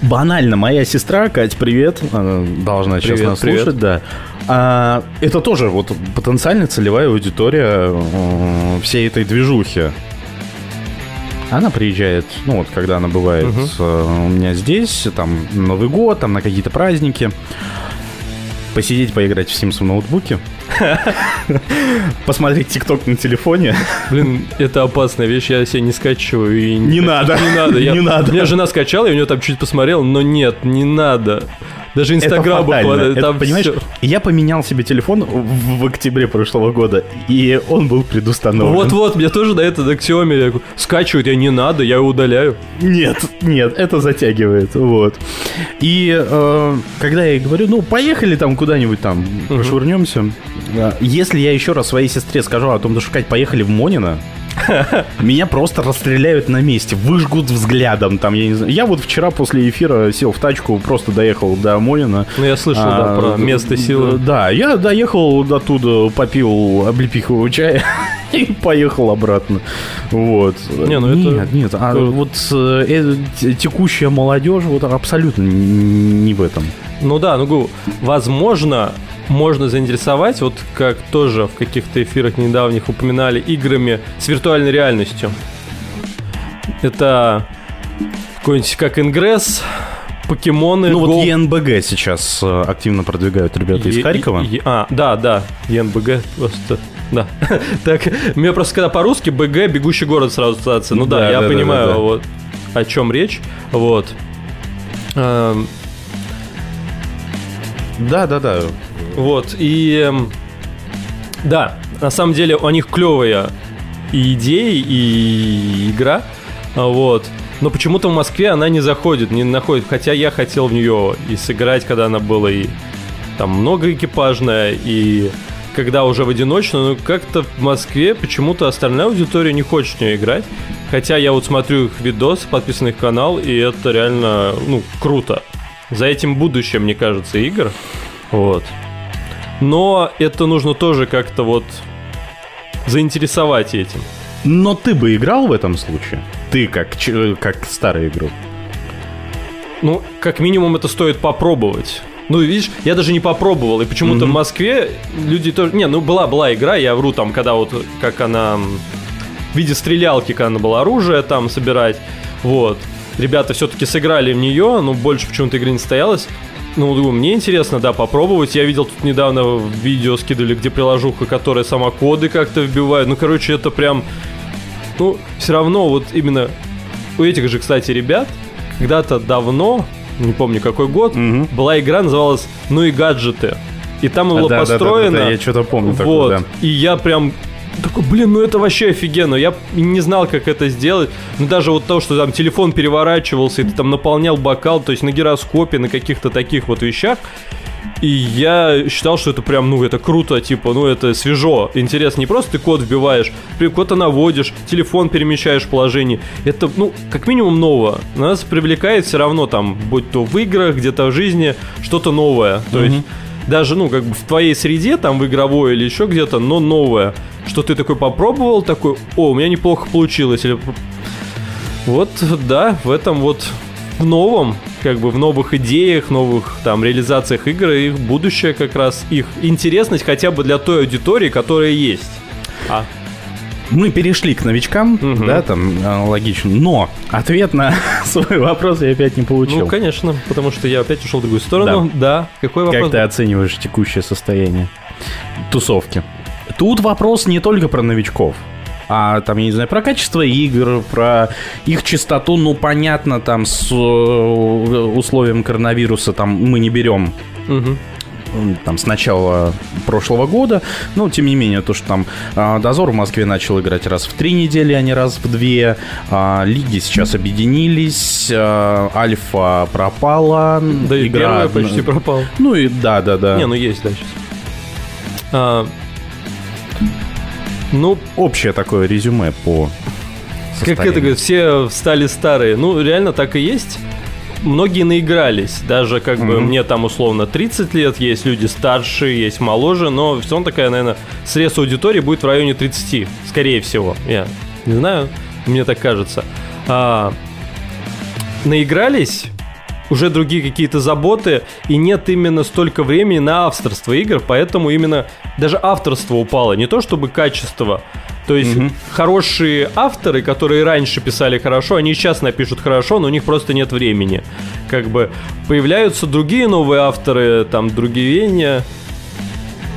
Банально, моя сестра, Кать, привет, она должна привет, сейчас нас привет. слушать, да. А, это тоже вот потенциально целевая аудитория э, всей этой движухи. Она приезжает, ну вот, когда она бывает э, у меня здесь, там, Новый год, там, на какие-то праздники. Посидеть, поиграть в Sims в ноутбуке. посмотреть ТикТок на телефоне. Блин, это опасная вещь, я себе не скачиваю. И Не надо. Не надо. Я- Не надо. У меня жена скачала, и у нее там чуть посмотрел, но нет, не надо. Даже Инстаграм это буквально. Это, там понимаешь, всё. я поменял себе телефон в, в октябре прошлого года, и он был предустановлен. Вот-вот, мне тоже на я говорю, скачивать я не надо, я его удаляю. Нет, нет, это затягивает, вот. И э, когда я говорю, ну, поехали там куда-нибудь там, прошвырнемся. э, Если я еще раз своей сестре скажу о том, что, Кать, поехали в Монино, меня просто расстреляют на месте, выжгут взглядом. Там, я, не знаю. я вот вчера после эфира сел в тачку, просто доехал до Монина. Ну, я слышал, да, А, про место силы. Да, я доехал до туда, попил облепихового чая и поехал обратно. Вот. Не, ну это нет, нет, а тоже- вот э, э, текущая молодежь вот абсолютно не в этом. Ну да, ну возможно, можно заинтересовать, вот как тоже в каких-то эфирах недавних упоминали, играми с виртуальной реальностью. Это какой-нибудь как Ингресс, покемоны, Ну Go- вот ЕНБГ сейчас э, активно продвигают ребята из Е- Харькова. Е- а, да, да, ЕНБГ просто... Да. так, меня просто когда по-русски БГ, бегущий город сразу ассоциация. Ну да, Да, я да, да, понимаю, да, да. вот о чем речь. Вот. Эм, Да, да, да. Вот, и... эм, Да, на самом деле у них клевые и идеи, и игра. а, Вот. Но почему-то в Москве она не заходит, не находит. Хотя я хотел в нее и сыграть, когда она была и там многоэкипажная, и когда уже в одиночную, но как-то в Москве почему-то остальная аудитория не хочет в нее играть. Хотя я вот смотрю их видосы, подписан на их канал, и это реально, ну, круто. За этим будущее, мне кажется, игр. Вот. Но это нужно тоже как-то вот заинтересовать этим. Но ты бы играл в этом случае? Ты как, как старый игрок. Ну, как минимум, это стоит попробовать. Ну, видишь, я даже не попробовал, и почему-то в Москве люди тоже... Не, ну, была, была игра, я вру, там, когда вот, как она... В виде стрелялки, когда надо было оружие там собирать, вот. Ребята все-таки сыграли в нее, но больше почему-то игры не состоялось. Ну, думаю, мне интересно, да, попробовать. Я видел тут недавно видео скидывали, где приложуха, которая сама коды как-то вбивает. Ну, короче, это прям... Ну, все равно вот именно у этих же, кстати, ребят когда-то давно, не помню какой год, была игра, называлась «Ну и гаджеты». И там было Да, да, да, да, построено... да, я что-то помню такое, Вот. да. И я прям такой, блин, ну это вообще офигенно. Я не знал, как это сделать. Ну даже вот то, что там телефон переворачивался, и ты там наполнял бокал, то есть на гироскопе, на каких-то таких вот вещах. И я считал, что это прям, ну, это круто, типа, ну, это свежо, интересно. Не просто ты код вбиваешь, код наводишь, телефон перемещаешь в положении. Это, ну, как минимум новое. Нас привлекает все равно там, будь то в играх, где-то в жизни, что-то новое. То есть даже, ну, как бы в твоей среде, там, в игровой или еще где-то, но новое. Что ты такой попробовал, такой, о, у меня неплохо получилось. Или... Вот, да, в этом вот в новом, как бы в новых идеях, новых там реализациях игр, их будущее как раз, их интересность хотя бы для той аудитории, которая есть. А Мы перешли к новичкам, да, там логично. Но ответ на свой вопрос я опять не получил. Ну, конечно, потому что я опять ушел в другую сторону. Да. Какой вопрос? Как ты оцениваешь текущее состояние тусовки? Тут вопрос не только про новичков. А там, я не знаю, про качество игр, про их чистоту, ну, понятно, там, с э, условием коронавируса, там, мы не берем Мгм. Там с начала прошлого года. Но, тем не менее, то, что там а, Дозор в Москве начал играть раз в три недели, а не раз в две. А, лиги сейчас объединились. а, Альфа пропала. Да и первая почти пропала. Ну и да, да, да. Не, ну есть, да, сейчас. А, ну, Общее такое резюме по как это говорят, все стали старые. Ну, реально так и есть. Многие наигрались. Даже как бы Мгм. мне там условно 30 лет, есть люди старше, есть моложе, но все равно такая, наверное, срез аудитории будет в районе 30, скорее всего. Я не знаю, мне так кажется. А, наигрались, уже другие какие-то заботы, и нет именно столько времени на авторство игр, поэтому именно даже авторство упало. Не то чтобы качество. То есть хорошие авторы, которые раньше писали хорошо, они сейчас напишут хорошо, но у них просто нет времени. Как бы появляются другие новые авторы, там другие веяния.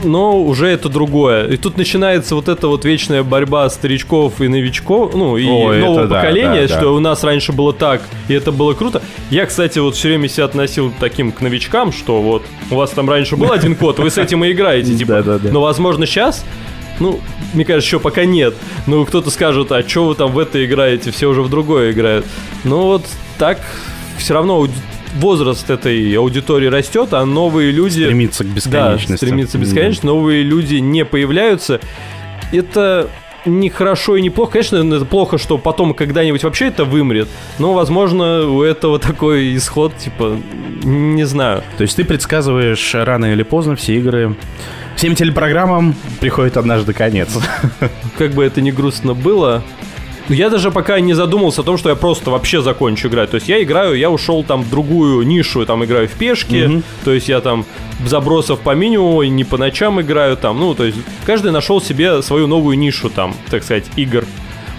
но уже это другое. И тут начинается вот эта вот вечная борьба старичков и новичков, ну, и О, это нового да, поколения, да, да. что у нас раньше было так, и это было круто. Я, кстати, вот все время себя относил таким к новичкам, что вот у вас там раньше был один код, вы с этим и играете, типа. Но, возможно, сейчас ну, мне кажется, еще пока нет. Ну, кто-то скажет, а что вы там в это играете, все уже в другое играют. Ну, вот так все равно возраст этой аудитории растет, а новые люди... Стремится к бесконечности. Да, стремится к бесконечности. Новые люди не появляются. Это не хорошо и не плохо. Конечно, это плохо, что потом когда-нибудь вообще это вымрет. Но, возможно, у этого такой исход, типа, не знаю. То есть ты предсказываешь рано или поздно все игры... Всем телепрограммам приходит однажды конец. Как бы это ни грустно было, я даже пока не задумался о том, что я просто вообще закончу играть. То есть я играю, я ушел там в другую нишу, там играю в пешки, Мгм. то есть я там забросов по минимуму, не по ночам играю там, ну, то есть каждый нашел себе свою новую нишу там, так сказать, игр.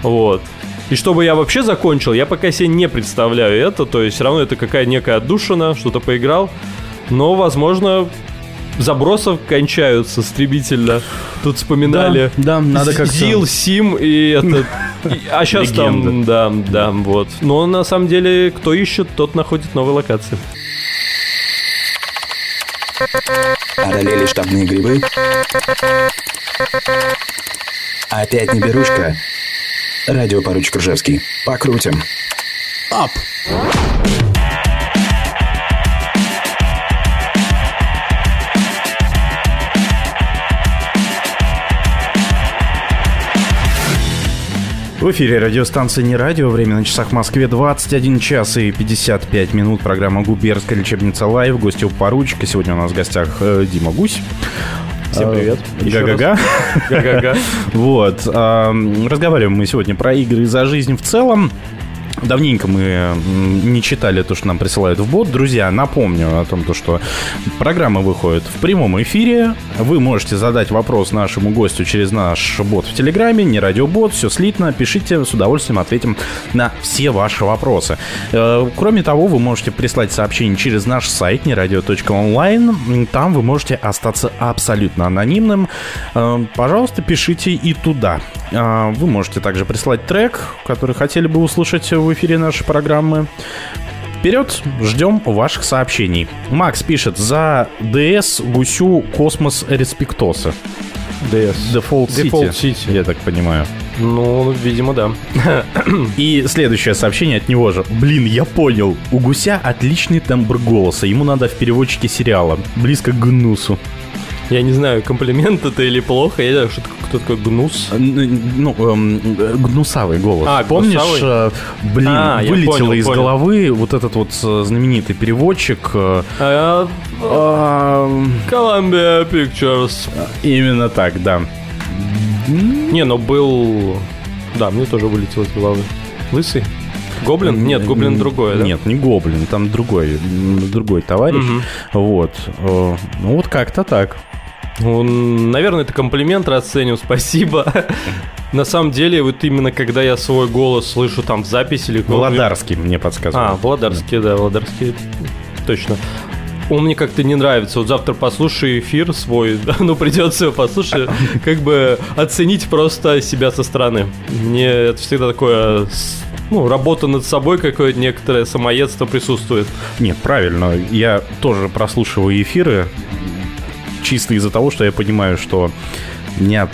Вот. И чтобы я вообще закончил, я пока себе не представляю это, то есть все равно это какая некая отдушина, что-то поиграл. Но, возможно, забросов кончаются стремительно. Тут вспоминали. Да, да, надо как-то- Зил, Сим и этот... А сейчас там, да, да, вот. Но на самом деле, кто ищет, тот находит новые локации. Одолели штабные грибы? Опять не берушка? Радио поручик Ржевский. Покрутим. Ап! В эфире радиостанция «Не радио». Время на часах в Москве 21 час и 55 минут. Программа «Губерская лечебница Лайв». Гости у поручика. Сегодня у нас в гостях э, Дима Гусь. Всем привет. Э, Еще Га-га-га. Га-га-га. Вот. ам, Разговариваем мы сегодня про игры за жизнь в целом. Давненько мы не читали то, что нам присылают в бот. Друзья, напомню о том, то, что программа выходит в прямом эфире. Вы можете задать вопрос нашему гостю через наш бот в Телеграме, не радиобот, все слитно. Пишите, с удовольствием ответим на все ваши вопросы. Э, Кроме того, вы можете прислать сообщение через наш сайт нерадио.онлайн. Там вы можете остаться абсолютно анонимным. Э, Пожалуйста, пишите и туда. Э, Вы можете также прислать трек, который хотели бы услышать в эфире нашей программы. Вперед, ждем ваших сообщений. Макс пишет за ДС Гусю Космос Респектоса. DS. Default City, Default City. я так понимаю. Ну, видимо, да. И следующее сообщение от него же. Блин, я понял. У Гуся отличный тембр голоса. Ему надо в переводчике сериала. Близко к гнусу. Я не знаю, комплимент это или плохо. Я знаю, что такое- кто такой гнус. Ну, эм, э, гнусавый голос. А, Помнишь, гнусавый? э, блин, А, вылетело понял, из понял. головы вот этот вот э, знаменитый переводчик. э, А, а, Columbia Pictures. Именно так, да. Не, но был... Да, мне тоже вылетело из головы. Лысый? Гоблин? Нет, гоблин другое, да? Нет, не гоблин, там другой, другой товарищ. Мгм. Вот. э, Ну вот как-то так. Наверное, это комплимент, расценим, спасибо. На самом деле, вот именно когда я свой голос слышу там в записи или... Володарский мне подсказывал. А, Володарский, да, Володарский, точно. Он мне как-то не нравится. Вот завтра послушаю эфир свой, ну придется послушать, как бы оценить просто себя со стороны. Мне это всегда такое, ну, работа над собой, какое-то некоторое самоедство присутствует. Нет, правильно. Я тоже прослушиваю эфиры чисто из-за того, что я понимаю, что меня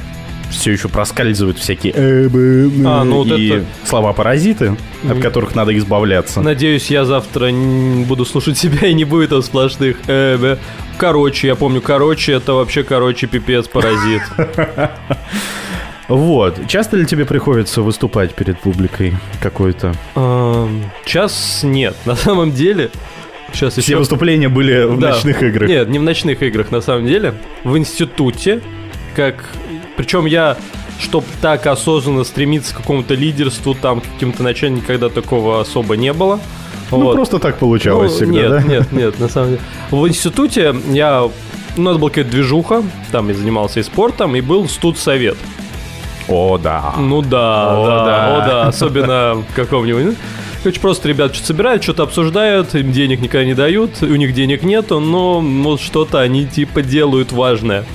все еще проскальзывают всякие э, А, ну вот и это- слова-паразиты, от Мгм. которых надо избавляться. Надеюсь, я завтра буду слушать себя и не будет там сплошных э, бе. Короче, я помню, короче, это вообще, короче, пипец, паразит. Вот. Часто ли тебе приходится выступать перед публикой какой-то? Сейчас нет. На самом деле, сейчас Все еще... выступления были в Да. ночных играх. Нет, не в ночных играх, на самом деле. В институте, как... Причем я, чтоб так осознанно стремиться к какому-то лидерству, там, каким-то начальникам, никогда такого особо не было. Ну, Вот. просто так получалось Ну, всегда, нет, да? нет, нет, на самом деле. В институте я... У нас была какая-то движуха, там я занимался и спортом, и был студсовет. О, да. Ну да, О, да, да. о да, особенно в каком-нибудь. Короче, просто ребят что-то собирают, что-то обсуждают, им денег никогда не дают, у них денег нету, но вот что-то они типа делают важное.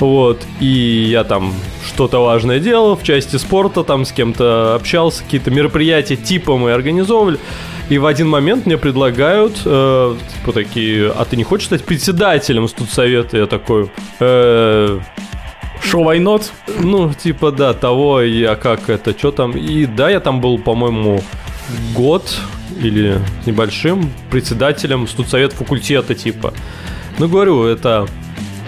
Вот, и я там что-то важное делал в части спорта, там с кем-то общался, какие-то мероприятия типа мы организовывали. И в один момент мне предлагают, э, типа такие, а ты не хочешь стать председателем студсовета? Я такой, э, Шо, why not? ну, типа, да, того, а как это, что там. И да, я там был, по-моему, год или небольшим председателем студсовета факультета, типа. Ну, говорю, это,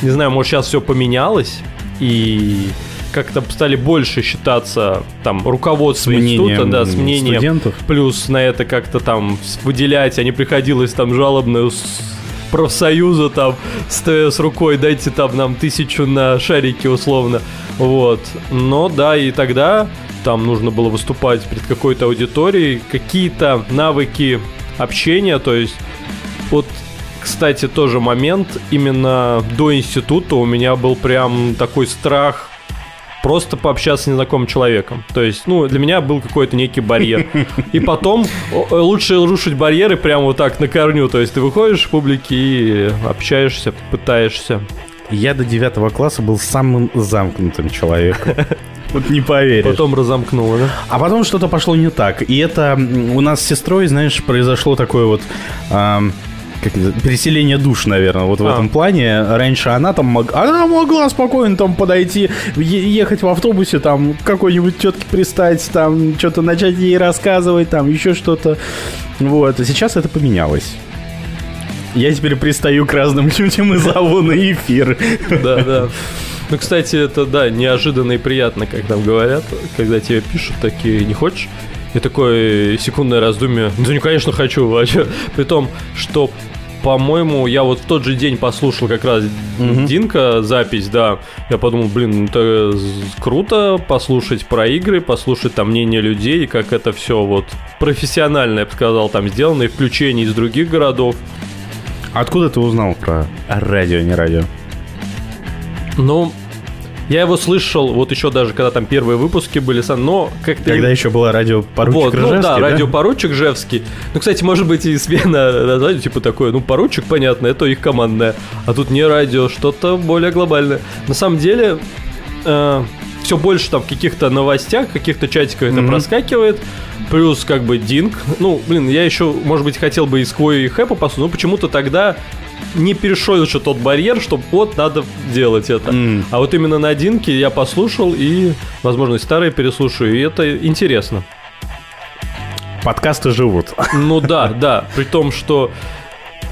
не знаю, может, сейчас все поменялось, и как-то стали больше считаться там руководство С института, да, с мнением. студентов. Плюс на это как-то там с- выделять, а не приходилось там жалобную с профсоюза там, стоя с рукой, дайте там нам тысячу на шарики условно. Вот. Но да, и тогда там нужно было выступать перед какой-то аудиторией, какие-то навыки общения, то есть вот кстати, тоже момент, именно до института у меня был прям такой страх просто пообщаться с незнакомым человеком. То есть, ну, для меня был какой-то некий барьер. И потом о, лучше рушить барьеры прямо вот так на корню. То есть ты выходишь в публике и общаешься, пытаешься. Я до девятого класса был самым замкнутым человеком. Вот не поверишь. Потом разомкнуло, да? А потом что-то пошло не так. И это у нас с сестрой, знаешь, произошло такое вот... ам, как это, переселение душ, наверное, вот в А. этом плане. Раньше она там мог- она могла спокойно там подойти, ехать в автобусе, там какой-нибудь тетке пристать, там что-то начать ей рассказывать, там еще что-то. Вот. А сейчас это поменялось. Я теперь пристаю к разным людям и зову на эфир. Да, да. Ну, кстати, это, да, неожиданно и приятно, как нам говорят, когда тебе пишут такие, не хочешь? И такое секундное раздумье, да, ну, конечно, хочу, чё? При том, что по-моему, я вот в тот же день послушал как раз Динка запись, да. Я подумал, блин, ну это круто послушать про игры, послушать там мнение людей, как это все вот профессионально, я бы сказал, там сделано, и включение из других городов. Откуда ты узнал про радио, не радио? Ну, я его слышал, вот еще даже когда там первые выпуски были, но как-то... Когда еще было радио поручик вот, ну Ржевский, да, радиопоручик Жевский. Ну, кстати, может быть и смена названия, типа такое, ну, поручик, понятно, это их командное. А тут не радио, что-то более глобальное. На самом деле, все больше там в каких-то новостях, каких-то чатиках это Мгм. проскакивает. Плюс как бы Динг. Ну, блин, я еще, может быть, хотел бы и Сквой и Хэпа послушать, но почему-то тогда не перешел еще тот барьер, что вот надо делать это. М. А вот именно на Динке я послушал и, возможно, старые переслушаю, и это интересно. Подкасты живут. Ну да, да, при том, что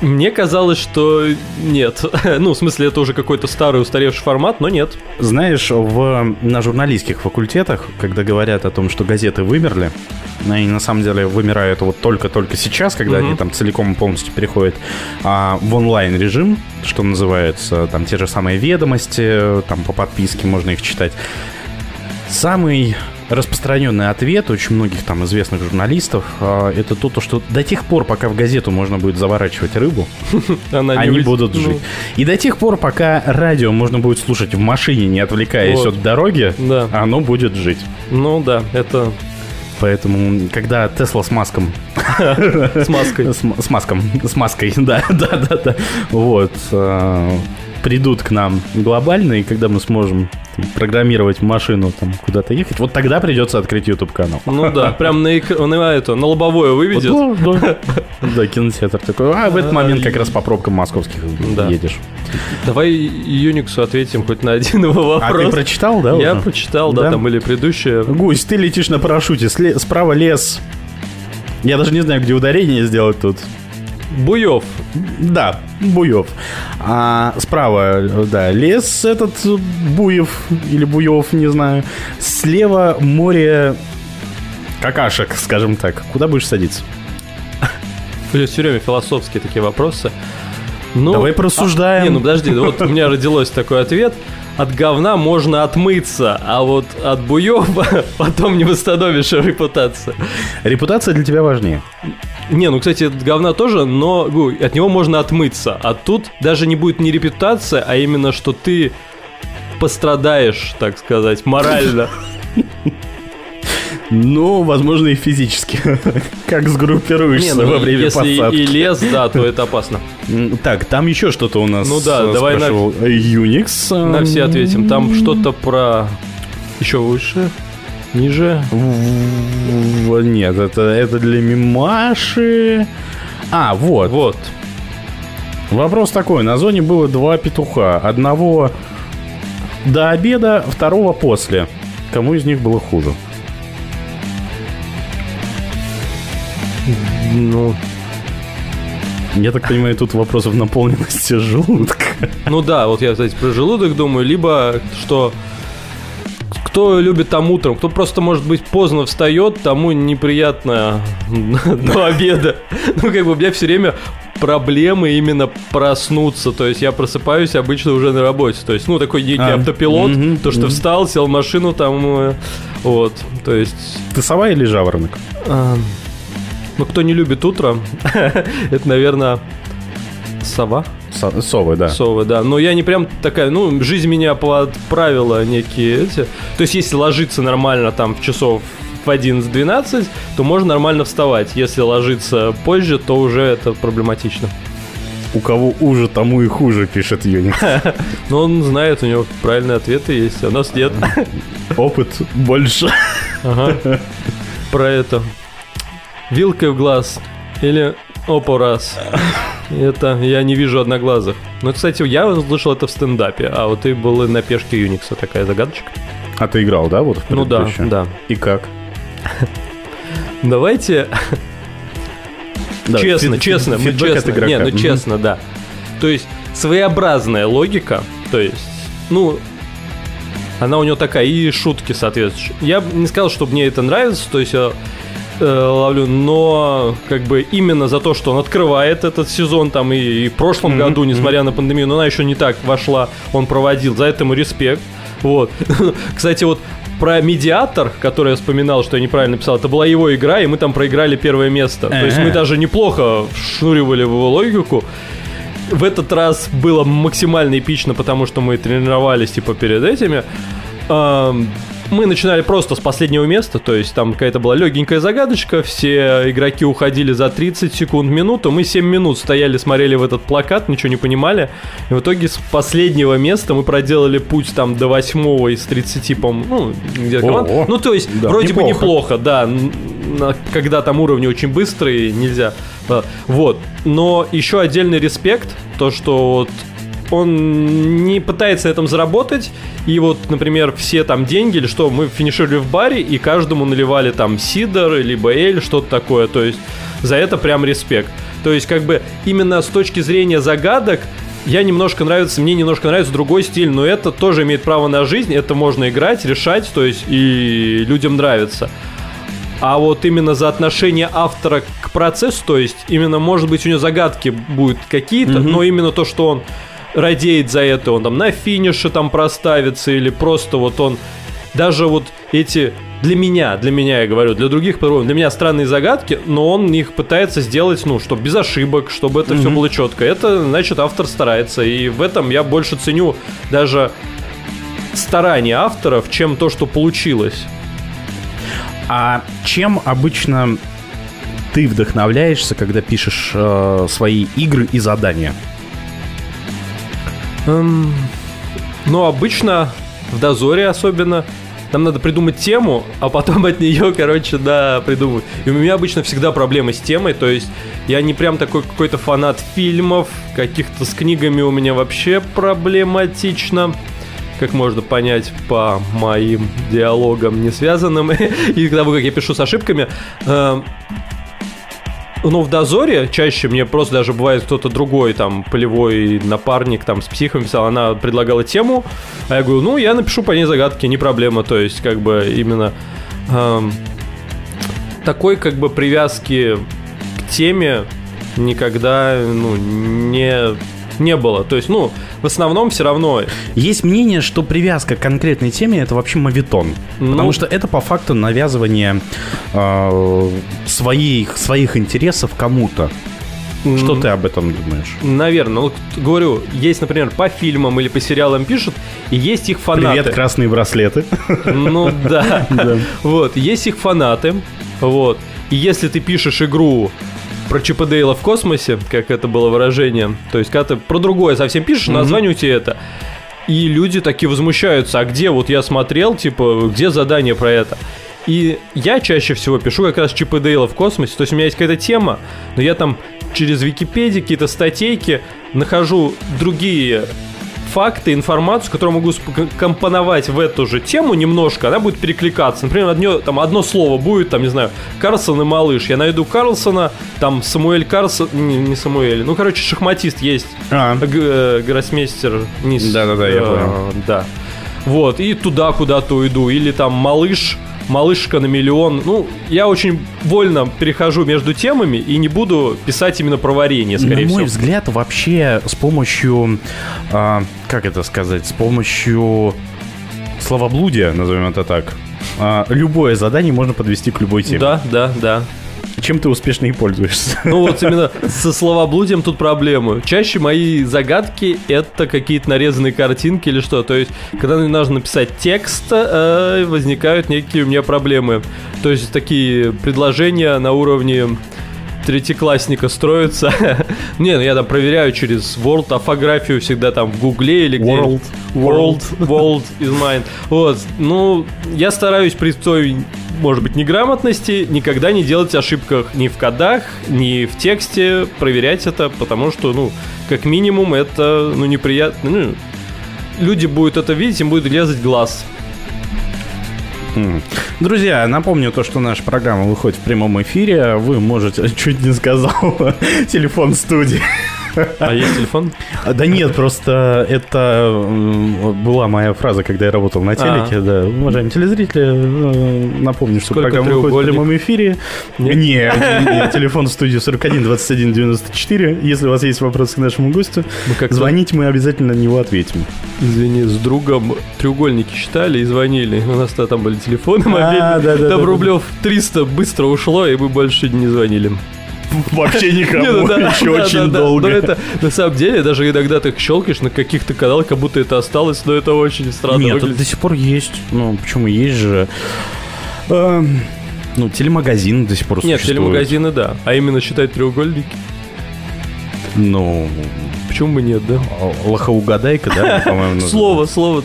мне казалось, что нет. Ну, в смысле, это уже какой-то старый устаревший формат, но нет. Знаешь, в, на журналистских факультетах, когда говорят о том, что газеты вымерли, они на самом деле вымирают вот только-только сейчас, когда Мгм. они там целиком и полностью переходят а, в онлайн-режим, что называется, там те же самые ведомости, там по подписке можно их читать. Самый распространенный ответ очень многих там известных журналистов а, это то, то, что до тех пор, пока в газету можно будет заворачивать рыбу, они будут Ну, жить. И до тех пор, пока радио можно будет слушать в машине, не отвлекаясь от дороги, оно будет жить. Ну да, это Поэтому, когда Тесла с Маском... с маской. С, Маском, с маской, да, да, да, да. Вот. Придут к нам глобально, и когда мы сможем там, программировать машину там куда-то ехать, вот тогда придется открыть YouTube канал. Ну да, прям на, эк- на это, на лобовое выведет. Да, да. Да, кинотеатр такой. А в этот момент как раз по пробкам московских Да. едешь. Давай Юниксу ответим хоть на один его А вопрос. ты прочитал, да? Я уже? прочитал, да, Да? там были предыдущие. Гусь, ты летишь на парашюте, сле- справа лес. Я даже не знаю, где ударение сделать тут. Буев. Да, Буев. А справа, да, лес этот Буев или Буев, не знаю. Слева море какашек, скажем так. Куда будешь садиться? Все время философские такие вопросы. Ну, Давай порассуждаем. а, не, ну подожди, вот у меня родилось такой ответ. От говна можно отмыться, а вот от буева потом не восстановишь репутацию. Репутация для тебя важнее. Не, ну, кстати, от говна тоже, но гу, от него можно отмыться. А тут даже не будет не репутация, а именно, что ты пострадаешь, так сказать, морально. Ну, возможно, и физически. Как сгруппируешься Не, ну, во время если посадки. и лес, да, то это опасно. Так, там еще что-то у нас Ну да, э, давай на- спрашивал Unix. На все ответим. Там что-то про... Еще выше? Ниже? Нет, это, это для мимаши. А, вот. Вот. Вопрос такой. На зоне было два петуха. Одного до обеда, второго после. Кому из них было хуже? Ну, Я так понимаю, тут вопросов наполненности желудка. Ну да, вот я, кстати, про желудок думаю, либо что кто любит там утром, кто просто, может быть, поздно встает, тому неприятно до обеда. Ну, как бы у меня все время проблемы именно проснуться. То есть я просыпаюсь обычно уже на работе. То есть, ну, такой некий А, автопилот, то, что встал, сел в машину, там, э, вот, то есть... Ты сова или жаворонок? а, ну, кто не любит утро, это, наверное, сова. Со- совы, да. Совы, да. Но я не прям такая, ну, жизнь меня подправила некие эти. То есть, если ложиться нормально там в часов в 11-12, то можно нормально вставать. Если ложиться позже, то уже это проблематично. У кого уже, тому и хуже, пишет Unix. Но он знает, у него правильные ответы есть, а у нас нет. Опыт больше. Ага. Про это. Вилкой в глаз или опа раз. Это я не вижу одноглазых. Ну, кстати, я слышал это в стендапе, а вот ты был на пешке Юникса, такая загадочка. А ты играл, да, вот в Ну да, да. И как? Давайте Да, честно, фид- честно, мы фидбэк от честно. игрока. Не, ну Мгм. честно, да. То есть своеобразная логика, то есть, ну, она у него такая, и шутки соответствующие. Я бы не сказал, что мне это нравится, то есть я э, ловлю, но как бы именно за то, что он открывает этот сезон там и, и в прошлом Мгм, году, несмотря на пандемию, но она еще не так вошла, он проводил, за это ему респект. Вот. Кстати, вот про медиатор, который я вспоминал, что я неправильно писал, это была его игра, и мы там проиграли первое место. То есть мы даже неплохо вшнуривали в его логику. В этот раз было максимально эпично, потому что мы тренировались типа перед этими. Мы начинали просто с последнего места, то есть там какая-то была легенькая загадочка, все игроки уходили за 30 секунд, минуту, мы 7 минут стояли, смотрели в этот плакат, ничего не понимали, и в итоге с последнего места мы проделали путь там до 8 из 30, по ну, где команд. Ого. Ну, то есть, Да, вроде бы неплохо. неплохо, да, когда там уровни очень быстрые, нельзя. Вот. Но еще отдельный респект, то, что вот он не пытается на этом заработать. И вот, например, все там деньги или что, мы финишировали в баре, и каждому наливали там сидор, либо эль, что-то такое. То есть за это прям респект. То есть как бы именно с точки зрения загадок я немножко нравится, мне немножко нравится другой стиль, но это тоже имеет право на жизнь, это можно играть, решать, то есть и людям нравится. А вот именно за отношение автора к процессу, то есть именно, может быть, у него загадки будут какие-то, но именно то, что он радеет за это, он там на финише там проставится или просто вот он даже вот эти для меня, для меня я говорю, для других по-другому, для меня странные загадки, но он их пытается сделать, ну, чтобы без ошибок, чтобы это все Мгм. было четко. Это значит автор старается, и в этом я больше ценю даже старания авторов, чем то, что получилось. А чем обычно ты вдохновляешься, когда пишешь э, свои игры и задания? Эм, ну, обычно в дозоре особенно нам надо придумать тему, а потом от нее, короче, да, придумать. И у меня обычно всегда проблемы с темой, то есть я не прям такой какой-то фанат фильмов, каких-то с книгами у меня вообще проблематично. Как можно понять по моим диалогам не связанным и того, как я пишу с ошибками. Эм, ну, в дозоре чаще мне просто даже бывает кто-то другой, там, полевой напарник, там, с психом писал, она предлагала тему, а я говорю, ну, я напишу по ней загадки, не проблема, то есть, как бы, именно эм, такой, как бы, привязки к теме никогда, ну, не, не было, то есть, ну, в основном все равно Есть мнение, что привязка к конкретной теме это вообще мавитон. Ну. Потому что это по факту навязывание э, своих, своих интересов кому-то. Что ты об этом думаешь? Наверное. Вот говорю, есть, например, по фильмам или по сериалам пишут, и есть их фанаты. Привет, красные браслеты. Ну да. Вот, есть их фанаты. Вот. И если ты пишешь игру про Чипа Дейла в космосе, как это было выражение, то есть когда ты про другое совсем пишешь, название у тебя это. И люди такие возмущаются, а где вот я смотрел, типа, где задание про это? И я чаще всего пишу как раз Чипа Дейла в космосе, то есть у меня есть какая-то тема, но я там через Википедию, какие-то статейки нахожу другие факты, информацию, которую могу компоновать в эту же тему немножко, она будет перекликаться. Например, одно, там одно слово будет, там, не знаю, Карлсон и Малыш. Я найду Карлсона, там Самуэль Карлсон, не, не Самуэль, ну, короче, шахматист есть. А. Г- э, гроссмейстер. Да-да-да, я Э, понял. Да. Вот, и туда куда-то уйду. Или там Малыш, Малышка на миллион. Ну, я очень вольно перехожу между темами и не буду писать именно про варенье, скорее На мой всего. взгляд, вообще с помощью, а, как это сказать, с помощью словоблудия, назовем это так, а, любое задание можно подвести к любой теме. Да, да, да. Чем ты успешно и пользуешься. Ну вот именно со словоблудием тут проблемы. Чаще мои загадки это какие-то нарезанные картинки или что. То есть, когда мне нужно написать текст, э, возникают некие у меня проблемы. То есть, такие предложения на уровне третьеклассника строятся. Не, ну я там проверяю через Word, орфографию всегда там в Гугле или где World. World, World is mine. Вот, ну, я стараюсь при той, может быть, неграмотности никогда не делать ошибках ни в кодах, ни в тексте, проверять это, потому что, ну, как минимум, это, ну, неприятно, ну, люди будут это видеть, им будет резать глаз. Друзья, напомню то, что наша программа выходит в прямом эфире. Вы можете, чуть не сказал, телефон студии. А есть телефон? А, Да нет, просто это была моя фраза, когда я работал на телеке. Да, уважаемые телезрители, э, напомню, что программа выходит в прямом эфире. Не, телефон в студии 41 21 94. Если у вас есть вопросы к нашему гостю, звоните, мы обязательно на него ответим. Извини, с другом треугольники считали и звонили. У нас там были телефоны А, мобильные. да-да-да-да. Там рублев 300 быстро ушло, и мы больше не звонили. Вообще никому, ну еще очень долго. Но это, на самом деле, даже иногда ты щелкаешь на каких-то каналах, как будто это осталось, но это очень странно Нет, это до сих пор есть. Ну, почему есть же... Эм, Ну, телемагазин до сих пор Нет, существует. телемагазины, да. А именно считать треугольники. Ну, Почему бы нет, да? лохоугадайка, да, по-моему. Слово, слово.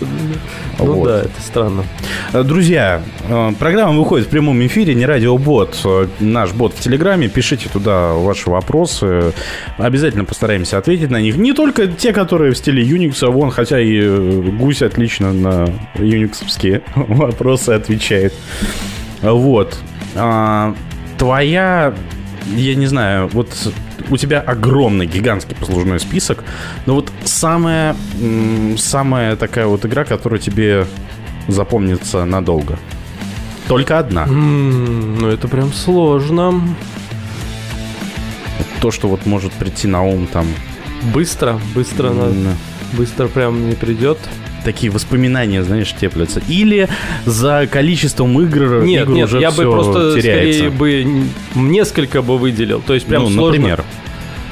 Ну да, это странно. Э, Друзья, э, программа выходит в прямом эфире, не радиобот, э, наш бот в Телеграме. Пишите туда ваши вопросы. Обязательно постараемся ответить на них. Не только те, которые в стиле Unix, а вон, хотя и Гусь отлично на юниксовские вопросы отвечает. Вот. А, Твоя, я не знаю, вот у тебя огромный, гигантский послужной список, но вот самая, самая такая вот игра, которая тебе запомнится надолго. Только одна. М, Ну это прям сложно. То, что вот может прийти на ум там. Быстро, быстро, на- м, быстро прям не придет. Такие воспоминания, знаешь, теплятся. Или за количеством игр, Нет, игр нет, уже я бы всё просто теряется. скорее бы несколько бы выделил. То есть прям ну, сложно. например.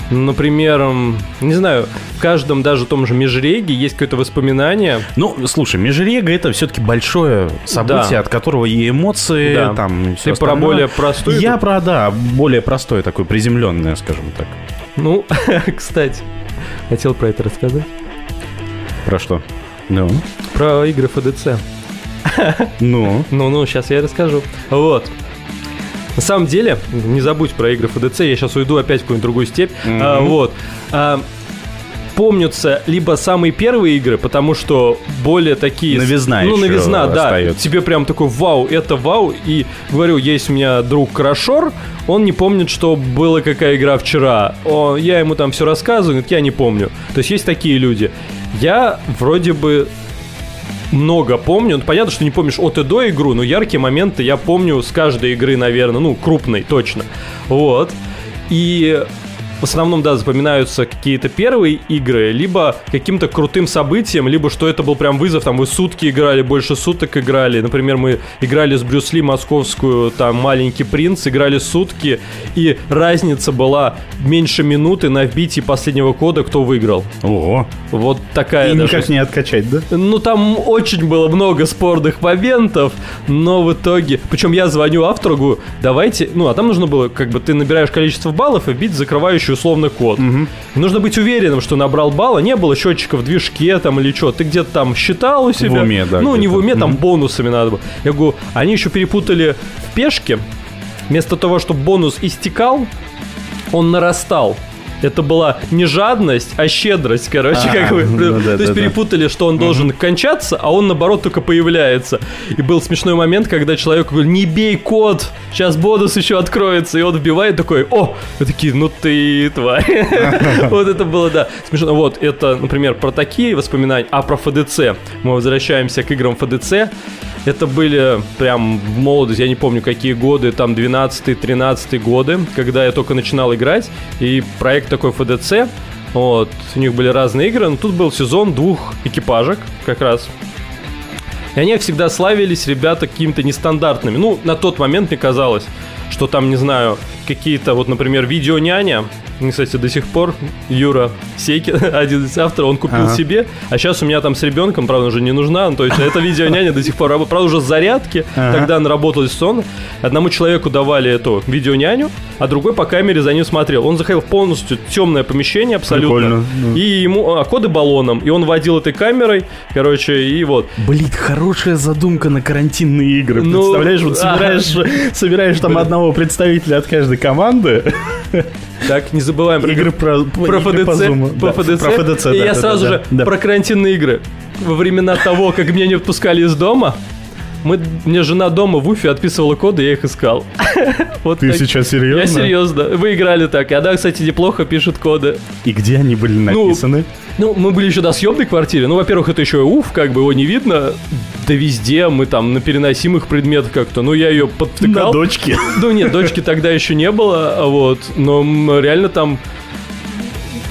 Например, не знаю, в каждом даже том же межреге есть какое-то воспоминание. Ну, слушай, Межрега это все-таки большое событие, Да. от которого и эмоции, Да. там, и всё Ты про остальное. более простую Я про, да, более простое такое, приземленное, скажем так. Ну, кстати, хотел про это рассказать. Про что? Ну? Про игры ФДЦ. Ну? Ну, ну, сейчас я расскажу. Вот. На самом деле, не забудь про игры ФДЦ, я сейчас уйду опять в какую-нибудь другую степь. А, вот. А, помнятся либо самые первые игры, потому что более такие... Новизна Ну, новизна, да. остается. Тебе прям такой, вау, это вау. И говорю, есть у меня друг Крашор, он не помнит, что была какая игра вчера. О, я ему там все рассказываю, говорит, я не помню. То есть есть такие люди. Я вроде бы много помню. Ну, понятно, что не помнишь от и до игру, но яркие моменты я помню с каждой игры, наверное, ну, крупной, точно. Вот. И в основном, да, запоминаются какие-то первые игры, либо каким-то крутым событием, либо что это был прям вызов, там вы сутки играли, больше суток играли. Например, мы играли с Брюс Ли московскую, там «Маленький принц», играли сутки, и разница была меньше минуты на вбитии последнего кода, кто выиграл. Ого. Вот такая И даже никак не откачать, да? ну, там очень было много спорных моментов, но в итоге... Причем я звоню автору, говорю, давайте... Ну, а там нужно было, как бы, ты набираешь количество баллов и бить закрывающий условный код. И нужно быть уверенным, что набрал балла. Не было счетчика в движке там или что. Ты где-то там считал у себя. уме, да, Ну, не в уме, там Мгм. бонусами надо было. Я говорю, они еще перепутали в пешке. Вместо того, чтобы бонус истекал, он нарастал. Это была не жадность, а щедрость, короче, А, как бы. ну да, То есть да, перепутали, что он должен кончаться, а он наоборот только появляется. И был смешной момент, когда человек говорит, не бей код, сейчас бонус еще откроется, и он вбивает такой, о, и такие, ну ты тварь. Вот это было, да, смешно. Вот, это, например, про такие воспоминания, а про ФДЦ. Мы возвращаемся к играм ФДЦ. Это были прям в молодость, я не помню какие годы, там 12-13 годы, когда я только начинал играть, и проект такой ФДЦ, вот, у них были разные игры, но тут был сезон двух экипажек как раз. И они всегда славились, ребята, какими-то нестандартными. Ну, на тот момент мне казалось, что там, не знаю, какие-то, вот, например, видеоняня. Мне, Кстати, до сих пор Юра Сейкин, один из авторов, он купил Ага. себе, а сейчас у меня там с ребенком, правда, уже не нужна, ну, то есть это видеоняня до сих пор работает. Правда, уже с зарядки, Ага. тогда она работала дистанционно. Одному человеку давали эту видеоняню, а другой по камере за ним смотрел. Он заходил в полностью темное помещение абсолютно. Прикольно. И ему а, коды баллоном, и он водил этой камерой, короче, и вот. Блин, хорошая задумка на карантинные игры. Ну, Представляешь, вот собираешь, собираешь там одного представителя от каждой команды. Так, не забываем про Игры про, про игры по ФДЦ, Zoom. про Да, ФДЦ, Про ФДЦ, и да, я да, сразу да, же да. про карантинные игры. Во времена того, как меня не отпускали из дома, мы, мне жена дома в Уфе отписывала коды, я их искал. Вот Ты так. сейчас серьезно? Я серьезно. Вы играли так. И она, кстати, неплохо пишет коды. И где они были написаны? Ну, мы были еще на съемной квартире. Ну, во-первых, это еще и уф, как бы его не видно. Да везде мы там на переносимых предметах как-то. Ну, я ее подвтыкал. На дочке. Ну, нет, дочки тогда еще не было, а вот. Но реально там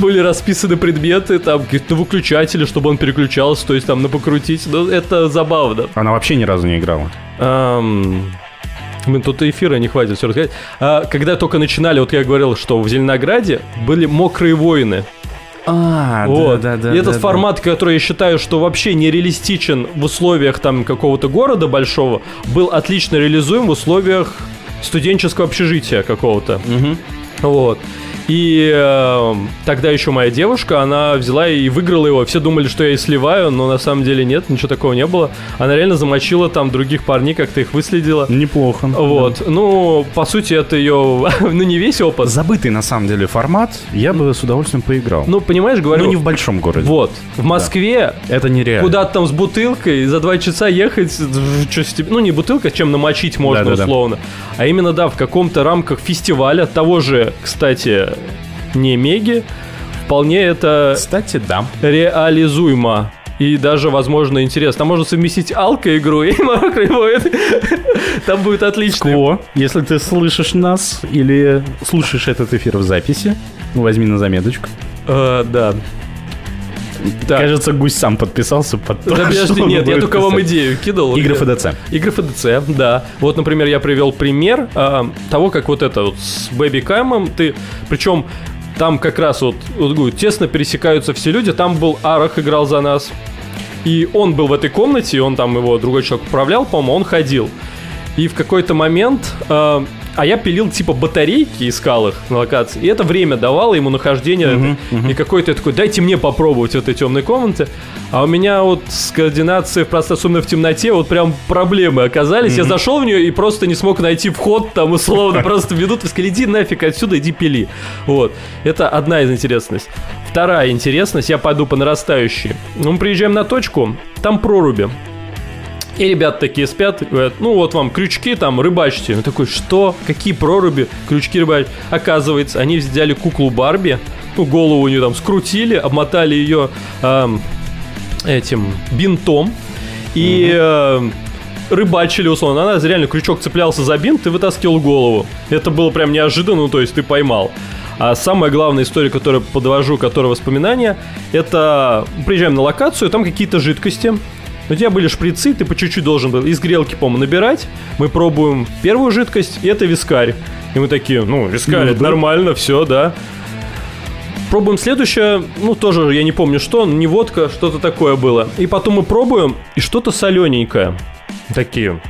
были расписаны предметы, там какие-то выключатели, чтобы он переключался, то есть там на покрутить. Ну, это забавно. Она вообще ни разу не играла. Ам, Блин, тут эфира не хватит все рассказать. А, когда только начинали, вот я говорил, что в Зеленограде были мокрые воины. А, вот. да, да, да. И этот да, формат, который я считаю, что вообще нереалистичен в условиях там какого-то города большого, был отлично реализуем в условиях студенческого общежития какого-то. Вот. И э, тогда еще моя девушка, она взяла и выиграла его. Все думали, что я и сливаю, но на самом деле нет, ничего такого не было. Она реально замочила там других парней, как-то их выследила. да. Неплохо. Вот. Ну, по сути, это ее, ну, не весь опыт. Забытый на самом деле формат, я бы с удовольствием поиграл. Ну, понимаешь, говорю... Но не в большом городе. Вот. В Москве Это нереально. куда-то там с бутылкой за два часа ехать, что с тебе- ну не бутылка, чем намочить можно Да-да-да. условно, а именно да в каком-то рамках фестиваля того же, кстати, не Меги, вполне это Кстати, да. реализуемо. И даже, возможно, интересно. Там можно совместить алко-игру и мокрый воин. Там будет отлично. Кво, если ты слышишь нас или слушаешь этот эфир в записи, возьми на заметочку. Э, Да. Так. Кажется, Гусь сам подписался под то, Да, подожди, нет, я только вам писать. идею кидал. Игры Где- ФДЦ. Игры ФДЦ, да. Вот, например, я привел пример а, того, как вот это вот с Бэби-Каймом ты... Причем там как раз вот, вот говорю, тесно пересекаются все люди. Там был Арах играл за нас. И он был в этой комнате, и он там его другой человек управлял, по-моему, он ходил. И в какой-то момент... а, а я пилил типа батарейки, искал их на локации. И это время давало ему нахождение. И какой-то такой, дайте мне попробовать в этой темной комнате. А у меня вот с координацией пространстве, особенно в темноте, вот прям проблемы оказались. Я зашел в нее и просто не смог найти вход там условно. Просто минуту сказали, иди нафиг отсюда, иди пили. Вот. Это одна из интересностей. Вторая интересность, я пойду по нарастающей. Мы приезжаем на точку, там проруби. И ребята такие спят, говорят, ну вот вам крючки там, рыбачьте. Я такой, что? Какие проруби? Крючки рыбачь. Оказывается, они взяли куклу Барби, ну голову у нее там скрутили, обмотали ее эм, этим бинтом и эм, рыбачили условно. Она реально крючок цеплялся за бинт и вытаскивал голову. Это было прям неожиданно, ну, то есть ты поймал. А самая главная история, которую подвожу, которая воспоминания, это приезжаем на локацию, там какие-то жидкости. У тебя были шприцы, ты по чуть-чуть должен был из грелки, по-моему, набирать. Мы пробуем первую жидкость, и это вискарь. И мы такие, ну, вискарь, Ну, это да. нормально, все, да. Пробуем следующее, ну, тоже я не помню что, не водка, что-то такое было. И потом мы пробуем, и что-то солененькое. Такие,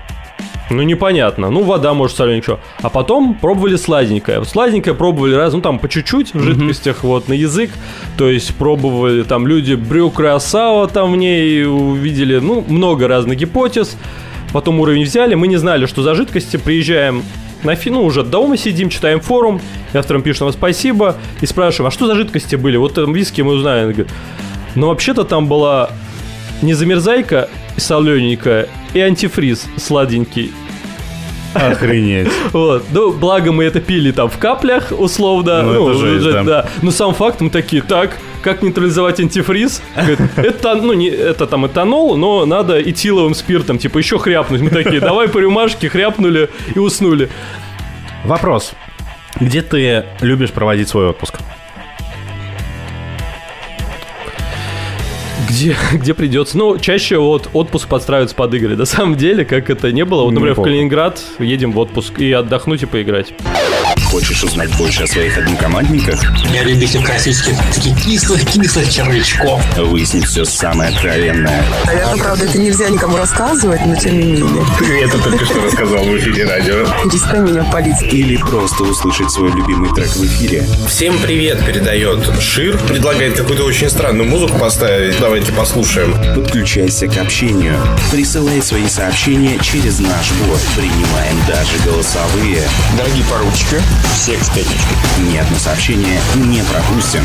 ну, непонятно. Ну, вода, может, солененькая. А потом пробовали сладенькое. Сладенькое пробовали раз, ну, там, по чуть-чуть в жидкостях, вот, на язык. То есть пробовали там люди брюк красава там в ней увидели, ну, много разных гипотез. Потом уровень взяли, мы не знали, что за жидкости. Приезжаем на фи, ну, уже дома сидим, читаем форум, и авторам пишем вам спасибо, и спрашиваем, а что за жидкости были? Вот там виски мы узнаем. Говорит, Ну, вообще-то там была не замерзайка солененькая и антифриз сладенький. Охренеть. Вот. Ну, благо мы это пили там в каплях, условно. Ну, это жесть, уже, да. Но сам факт, мы такие, так, как нейтрализовать антифриз? Это, ну, не, это там этанол, но надо этиловым спиртом, типа, еще хряпнуть. Мы такие, давай по рюмашке, хряпнули и уснули. Вопрос. Где ты любишь проводить свой отпуск? Где, где придется. Ну, чаще вот отпуск подстраивается под игры. На самом деле, как это не было. Вот, например, в. Калининград едем в отпуск и отдохнуть и поиграть. Хочешь узнать больше о своих однокомандниках? Я любитель классических таких кислых-кислых червячков. Выяснить все самое откровенное. Наверное, правда, это нельзя никому рассказывать, но тем не менее. Ты это только что рассказал в эфире радио. Перестань меня палить. Или просто услышать свой любимый трек в эфире. Всем привет передает Шир. Предлагает какую-то очень странную музыку поставить. Давайте послушаем. Подключайся к общению. Присылай свои сообщения через наш бот. Принимаем даже голосовые. Дорогие поручики, всех с пятничкой. Ни одно сообщение не пропустим.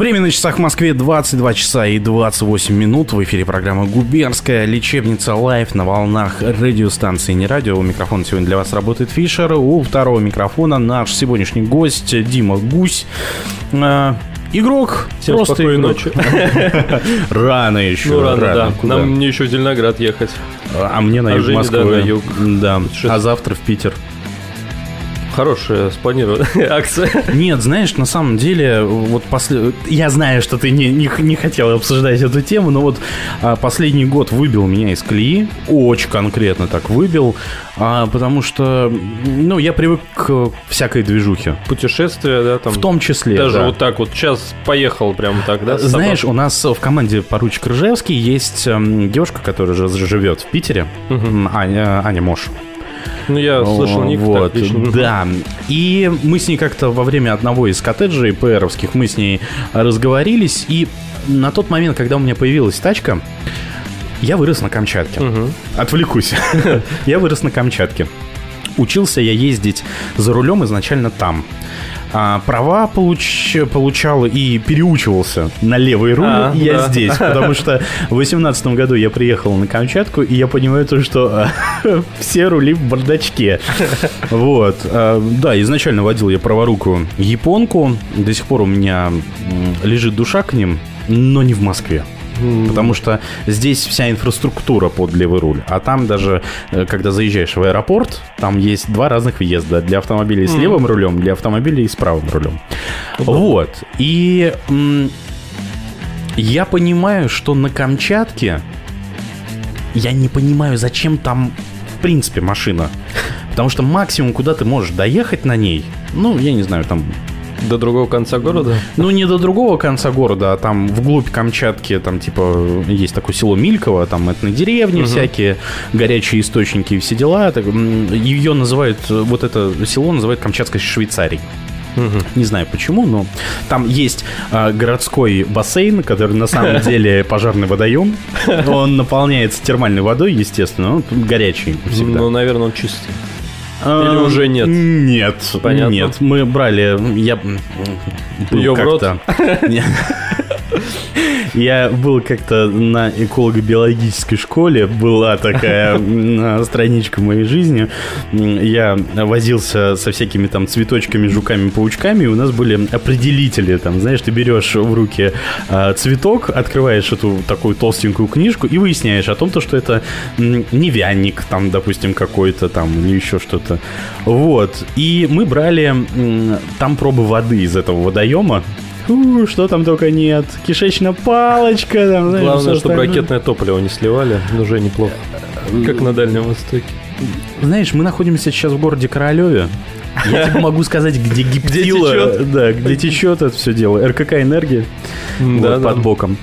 Время на часах в Москве 22 часа и 28 минут. В эфире программа «Губернская лечебница live» на волнах радиостанции «Не радио». У микрофона сегодня для вас работает Фишер. У второго микрофона наш сегодняшний гость Дима Гусь. Э, Игрок. Всем просто игрок. ночи. Рано еще. Ну, рано, да. Куда? Нам мне еще в Зеленоград ехать. А мне на А юг Жене, Москвы. да, на юг. Да. А завтра в Питер. Хорошая спланированная акция. Нет, знаешь, на самом деле, вот после... я знаю, что ты не, не, не хотел обсуждать эту тему, но вот а, последний год выбил меня из колеи, очень конкретно так выбил, а, потому что, ну, я привык к всякой движухе. Путешествия, да, там. В том числе, Даже да. вот так вот. Сейчас поехал прям так, да? Знаешь, собой? у нас в команде поручик Ржевский есть эм, девушка, которая живет в Питере, М, Аня, Аня Мош. Ну, я слышал ник Вот, так, да. И мы с ней как-то во время одного из коттеджей ПРовских мы с ней разговорились, и на тот момент, когда у меня появилась тачка, я вырос на Камчатке. Отвлекусь. Я вырос на Камчатке. Учился я ездить за рулем изначально там. А права получ, получал и переучивался на левый руль А, я да. здесь, потому что в 2018 году я приехал на Камчатку, и я понимаю то, что а, все рули в бардачке. Вот. А, Да, изначально водил я праворукую японку, до сих пор у меня лежит душа к ним, но не в Москве. Потому что здесь вся инфраструктура под левый руль. А там даже, э, когда заезжаешь в аэропорт, там есть два разных въезда. Для автомобилей с левым рулем, для автомобилей с правым рулем. Вот. И я понимаю, что на Камчатке я не понимаю, зачем там в принципе машина. Потому что максимум, куда ты можешь доехать на ней, ну, я не знаю, там До другого конца города? ну, не до другого конца города, а там вглубь Камчатки, там, типа, есть такое село Мильково, там этные деревни Мгм. всякие, горячие источники и все дела. Так, Ее называют, э, вот это село называют Камчатской Швейцарией. Не знаю почему, но там есть а, городской бассейн, который на самом деле пожарный водоем. Он наполняется термальной водой, естественно, он горячий всегда. Ну, наверное, он чистый. А, Или уже нет? Нет, Понятно. нет. Мы брали, я Её в рот? Я был как-то на эколого-биологической школе, была такая страничка моей жизни. Я возился со всякими там цветочками, жуками, паучками, и у нас были определители. Там, знаешь, ты берешь в руки а, цветок, открываешь эту такую толстенькую книжку и выясняешь о том, то, что это невянник, там, допустим, какой-то там или еще что-то. Вот. И мы брали там пробы воды из этого водоема. Фу, что там только нет. Кишечная палочка. Там, знаешь, Главное, чтобы остальное. ракетное топливо не сливали, уже неплохо. Как на Дальнем Востоке. Знаешь, мы находимся сейчас в городе Королеве. Я тебе могу сказать, где гиптила, течет. да, где течет это все дело. РКК энергия вот, да, да. под боком.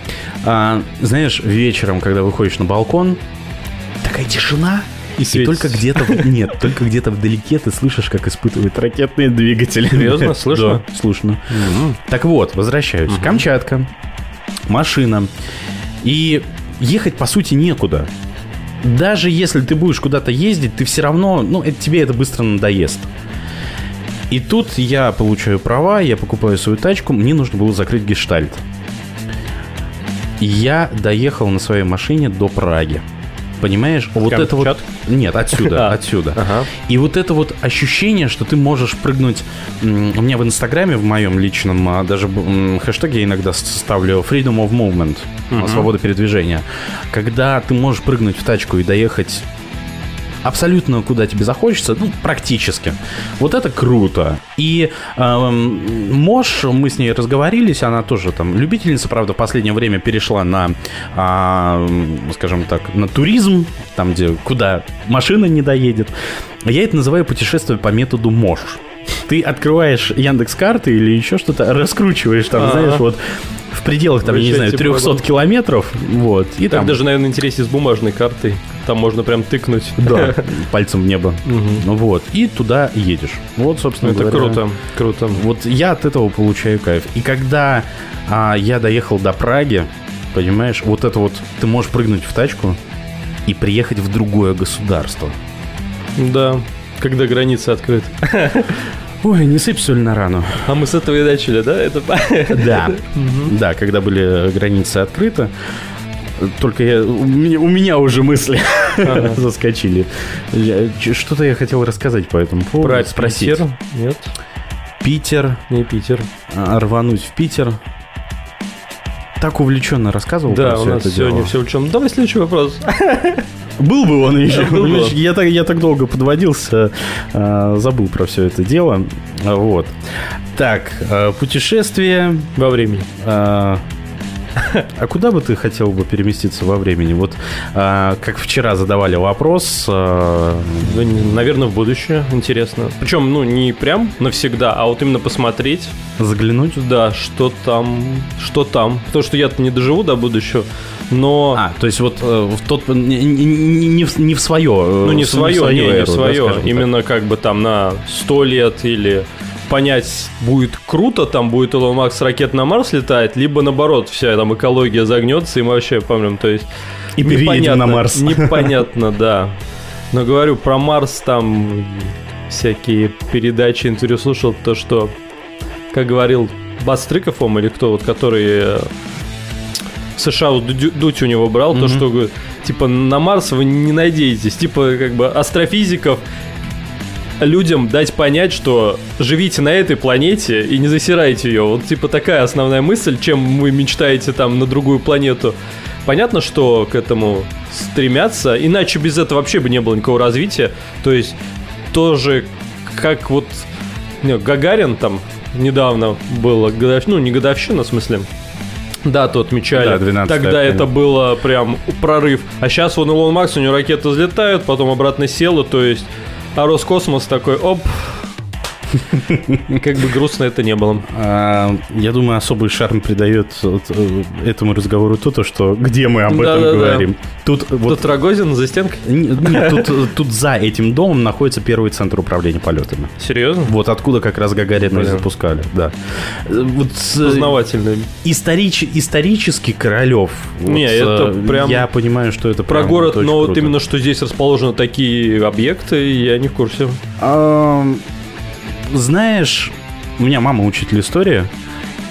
А, знаешь, вечером, когда выходишь на балкон, такая тишина. И И, только где-то нет, только где-то вдалеке ты слышишь, как испытывают ракетные двигатели. Серьезно? Слышно? Да, слышно. Так вот, возвращаюсь. Камчатка, машина. И ехать, по сути, некуда. Даже если ты будешь куда-то ездить, ты все равно, ну, это, тебе это быстро надоест. И тут я получаю права, я покупаю свою тачку, мне нужно было закрыть гештальт. И Я доехал на своей машине до Праги. Понимаешь? Вот это вот... Камчатка? Нет, отсюда, отсюда. Ага. И вот это вот ощущение, что ты можешь прыгнуть... У меня в Инстаграме, в моем личном, а, даже м, хэштег я иногда ставлю Freedom of Movement, Мгм. свобода передвижения. Когда ты можешь прыгнуть в тачку и доехать абсолютно куда тебе захочется, ну, практически. Вот это круто. И эм, Мош, мы с ней разговорились, она тоже там любительница, правда, в последнее время перешла на, м, скажем так, на туризм, там, где куда машина не доедет. Я это называю путешествие по методу Мош. Ты открываешь Яндекс карты или еще что-то, раскручиваешь там, Ага. знаешь, вот в пределах, там, я не знаю, Выезжайте 300 вагон. километров, вот, и Так там... даже, наверное, интереснее с бумажной картой. Там можно прям тыкнуть. Да, пальцем в небо. Ну вот, и туда едешь. Вот, собственно Это круто, круто. Вот я от этого получаю кайф. И когда а, я доехал до Праги, понимаешь, вот это вот, ты можешь прыгнуть в тачку и приехать в другое государство. Да, когда границы открыты. Ой, не сыпь соль на рану. А мы с этого и начали, да? Это... Да, да, когда были границы открыты, только я, у, меня, у меня уже мысли Ага. заскочили. Что-то я хотел рассказать по этому поводу. Про спросить. Питер? Нет, Питер, не Питер. а, рвануть в Питер. Так увлеченно рассказывал Да, про у всё нас это сегодня дело. все учем. Давай следующий вопрос. Был бы он еще. Был бы. Я так, я так долго подводился, а, забыл про все это дело. А, Вот. Так, а, путешествие. Во времени. А куда бы ты хотел бы переместиться во времени? Вот а, как вчера задавали вопрос. а, Да, не- наверное, в будущее. Интересно. Причем, ну, не прям навсегда, а вот именно посмотреть, Заглянуть? да, что там, что там. Потому что я-то не доживу до будущего, но... А, то есть вот э, в тот не, не- не- не в, не в свое. э, Ну, не в свое, не, не эру, в да, свое. так. Именно как бы там на 100 лет или понять, будет круто, там будет Илон Макс ракет на Марс летает, либо наоборот, вся там экология загнется, и мы вообще помним, то есть... И переедем непонятно, на Марс. Непонятно, да. Но говорю, про Марс там всякие передачи, интервью слушал, то, что, как говорил Бастрыков, он или кто, вот, который э, в США вот Дудь у него брал, то, Мгм. что, типа, на Марс вы не надеетесь. Типа, как бы, астрофизиков людям дать понять, что живите на этой планете и не засирайте ее. Вот, типа, такая основная мысль, чем вы мечтаете там на другую планету. Понятно, что к этому стремятся, иначе без этого вообще бы не было никакого развития. То есть, тоже, как вот не, Гагарин там недавно было, годов- ну, не годовщина, в смысле, дату отмечали. Да, 12 Тогда это было прям прорыв. А сейчас вон Илон Макс, у него ракеты взлетают, потом обратно села, то есть а Роскосмос такой, оп, как бы грустно это не было. А, я думаю, особый шарм придает э, этому разговору то, то, что где мы об этом говорим. Тут вот Рогозин за стенкой? Нет, тут, э, тут за этим домом находится первый центр управления полетами. Серьезно? Вот откуда как раз Гагарина запускали, да. Э, Познавательный. историч- исторически Королев. Не, это прям- Я понимаю, что это Про город, но вот именно что здесь расположены такие объекты, я не в курсе. Знаешь, у меня мама учитель истории,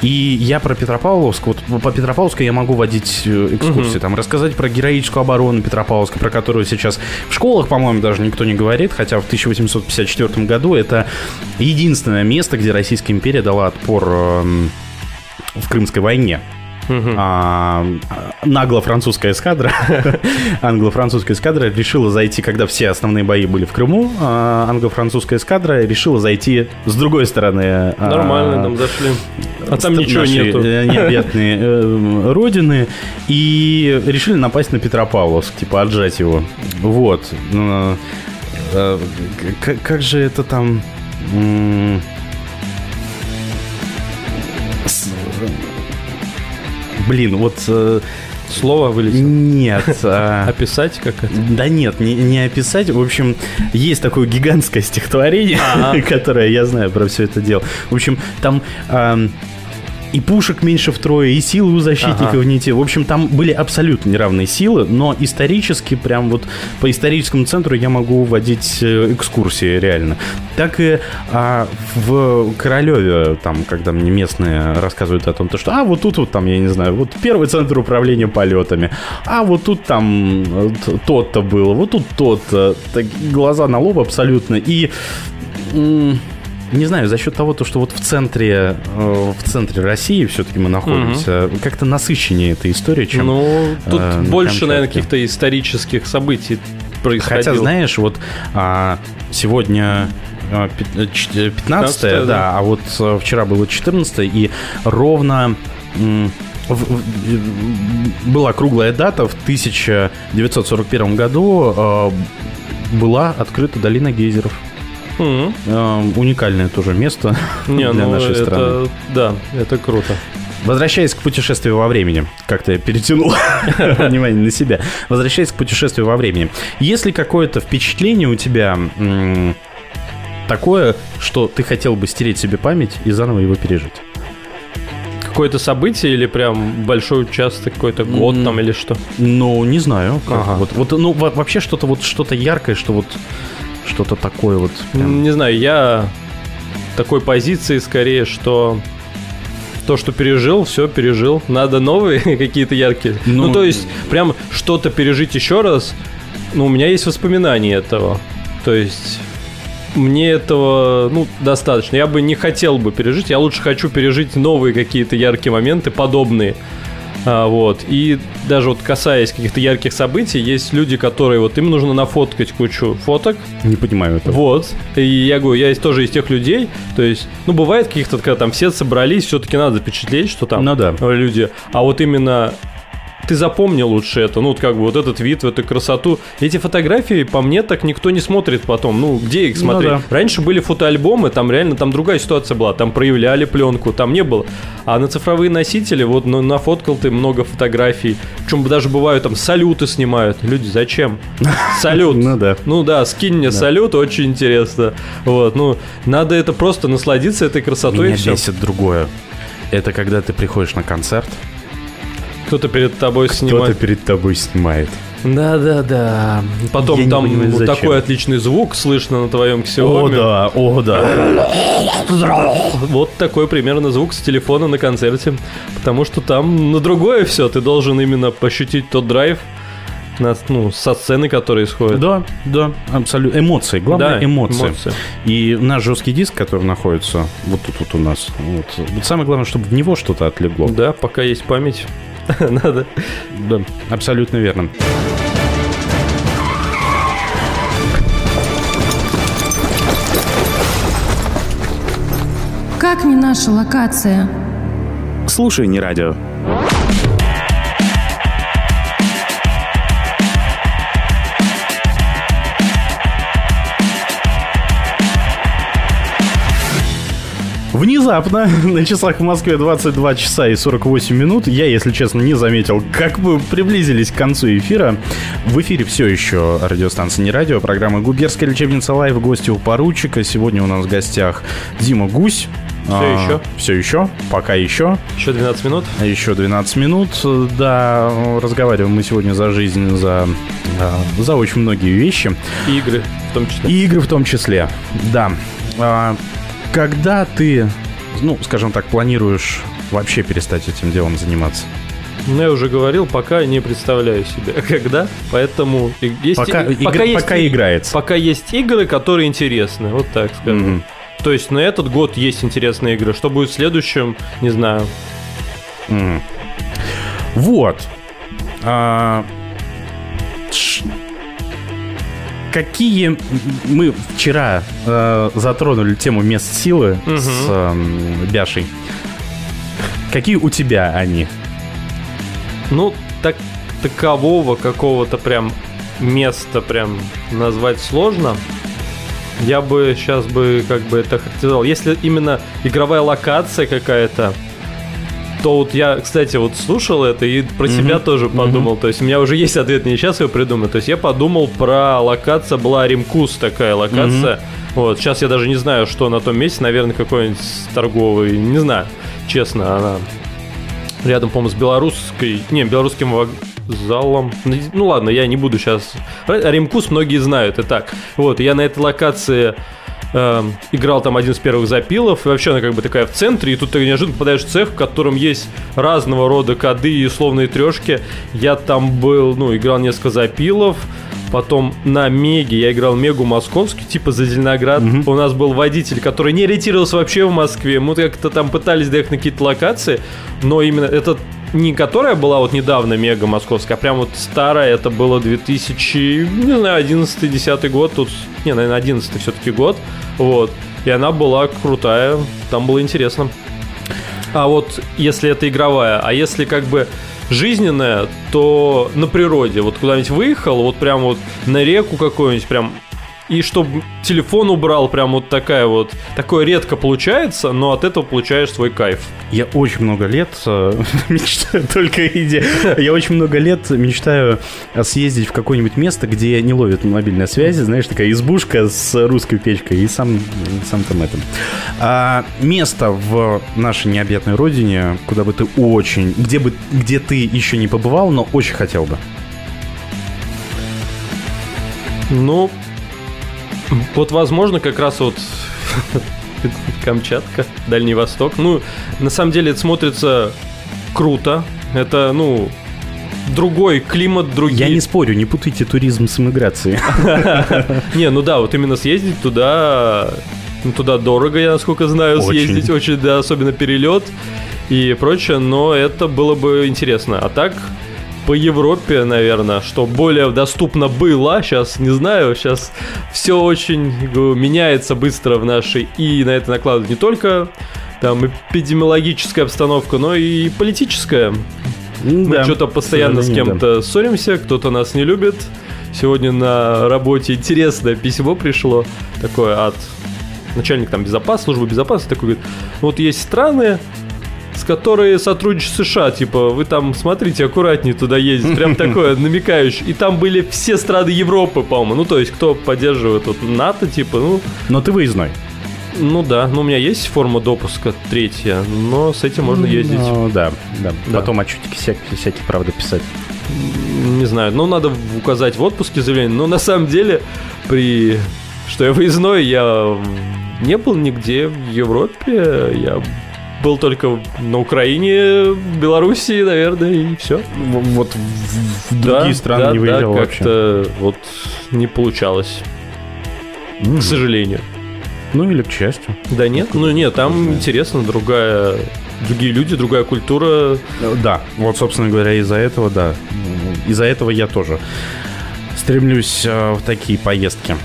И я про Петропавловск, вот по Петропавловску я могу водить э, экскурсии, Мгм. там рассказать про героическую оборону Петропавловска, про которую сейчас в школах, по-моему, даже никто не говорит, хотя в 1854 году это единственное место, где Российская империя дала отпор эм, в Крымской войне. А, нагло-французская эскадра, англо-французская эскадра решила зайти, когда все основные бои были в Крыму, а англо-французская эскадра решила зайти с другой стороны. а, Нормально там зашли. А там ничего нету. э, необъятной э, родины и решили напасть на Петропавловск, типа отжать его. Вот. Ну, э, Как же это там... Блин, вот... э, Слово вылетело? Нет. а- Описать как это? Да нет, не, не описать. В общем, есть такое гигантское стихотворение, которое я знаю про все это дело. В общем, там ам, и пушек меньше втрое, и силы у защитников Ага. не те. В общем, там были абсолютно неравные силы, но исторически, прям вот по историческому центру я могу водить э, экскурсии реально. Так и а, в Королеве, там, когда мне местные рассказывают о том, то, что, а, вот тут вот там, я не знаю, вот первый центр управления полетами, а вот тут там э, тот-то было, вот тут тот-то. Так, глаза на лоб абсолютно. И м, не знаю, за счет того, то, что вот в центре, э, в центре России все-таки мы находимся, как-то насыщеннее эта история, чем... Ну, тут э, больше, наверное, Камчатке. каких-то исторических событий происходило. Хотя, знаешь, вот а, сегодня а, пят- э, ч- э, 15 15-е, да, да. а вот э, вчера было 14 и ровно была круглая дата в 1941 году э, была открыта долина гейзеров. Э, уникальное тоже место Не, для ну нашей это, страны. да, это круто. Возвращаясь к путешествию во времени, как-то я перетянул внимание на себя. Возвращаясь к путешествию во времени. Если какое-то впечатление у тебя м, такое, что ты хотел бы стереть себе память и заново его пережить? Какое-то событие или прям большой участок, какой-то год там или что? Ну, не знаю. Ага. Вот, вот, ну, во- вообще что-то вот что-то яркое, что вот что-то такое вот. прям. Не знаю, я такой позиции скорее, что то, что пережил, все пережил. Надо новые какие-то яркие. Ну, Ну, то есть, прям что-то пережить еще раз. Ну, у меня есть воспоминания этого. То есть, мне этого, ну, достаточно. Я бы не хотел бы пережить. Я лучше хочу пережить новые какие-то яркие моменты, подобные. А, вот. И даже вот касаясь каких-то ярких событий, есть люди, которые вот им нужно нафоткать кучу фоток, Не понимаю этого. вот. И я говорю, я тоже из тех людей. То есть, ну, бывает каких-то, когда там все собрались, все-таки надо запечатлеть, что там Ну да. люди. А вот именно ты запомни лучше это, ну, вот как бы вот этот вид, вот эту красоту. Эти фотографии, по мне, так никто не смотрит потом. Ну, где их Ну смотреть? да. Раньше были фотоальбомы, там реально там другая ситуация была. Там проявляли пленку, там не было. А на цифровые носители, вот ну, нафоткал ты много фотографий. Причем даже бывают там салюты снимают. Люди, зачем? Салют. Ну да. Ну да, скинь мне салют, очень интересно. Вот, ну, надо это просто насладиться этой красотой Меня бесит другое. Это когда ты приходишь на концерт, Кто-то перед тобой кто-то снимает. перед тобой снимает. Да, да, да. Потом Я там понимаю, зачем. такой отличный звук слышно на твоем О, ксиоме. да, о, да. Вот такой примерно звук с телефона на концерте. Потому что там на другое все. Ты должен именно пощутить тот драйв на, ну, со сцены, которая исходит. Да, да, абсолютно. Эмоции, главное Да, эмоции. эмоции. И наш жесткий диск, который находится вот тут вот у нас, вот, вот самое главное, чтобы в него что-то отлегло. Да, пока есть память. Надо. Да, абсолютно верно. Как не наша локация? Слушай, не радио. Внезапно на часах в Москве 22 часа и 48 минут. Я, если честно, не заметил, как мы приблизились к концу эфира. В эфире все еще радиостанция «Не радио», программа «Губернская лечебница live», гости у поручика. Сегодня у нас в гостях Дима Гусь. Всё еще? Все еще, пока еще. Еще 12 минут. Еще 12 минут. Да, разговариваем мы сегодня за жизнь, за, а, за очень многие вещи. И игры в том числе. И игры в том числе, да. Когда ты, ну, скажем так, планируешь вообще перестать этим делом заниматься? Ну, я уже говорил, пока не представляю себе, когда, поэтому есть, Пока и- пока и- играется. Пока есть игры, которые интересны, вот так скажем. То есть на этот год есть интересные игры. Что будет в следующем, не знаю. Мгм. Вот. А, ш- Какие мы вчера э, затронули тему мест силы Мгм. с эм, Бяшей. Какие у тебя они? Ну, так такового какого-то прям места прям назвать сложно. Я бы сейчас бы как бы это характеризовал. Если именно игровая локация какая-то, то вот я, кстати, вот слушал это и про Мгм. себя тоже подумал. То есть у меня уже есть ответ, не сейчас его придумаю. То есть я подумал про локация, была Римкус такая локация. Вот, сейчас я даже не знаю, что на том месте, наверное, какой-нибудь торговый, не знаю, честно, она рядом, по-моему, с белорусской, не, белорусским вокзалом. Ну ладно, я не буду сейчас. Римкус многие знают, и так. Вот, я на этой локации эм, играл там один из первых запилов, и вообще она как бы такая в центре, и тут ты неожиданно попадаешь в цех, в котором есть разного рода коды и условные трешки. Я там был, ну, играл несколько запилов, Потом на Меге я играл Мегу московский, типа за Зеленоград. У нас был водитель, который не ориентировался вообще в Москве. Мы как-то там пытались доехать на какие-то локации, но именно это не которая была вот недавно Мега московская, а прям вот старая, это было 2000, не знаю, 11-10 год, тут, не, наверное, 11 все-таки год, вот. И она была крутая, там было интересно. А вот если это игровая, а если как бы жизненная, то на природе. Вот куда-нибудь выехал, вот прям вот на реку какую-нибудь прям и чтобы телефон убрал, прям вот такая вот. Такое редко получается, но от этого получаешь свой кайф. Я очень много лет э, мечтаю только иде. Я очень много лет мечтаю съездить в какое-нибудь место, где не ловит мобильной связи, знаешь, такая избушка с русской печкой и сам, сам там этом. А место в нашей необъятной родине, куда бы ты очень, где бы, где ты еще не побывал, но очень хотел бы. Ну, вот, возможно, как раз вот Камчатка, Дальний Восток. Ну, на самом деле это смотрится круто. Это, ну, другой климат, другие... Я не спорю, не путайте туризм с иммиграцией. Не, ну да, вот именно съездить туда... ну, Туда дорого, я насколько знаю, съездить очень, да, особенно перелет и прочее, но это было бы интересно. А так, по Европе, наверное, что более доступно было, сейчас не знаю, сейчас все очень говорю, меняется быстро в нашей, и на это накладывают не только там эпидемиологическая обстановка, но и политическая. Мы Да, что-то постоянно с кем-то ссоримся, кто-то нас не любит. Сегодня на работе интересное письмо пришло, такое от начальника там безопасности, службы безопасности, такой говорит, вот есть страны, с которые сотрудничают США, типа, вы там смотрите, аккуратнее туда ездить, прям такое намекающее. И там были все страны Европы, по-моему, ну, то есть, кто поддерживает вот НАТО, типа, ну... Но ты выездной. Ну да, ну у меня есть форма допуска третья, но с этим можно ездить. Ну, да, да, Да. Потом отчетики всякие, всякие, правда, писать. Не знаю, ну надо указать в отпуске заявление, но на самом деле при... Что я выездной, я не был нигде в Европе, я был только на Украине, Белоруссии, наверное, и все. Вот в, другие страны не выезжал да, вообще. как-то вот не получалось, М. к сожалению. Ну или к счастью. Да нет, ну нет, там интересно, другая, другие люди, другая культура. Э, Да, вот, собственно говоря, из-за этого, да. Из-за этого я тоже стремлюсь э, в такие поездки.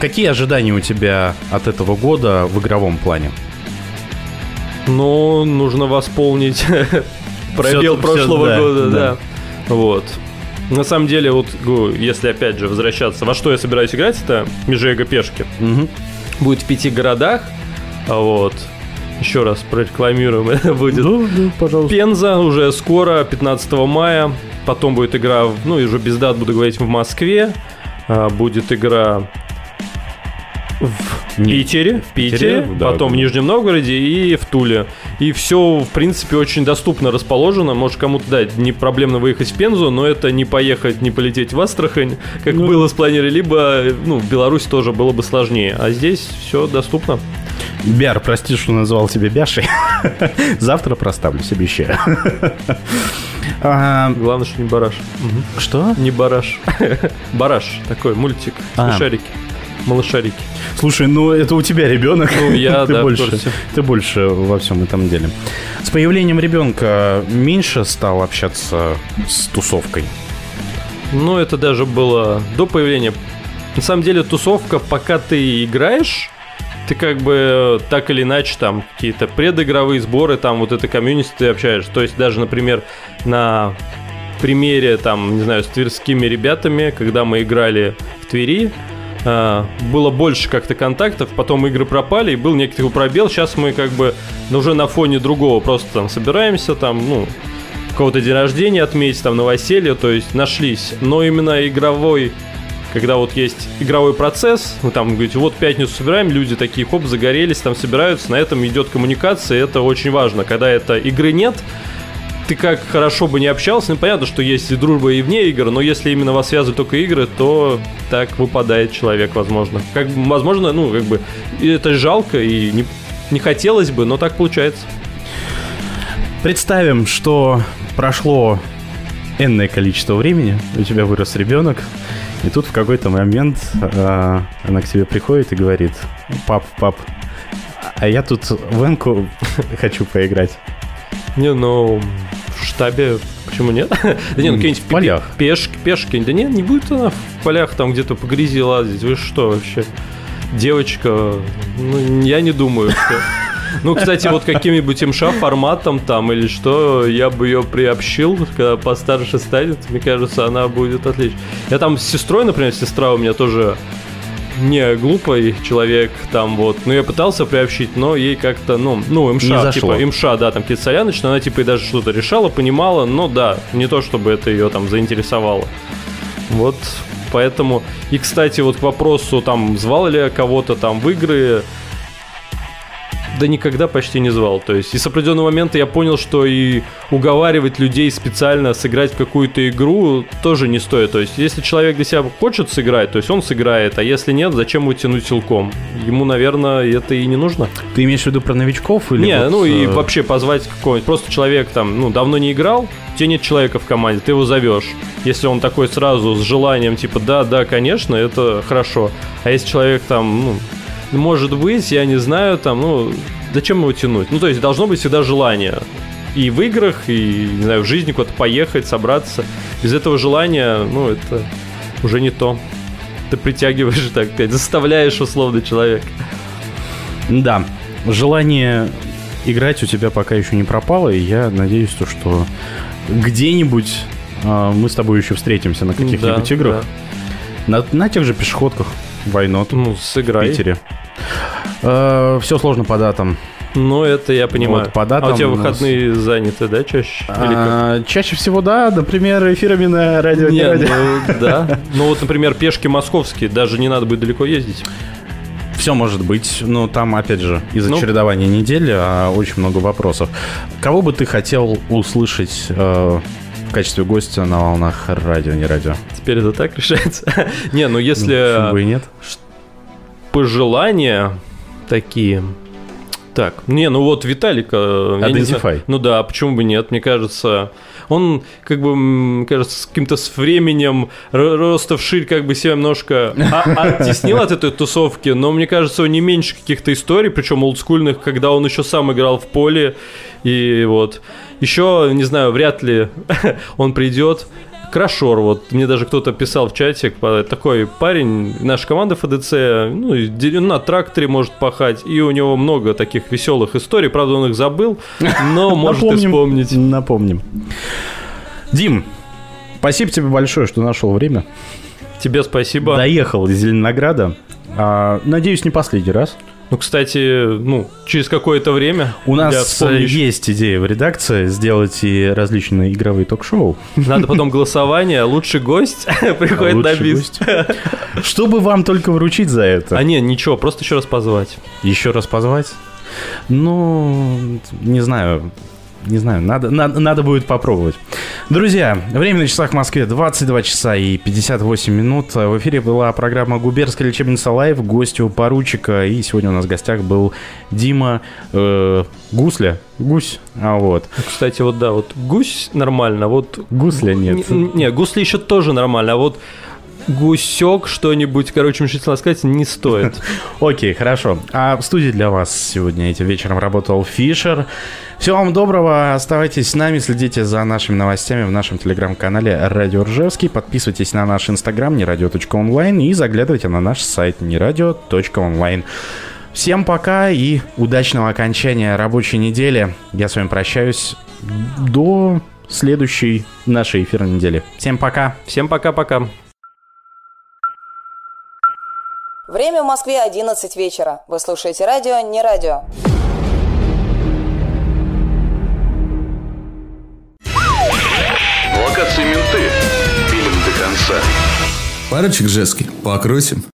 Какие ожидания у тебя от этого года в игровом плане? Но нужно восполнить пробел Всё- прошлого всё, да, года, да. да. Вот. На самом деле, вот, если опять же возвращаться, во что я собираюсь играть, это Межега пешки. Будет в пяти городах. А Вот. Еще раз прорекламируем, это будет. пожалуйста. Пенза уже скоро, 15 мая. Потом будет игра, ну, и уже без дат буду говорить, в Москве. А, Будет игра в Питере, в Питере, Питере, да, потом да. в Нижнем Новгороде и в Туле. И все, в принципе, очень доступно расположено. Может, кому-то, да, не проблемно выехать в Пензу, но это не поехать, не полететь в Астрахань, как Ну. было спланировано, либо, ну, в Беларусь тоже было бы сложнее. А здесь все доступно. Бяр, прости, что назвал тебя Бяшей. Завтра проставлюсь, обещаю. А, Главное, что не бараш. Что? Не бараш. Бараш, такой мультик. А. Смешарики. Малышарики. Слушай, ну это у тебя ребенок. Ну, я, ты да, больше, ты больше во всем этом деле. С появлением ребенка меньше стал общаться с тусовкой. Ну, это даже было до появления. На самом деле, тусовка, пока ты играешь, ты как бы так или иначе там какие-то предыгровые сборы, там вот это комьюнити ты общаешься. То есть даже, например, на примере там, не знаю, с тверскими ребятами, когда мы играли в Твери, а, было больше как-то контактов, потом игры пропали, и был некий пробел. Сейчас мы как бы ну, уже на фоне другого просто там собираемся, там, ну, кого-то день рождения отметить, там, новоселье, то есть нашлись. Но именно игровой, когда вот есть игровой процесс, вы там говорите, вот пятницу собираем, люди такие, хоп, загорелись, там собираются, на этом идет коммуникация, это очень важно. Когда это игры нет, ты как хорошо бы не общался, ну понятно, что есть и дружба и вне игр, но если именно вас связывают только игры, то так выпадает человек, возможно. Как возможно, ну, как бы, это жалко, и не, не хотелось бы, но так получается. Представим, что прошло энное количество времени, у тебя вырос ребенок, и тут в какой-то момент а, она к тебе приходит и говорит, пап, пап, а я тут в энку хочу поиграть. Не, ну, штабе почему нет? Да не, ну какие-нибудь В полях. пешки, пешки. Да нет, не будет она в полях там где-то по грязи лазить. Вы что вообще? Девочка, ну, я не думаю, что... Ну, кстати, вот каким-нибудь МШ форматом там или что, я бы ее приобщил, когда постарше станет, мне кажется, она будет отлично. Я там с сестрой, например, сестра у меня тоже не глупый человек там вот, но я пытался приобщить, но ей как-то, ну, ну, МШ, типа, МШ, да, там какие-то соляночные, она типа и даже что-то решала, понимала, но да, не то чтобы это ее там заинтересовало. Вот, поэтому, и, кстати, вот к вопросу, там, звал ли я кого-то там в игры, да никогда почти не звал. То есть и с определенного момента я понял, что и уговаривать людей специально сыграть в какую-то игру тоже не стоит. То есть если человек для себя хочет сыграть, то есть он сыграет, а если нет, зачем его тянуть силком? Ему, наверное, это и не нужно. Ты имеешь в виду про новичков или не, вот, ну и э, вообще позвать какого-нибудь. Просто человек там, ну, давно не играл, у тебя нет человека в команде, ты его зовешь. Если он такой сразу с желанием, типа, да, да, конечно, это хорошо. А если человек там, ну, может быть, я не знаю, там, ну, зачем его тянуть? Ну, то есть должно быть всегда желание. И в играх, и, не знаю, в жизни куда-то поехать, собраться. Без этого желания, ну, это уже не то. Ты притягиваешь, так сказать, заставляешь условно человека. Да, желание играть у тебя пока еще не пропало, и я надеюсь, то, что где-нибудь а, мы с тобой еще встретимся на каких-нибудь Да, играх. На, на тех же пешеходках, войнот Ну, в сыграй. Питере. все сложно по датам. Ну, это я понимаю. Вот, по датам а у тебя у нас- выходные заняты, да, чаще? А, чаще всего, да, например, эфирами на радио. не Не, радио. ну, да. Ну вот, например, пешки московские, даже не надо будет далеко ездить. Все может быть, но там, опять же, из-за Ну. чередования недели а, очень много вопросов. Кого бы ты хотел услышать э, в качестве гостя на волнах радио, не радио? Теперь это так решается. Не, ну Ну, если почему бы и нет? пожелания такие. Так, не, ну вот Виталика... знаю. Identify. Ну да, почему бы нет, мне кажется. Он, как бы, кажется, с каким-то с временем ро- роста вширь как бы себя немножко а- оттеснил от этой тусовки, но мне кажется, он не меньше каких-то историй, причем олдскульных, когда он еще сам играл в поле, и вот. Еще, не знаю, вряд ли он придет. Крашор, вот мне даже кто-то писал в чате, э, такой парень, наша команда ФДЦ, ну, на тракторе может пахать, и у него много таких веселых историй, правда, он их забыл, но может и вспомнить. Напомним. Дим, спасибо тебе большое, что нашел время. Тебе спасибо. Доехал из Зеленограда. А, надеюсь, не последний раз. Ну, кстати, ну, через какое-то время У нас вспомню ещё. есть идея в редакции сделать и различные игровые ток-шоу. Надо потом голосование, лучший гость приходит на бис. гость. Чтобы вам только вручить за это? А не, ничего, просто еще раз позвать. Еще раз позвать? Ну, не знаю. Не знаю, надо, надо, надо будет попробовать. Друзья, время на часах в Москве 22 часа и 58 минут. В эфире была программа «Губерская лечебница Лайв». Гостю поручика. И сегодня у нас в гостях был Дима э, Гусля. Гусь. А вот. Кстати, вот да, вот гусь нормально, вот... Гусля нет. Не, не гусли еще тоже нормально, а вот гусек что-нибудь, короче, мешительно сказать, не стоит. Окей, хорошо. А в студии для вас сегодня этим вечером работал Фишер. Всего вам доброго, оставайтесь с нами, следите за нашими новостями в нашем телеграм-канале Радио Ржевский, подписывайтесь на наш инстаграм нерадио.онлайн и заглядывайте на наш сайт нерадио.онлайн. Всем пока и удачного окончания рабочей недели. Я с вами прощаюсь до следующей нашей эфирной недели. Всем пока. Всем пока-пока. Время в Москве 11 вечера. Вы слушаете радио «Не радио». Локации менты. Пилим до конца. Парочек Жески, покрутим.